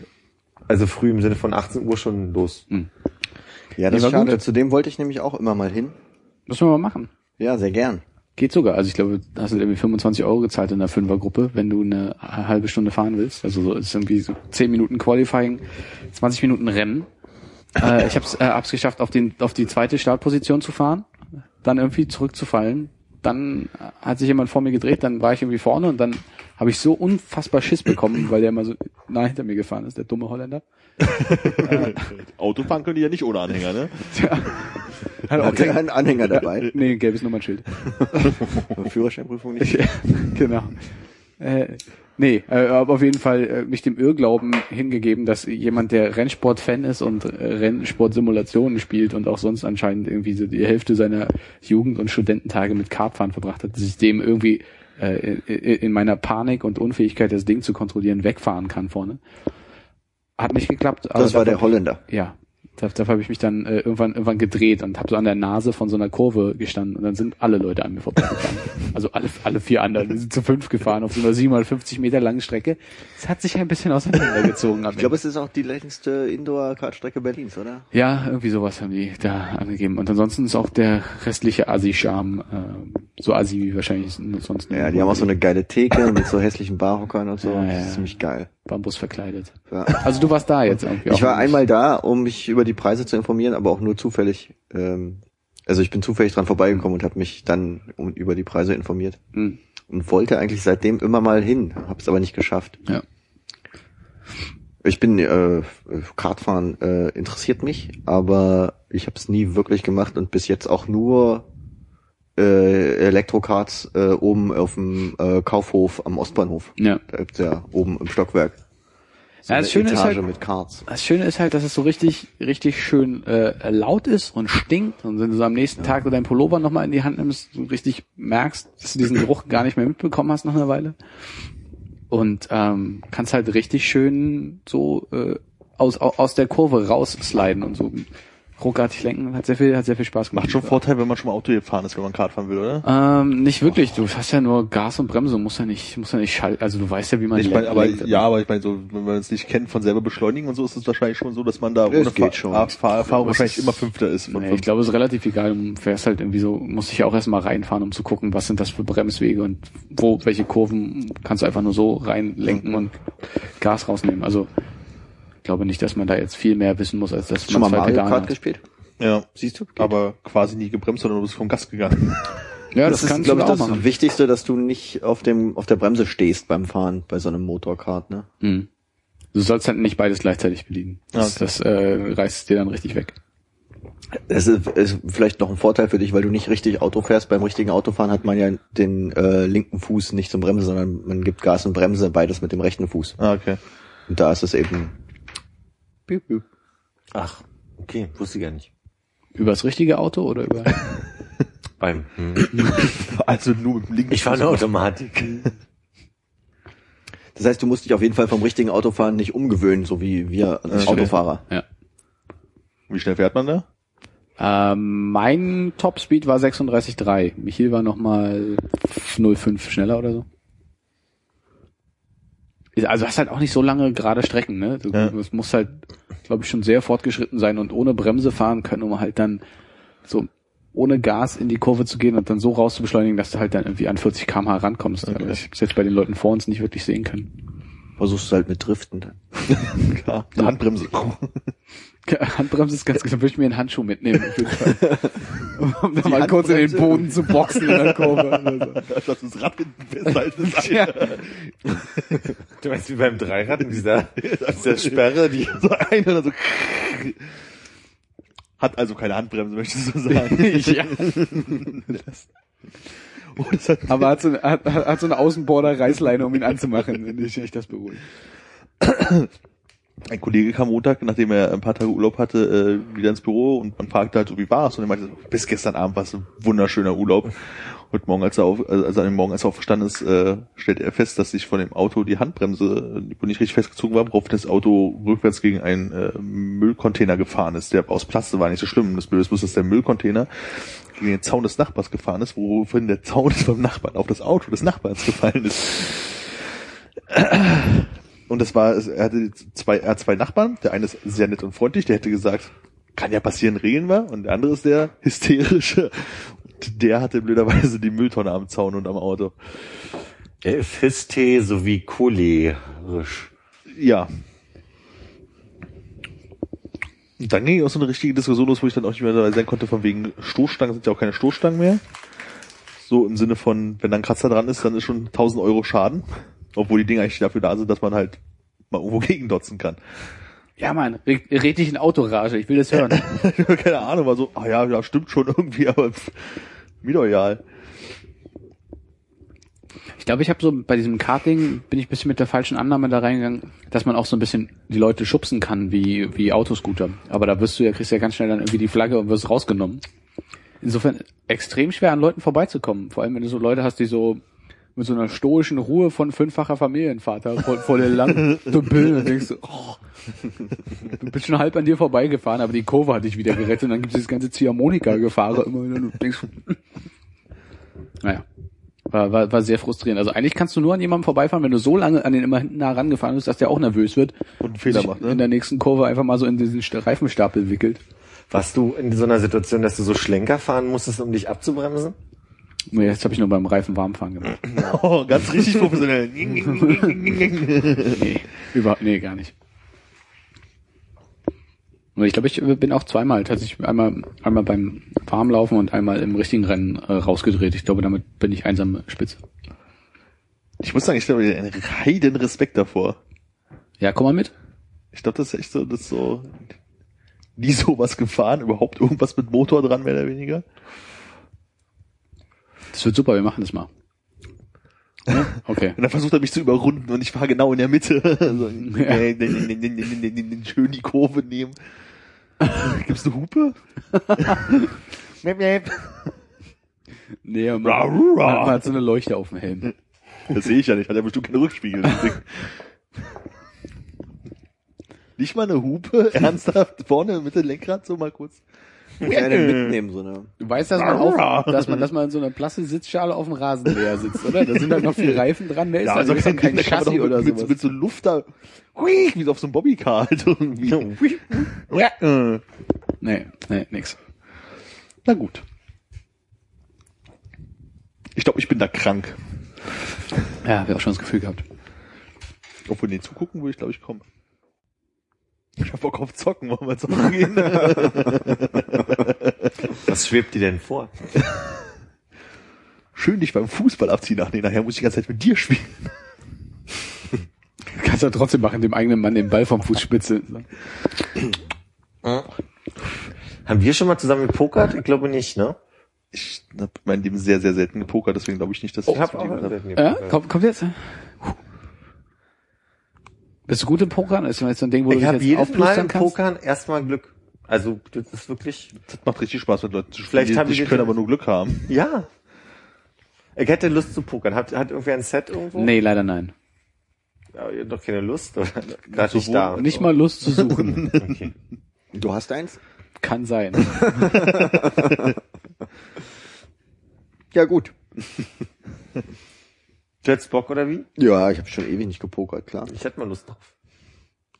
Speaker 5: also früh im Sinne von 18 Uhr schon los.
Speaker 2: Ja, das
Speaker 4: Nee,
Speaker 2: ist
Speaker 4: war
Speaker 2: schade.
Speaker 4: gut.
Speaker 2: Zu dem wollte ich nämlich auch immer mal hin.
Speaker 4: Müssen wir mal machen.
Speaker 2: Ja, sehr gern.
Speaker 4: Geht sogar. Also ich glaube, da hast du irgendwie 25 Euro gezahlt in der Fünfergruppe, wenn du eine halbe Stunde fahren willst. Also so ist irgendwie so 10 Minuten Qualifying, 20 Minuten Rennen Äh, ich habe es äh, hab's geschafft, auf, den, auf die zweite Startposition zu fahren, dann irgendwie zurückzufallen. Dann hat sich jemand vor mir gedreht, dann war ich irgendwie vorne und dann habe ich so unfassbar Schiss bekommen, weil der immer so nah hinter mir gefahren ist, der dumme Holländer.
Speaker 3: Autofahren können die ja nicht ohne Anhänger, ne?
Speaker 4: Tja, hat auch
Speaker 2: Hat er einen Anhänger dabei?
Speaker 4: Nee, ein gelbes Nummernschild.
Speaker 2: Führerscheinprüfung nicht.
Speaker 4: genau. Äh, nee, äh, aber auf jeden Fall äh, mich dem Irrglauben hingegeben, dass jemand, der Rennsport-Fan ist und äh, Rennsport-Simulationen spielt und auch sonst anscheinend irgendwie so die Hälfte seiner Jugend- und Studententage mit Kartfahren verbracht hat, dass ich dem irgendwie äh, in in meiner Panik und Unfähigkeit, das Ding zu kontrollieren, wegfahren kann vorne. Hat nicht geklappt.
Speaker 2: Das war der Holländer.
Speaker 4: ja, da- dafür habe ich mich dann äh, irgendwann irgendwann gedreht und habe so an der Nase von so einer Kurve gestanden und dann sind alle Leute an mir vorbeigefahren. also alle alle vier anderen, die sind zu fünf gefahren auf so einer 750 Meter langen Strecke. Es hat sich ein bisschen auseinandergezogen.
Speaker 2: Ich glaube, es ist auch die längste Indoor-Kartstrecke Berlins, oder?
Speaker 4: ja, irgendwie sowas haben die da angegeben. Und ansonsten ist auch der restliche Assi-Charme äh, so Assi wie wahrscheinlich sonst.
Speaker 2: Ja, die haben auch so eine geile Theke mit so hässlichen Barhockern und so.
Speaker 4: Ja,
Speaker 2: Das
Speaker 4: ja.
Speaker 2: ist ziemlich geil.
Speaker 4: Bambus verkleidet.
Speaker 2: Ja.
Speaker 4: Also du warst da jetzt irgendwie.
Speaker 2: Ich war
Speaker 4: nicht.
Speaker 2: einmal da, um mich über die Preise zu informieren, aber auch nur zufällig. Ähm, also ich bin zufällig dran vorbeigekommen und habe mich dann um, über die Preise informiert
Speaker 4: Hm,
Speaker 2: und wollte eigentlich seitdem immer mal hin, habe es aber nicht geschafft.
Speaker 4: ja.
Speaker 2: Ich bin äh, Kartfahren äh, interessiert mich, aber ich habe es nie wirklich gemacht und bis jetzt auch nur äh, Elektrokarts äh, oben auf dem äh, Kaufhof am Ostbahnhof.
Speaker 4: Ja.
Speaker 2: Da gibt's ja oben im Stockwerk. So
Speaker 4: Ja, das Schöne ist halt-
Speaker 2: mit Karts.
Speaker 4: Das Schöne ist halt, dass es so richtig, richtig schön äh, laut ist und stinkt. Und wenn du so am nächsten Tag so deinen Pullover nochmal in die Hand nimmst, du richtig merkst, dass du diesen Geruch gar nicht mehr mitbekommen hast nach einer Weile. Und ähm, kannst halt richtig schön so äh, aus, au- aus der Kurve raussliden und so ruckartig lenken. Hat sehr viel, hat sehr viel Spaß gemacht.
Speaker 3: Macht schon Vorteil, wenn man schon mal Auto gefahren ist, wenn man Kart fahren will, oder?
Speaker 4: Ähm, nicht wirklich. Du hast ja nur Gas und Bremse, musst ja nicht, musst ja nicht schalten. Also du weißt ja, wie man
Speaker 3: Ich
Speaker 4: lenkt-
Speaker 3: aber
Speaker 4: lenkt.
Speaker 3: ja, aber ich meine, so, wenn man es nicht kennt von selber beschleunigen und so, ist es wahrscheinlich schon so, dass man da
Speaker 2: Es
Speaker 3: ohne
Speaker 2: geht
Speaker 3: Fahr
Speaker 2: schon.
Speaker 3: Fahr
Speaker 4: es
Speaker 3: wahrscheinlich immer Fünfter ist von
Speaker 4: Nee, ich glaube, es ist relativ egal. Du fährst halt irgendwie so, musst dich ja auch erstmal reinfahren, um zu gucken, was sind das für Bremswege und wo, welche Kurven kannst du einfach nur so reinlenken und Gas rausnehmen. Also, glaube nicht, dass man da jetzt viel mehr wissen muss, als
Speaker 2: mal
Speaker 4: man zwei
Speaker 2: Mario Kart
Speaker 4: hat.
Speaker 2: gespielt?
Speaker 3: Ja.
Speaker 2: Siehst du? Geht.
Speaker 3: Aber quasi nie gebremst, sondern du bist vom Gas gegangen.
Speaker 4: Ja,
Speaker 2: das,
Speaker 4: das,
Speaker 2: ist,
Speaker 4: kannst
Speaker 2: glaube
Speaker 4: du
Speaker 2: ich,
Speaker 4: auch
Speaker 2: das
Speaker 4: machen.
Speaker 2: Wichtigste, dass du nicht auf dem auf der Bremse stehst beim Fahren bei so einem Motorkart, ne?
Speaker 4: Mhm. Du sollst halt nicht beides gleichzeitig bedienen. Das,
Speaker 3: Okay.
Speaker 4: das äh, reißt es dir dann richtig weg.
Speaker 2: Es ist, ist vielleicht noch ein Vorteil für dich, weil du nicht richtig Auto fährst. Beim richtigen Autofahren hat man ja den äh, linken Fuß nicht zum Bremsen, sondern man gibt Gas und Bremse beides mit dem rechten Fuß.
Speaker 3: Ah, okay.
Speaker 2: Und da ist es eben. Piep, piep.
Speaker 5: Ach, okay, wusste ich gar nicht.
Speaker 4: Über das richtige Auto oder über...
Speaker 5: Beim, hm.
Speaker 3: Also nur mit dem linken
Speaker 5: Ich fahre eine Automatik.
Speaker 2: Das heißt, du musst dich auf jeden Fall vom richtigen Autofahren nicht umgewöhnen, so wie wir als
Speaker 3: Okay.
Speaker 2: Autofahrer.
Speaker 4: ja.
Speaker 3: Wie schnell fährt man da?
Speaker 4: Ähm, mein Topspeed war 36,3. Michiel war nochmal 0,5 schneller oder so. Also hast halt auch nicht so lange gerade Strecken, ne? Du,
Speaker 3: Ja.
Speaker 4: Es muss halt, glaube ich, schon sehr fortgeschritten sein und ohne Bremse fahren können, um halt dann so ohne Gas in die Kurve zu gehen und dann so raus zu beschleunigen, dass du halt dann irgendwie an 40 km/h rankommst. Aber ich hab's jetzt bei den Leuten vor uns nicht wirklich sehen können.
Speaker 2: Versuchst du halt mit Driften. dann.
Speaker 3: Klar. Eine Handbremse.
Speaker 4: Handbremse ist ganz gut, dann würde ich mir einen Handschuh mitnehmen. Um da mal kurz in den? Boden zu boxen in der Kurve. oder.
Speaker 3: Dass das Rad hinten festhalten ist.
Speaker 4: Ja.
Speaker 5: Du meinst wie beim Dreirad in dieser, dieser Sperre, die
Speaker 3: So einer dann so. Hat also keine Handbremse, möchtest du sagen.
Speaker 4: ja.
Speaker 3: Oh, hat,
Speaker 4: Aber hat so, eine- hat, hat so eine Außenborder-Reißleine, um ihn anzumachen, wenn ich, ich das beruhigt.
Speaker 3: ein Kollege kam Montag, nachdem er ein paar Tage Urlaub hatte, äh, wieder ins Büro und man fragte halt so, wie war's? Und er meinte, bis gestern Abend war es ein wunderschöner Urlaub. Heute Morgen, als er auf, also an dem Morgen, als er aufgestanden ist, äh, stellte er fest, dass sich von dem Auto die Handbremse nicht richtig festgezogen war, worauf das Auto rückwärts gegen einen äh, Müllcontainer gefahren ist. Der aus Plaste war nicht so schlimm. Das Blöde ist dass der Müllcontainer gegen den Zaun des Nachbars gefahren ist, woraufhin der Zaun beim Nachbarn auf das Auto des Nachbarns gefallen ist. Und das war, er hatte zwei, er hat zwei Nachbarn. Der eine ist sehr nett und freundlich, der hätte gesagt, kann ja passieren, regeln wir. Und der andere ist der hysterische. Der hatte blöderweise die Mülltonne am Zaun und am Auto.
Speaker 5: Er ist Histe sowie cholerisch.
Speaker 3: Ja. Und dann ging auch so eine richtige Diskussion los, wo ich dann auch nicht mehr dabei sein konnte, von wegen Stoßstangen sind ja auch keine Stoßstangen mehr. So im Sinne von, wenn da ein Kratzer dran ist, dann ist schon 1000 Euro Schaden. Obwohl die Dinger eigentlich dafür da sind, dass man halt mal irgendwo gegendotzen kann.
Speaker 4: Ja, Mann, red, red dich in Autorage, ich will das hören.
Speaker 3: Keine Ahnung, war so, ah ja, ja, stimmt schon irgendwie, aber pff, mir doch egal.
Speaker 4: Ich glaube, ich habe so bei diesem Karting bin ich ein bisschen mit der falschen Annahme da reingegangen, dass man auch so ein bisschen die Leute schubsen kann wie wie Autoscooter. Aber da wirst du ja kriegst ja ganz schnell dann irgendwie die Flagge und wirst rausgenommen. Insofern extrem schwer an Leuten vorbeizukommen. Vor allem wenn du so Leute hast, die so mit so einer stoischen Ruhe von fünffacher Familienvater vor, vor der langen Dümpel und denkst du, oh, du bist schon halb an dir vorbeigefahren, aber die Kurve hat dich wieder gerettet und dann gibt es das ganze Ziehharmonika-Gefahre immer wieder und du denkst, naja. War, war, war sehr frustrierend. Also eigentlich kannst du nur an jemandem vorbeifahren, wenn du so lange an den immer hinten nah rangefahren bist, dass der auch nervös wird
Speaker 3: Und Fehler macht, ne?
Speaker 4: in der nächsten Kurve einfach mal so in diesen St- Reifenstapel wickelt.
Speaker 5: Warst du in so einer Situation, dass du so Schlenker fahren musstest, um dich abzubremsen?
Speaker 4: Jetzt habe ich nur beim Reifen warmfahren gemacht.
Speaker 3: Oh, ganz richtig professionell.
Speaker 4: Nee, überhaupt, nee, gar nicht. Und ich glaube, ich bin auch zweimal tatsächlich einmal, einmal beim Warmlaufen und einmal im richtigen Rennen äh, rausgedreht. Ich glaube, damit bin ich einsam Spitze.
Speaker 3: Ich muss sagen, ich habe einen heiden Respekt davor.
Speaker 4: Ja, komm mal mit.
Speaker 3: Ich glaube, das ist echt so, das ist so nie sowas gefahren, überhaupt irgendwas mit Motor dran, mehr oder weniger.
Speaker 4: Das wird super, wir machen das mal. Ja? Okay.
Speaker 3: Und dann versucht er mich zu überrunden und ich war genau in der Mitte. Schön die Kurve nehmen. Gibt's eine Hupe?
Speaker 4: nee, man,
Speaker 3: ra, ra.
Speaker 4: man hat so eine Leuchte auf dem Helm.
Speaker 3: Das sehe ich ja nicht, hat ja bestimmt keinen Rückspiegel. nicht mal eine Hupe, ernsthaft, vorne mit dem Lenkrad so mal kurz.
Speaker 2: Einer mitnehmen, so eine.
Speaker 4: Du weißt, dass man, auf, dass man, dass man in so einer Plastik-Sitzschale auf dem Rasenmäher sitzt, oder? Da sind halt noch vier Reifen dran. Mehr ist ist doch kein
Speaker 3: kann man
Speaker 4: Chassis oder
Speaker 3: mit, mit, mit so Luft da, hui, wie so auf so einem Bobbycar halt irgendwie. Ja.
Speaker 4: Nee, nee, nix.
Speaker 3: Na gut. Ich glaube, ich bin da krank.
Speaker 4: Ja, wir auch schon das Gefühl gehabt.
Speaker 3: Obwohl, nee, zugucken würde ich, glaube ich, kommen. Ich hab Bock auf Zocken, wollen wir zocken gehen?
Speaker 5: Was schwebt dir denn vor?
Speaker 3: Schön dich beim Fußball abziehen. Ach nee, nachher muss ich die ganze Zeit mit dir spielen.
Speaker 4: Kannst du trotzdem machen, dem eigenen Mann den Ball vom Fuß spitzeln.
Speaker 5: Haben wir schon mal zusammen gepokert? Ich glaube nicht, ne?
Speaker 3: Ich habe mein Leben sehr, sehr selten gepokert, deswegen glaube ich nicht, dass
Speaker 5: Ich
Speaker 3: ich
Speaker 5: habe
Speaker 3: das
Speaker 5: auch
Speaker 3: mit dir gemacht
Speaker 4: Ja, komm, kommt jetzt. Bist du gut im Pokern? Ist jetzt so ein Ding, wo du
Speaker 5: Ich
Speaker 4: dich
Speaker 5: habe
Speaker 4: jetzt
Speaker 5: jedes Mal im
Speaker 4: kannst?
Speaker 5: Pokern erstmal Glück. Also das ist wirklich.
Speaker 3: Das macht richtig Spaß mit Leuten zu spielen.
Speaker 5: Vielleicht haben
Speaker 3: nicht
Speaker 5: die-
Speaker 3: können aber nur Glück haben.
Speaker 5: Ja. Ich hätte Lust zu pokern. Hat, hat irgendwer ein Set irgendwo?
Speaker 4: Nee, leider nein.
Speaker 5: Ja, ihr habt doch keine Lust, oder? Gerade nicht da.
Speaker 4: Nicht mal Lust zu suchen.
Speaker 5: Okay.
Speaker 2: Du hast eins?
Speaker 4: Kann sein.
Speaker 2: Ja, gut.
Speaker 5: Du hättest Bock, oder wie?
Speaker 2: Ja, ich habe schon ewig nicht gepokert, klar.
Speaker 5: Ich hätte mal Lust drauf.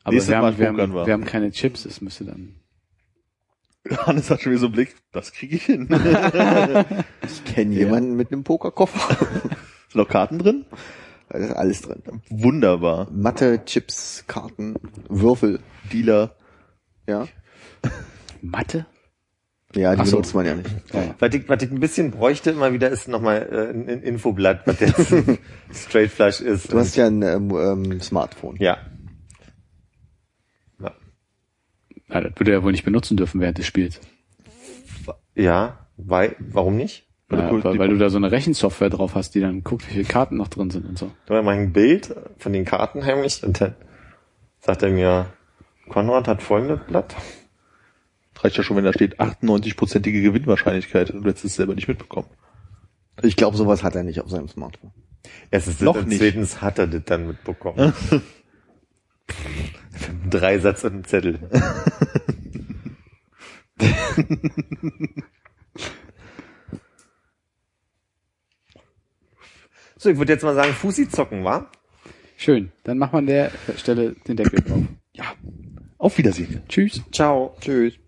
Speaker 4: Aber
Speaker 3: Nächstes
Speaker 4: wir
Speaker 3: Mal
Speaker 4: haben, wir,
Speaker 3: pokern
Speaker 4: haben,
Speaker 3: wir.
Speaker 4: wir haben keine Chips, es müsste dann.
Speaker 3: Hannes hat schon wieder so einen Blick, das kriege ich hin.
Speaker 2: Ich kenne jemanden mit einem Pokerkoffer.
Speaker 3: Sind noch Karten drin?
Speaker 2: Da ist alles drin.
Speaker 3: Wunderbar.
Speaker 2: Matte, Chips, Karten, Würfel.
Speaker 3: Dealer.
Speaker 2: Ja,
Speaker 4: Mathe?
Speaker 2: Ja die
Speaker 4: Ach so.
Speaker 2: benutzt man ja nicht.
Speaker 4: Ja.
Speaker 5: Was ich, was ich ein bisschen bräuchte immer wieder ist nochmal äh, ein, Infoblatt, was jetzt Straight Flush ist.
Speaker 2: Du hast ja ein ähm, ähm, Smartphone.
Speaker 5: ja. ja.
Speaker 4: Ah, das würde er wohl nicht benutzen dürfen während des Spiels.
Speaker 5: Ja, weil, warum nicht?
Speaker 4: Ja,
Speaker 3: cool,
Speaker 4: weil, weil du da so eine Rechensoftware drauf hast, die dann guckt, wie viele Karten noch drin sind und so.
Speaker 5: Da mache ich ein Bild von den Karten heimlich und dann sagt er mir, Konrad hat folgendes Blatt.
Speaker 3: Reicht ja schon, wenn da steht 98-prozentige Gewinnwahrscheinlichkeit und du hättest es selber nicht mitbekommen.
Speaker 2: Ich glaube, sowas hat er nicht auf seinem Smartphone.
Speaker 5: Erstens
Speaker 3: Noch
Speaker 5: das und
Speaker 3: nicht.
Speaker 5: zweitens hat er das dann mitbekommen. Drei Satz und ein Zettel. so, ich würde jetzt mal sagen, Fussi zocken, wa?
Speaker 4: Schön. Dann macht man der Stelle den Deckel drauf.
Speaker 3: Ja. Auf Wiedersehen.
Speaker 4: Tschüss.
Speaker 5: Ciao.
Speaker 2: Tschüss.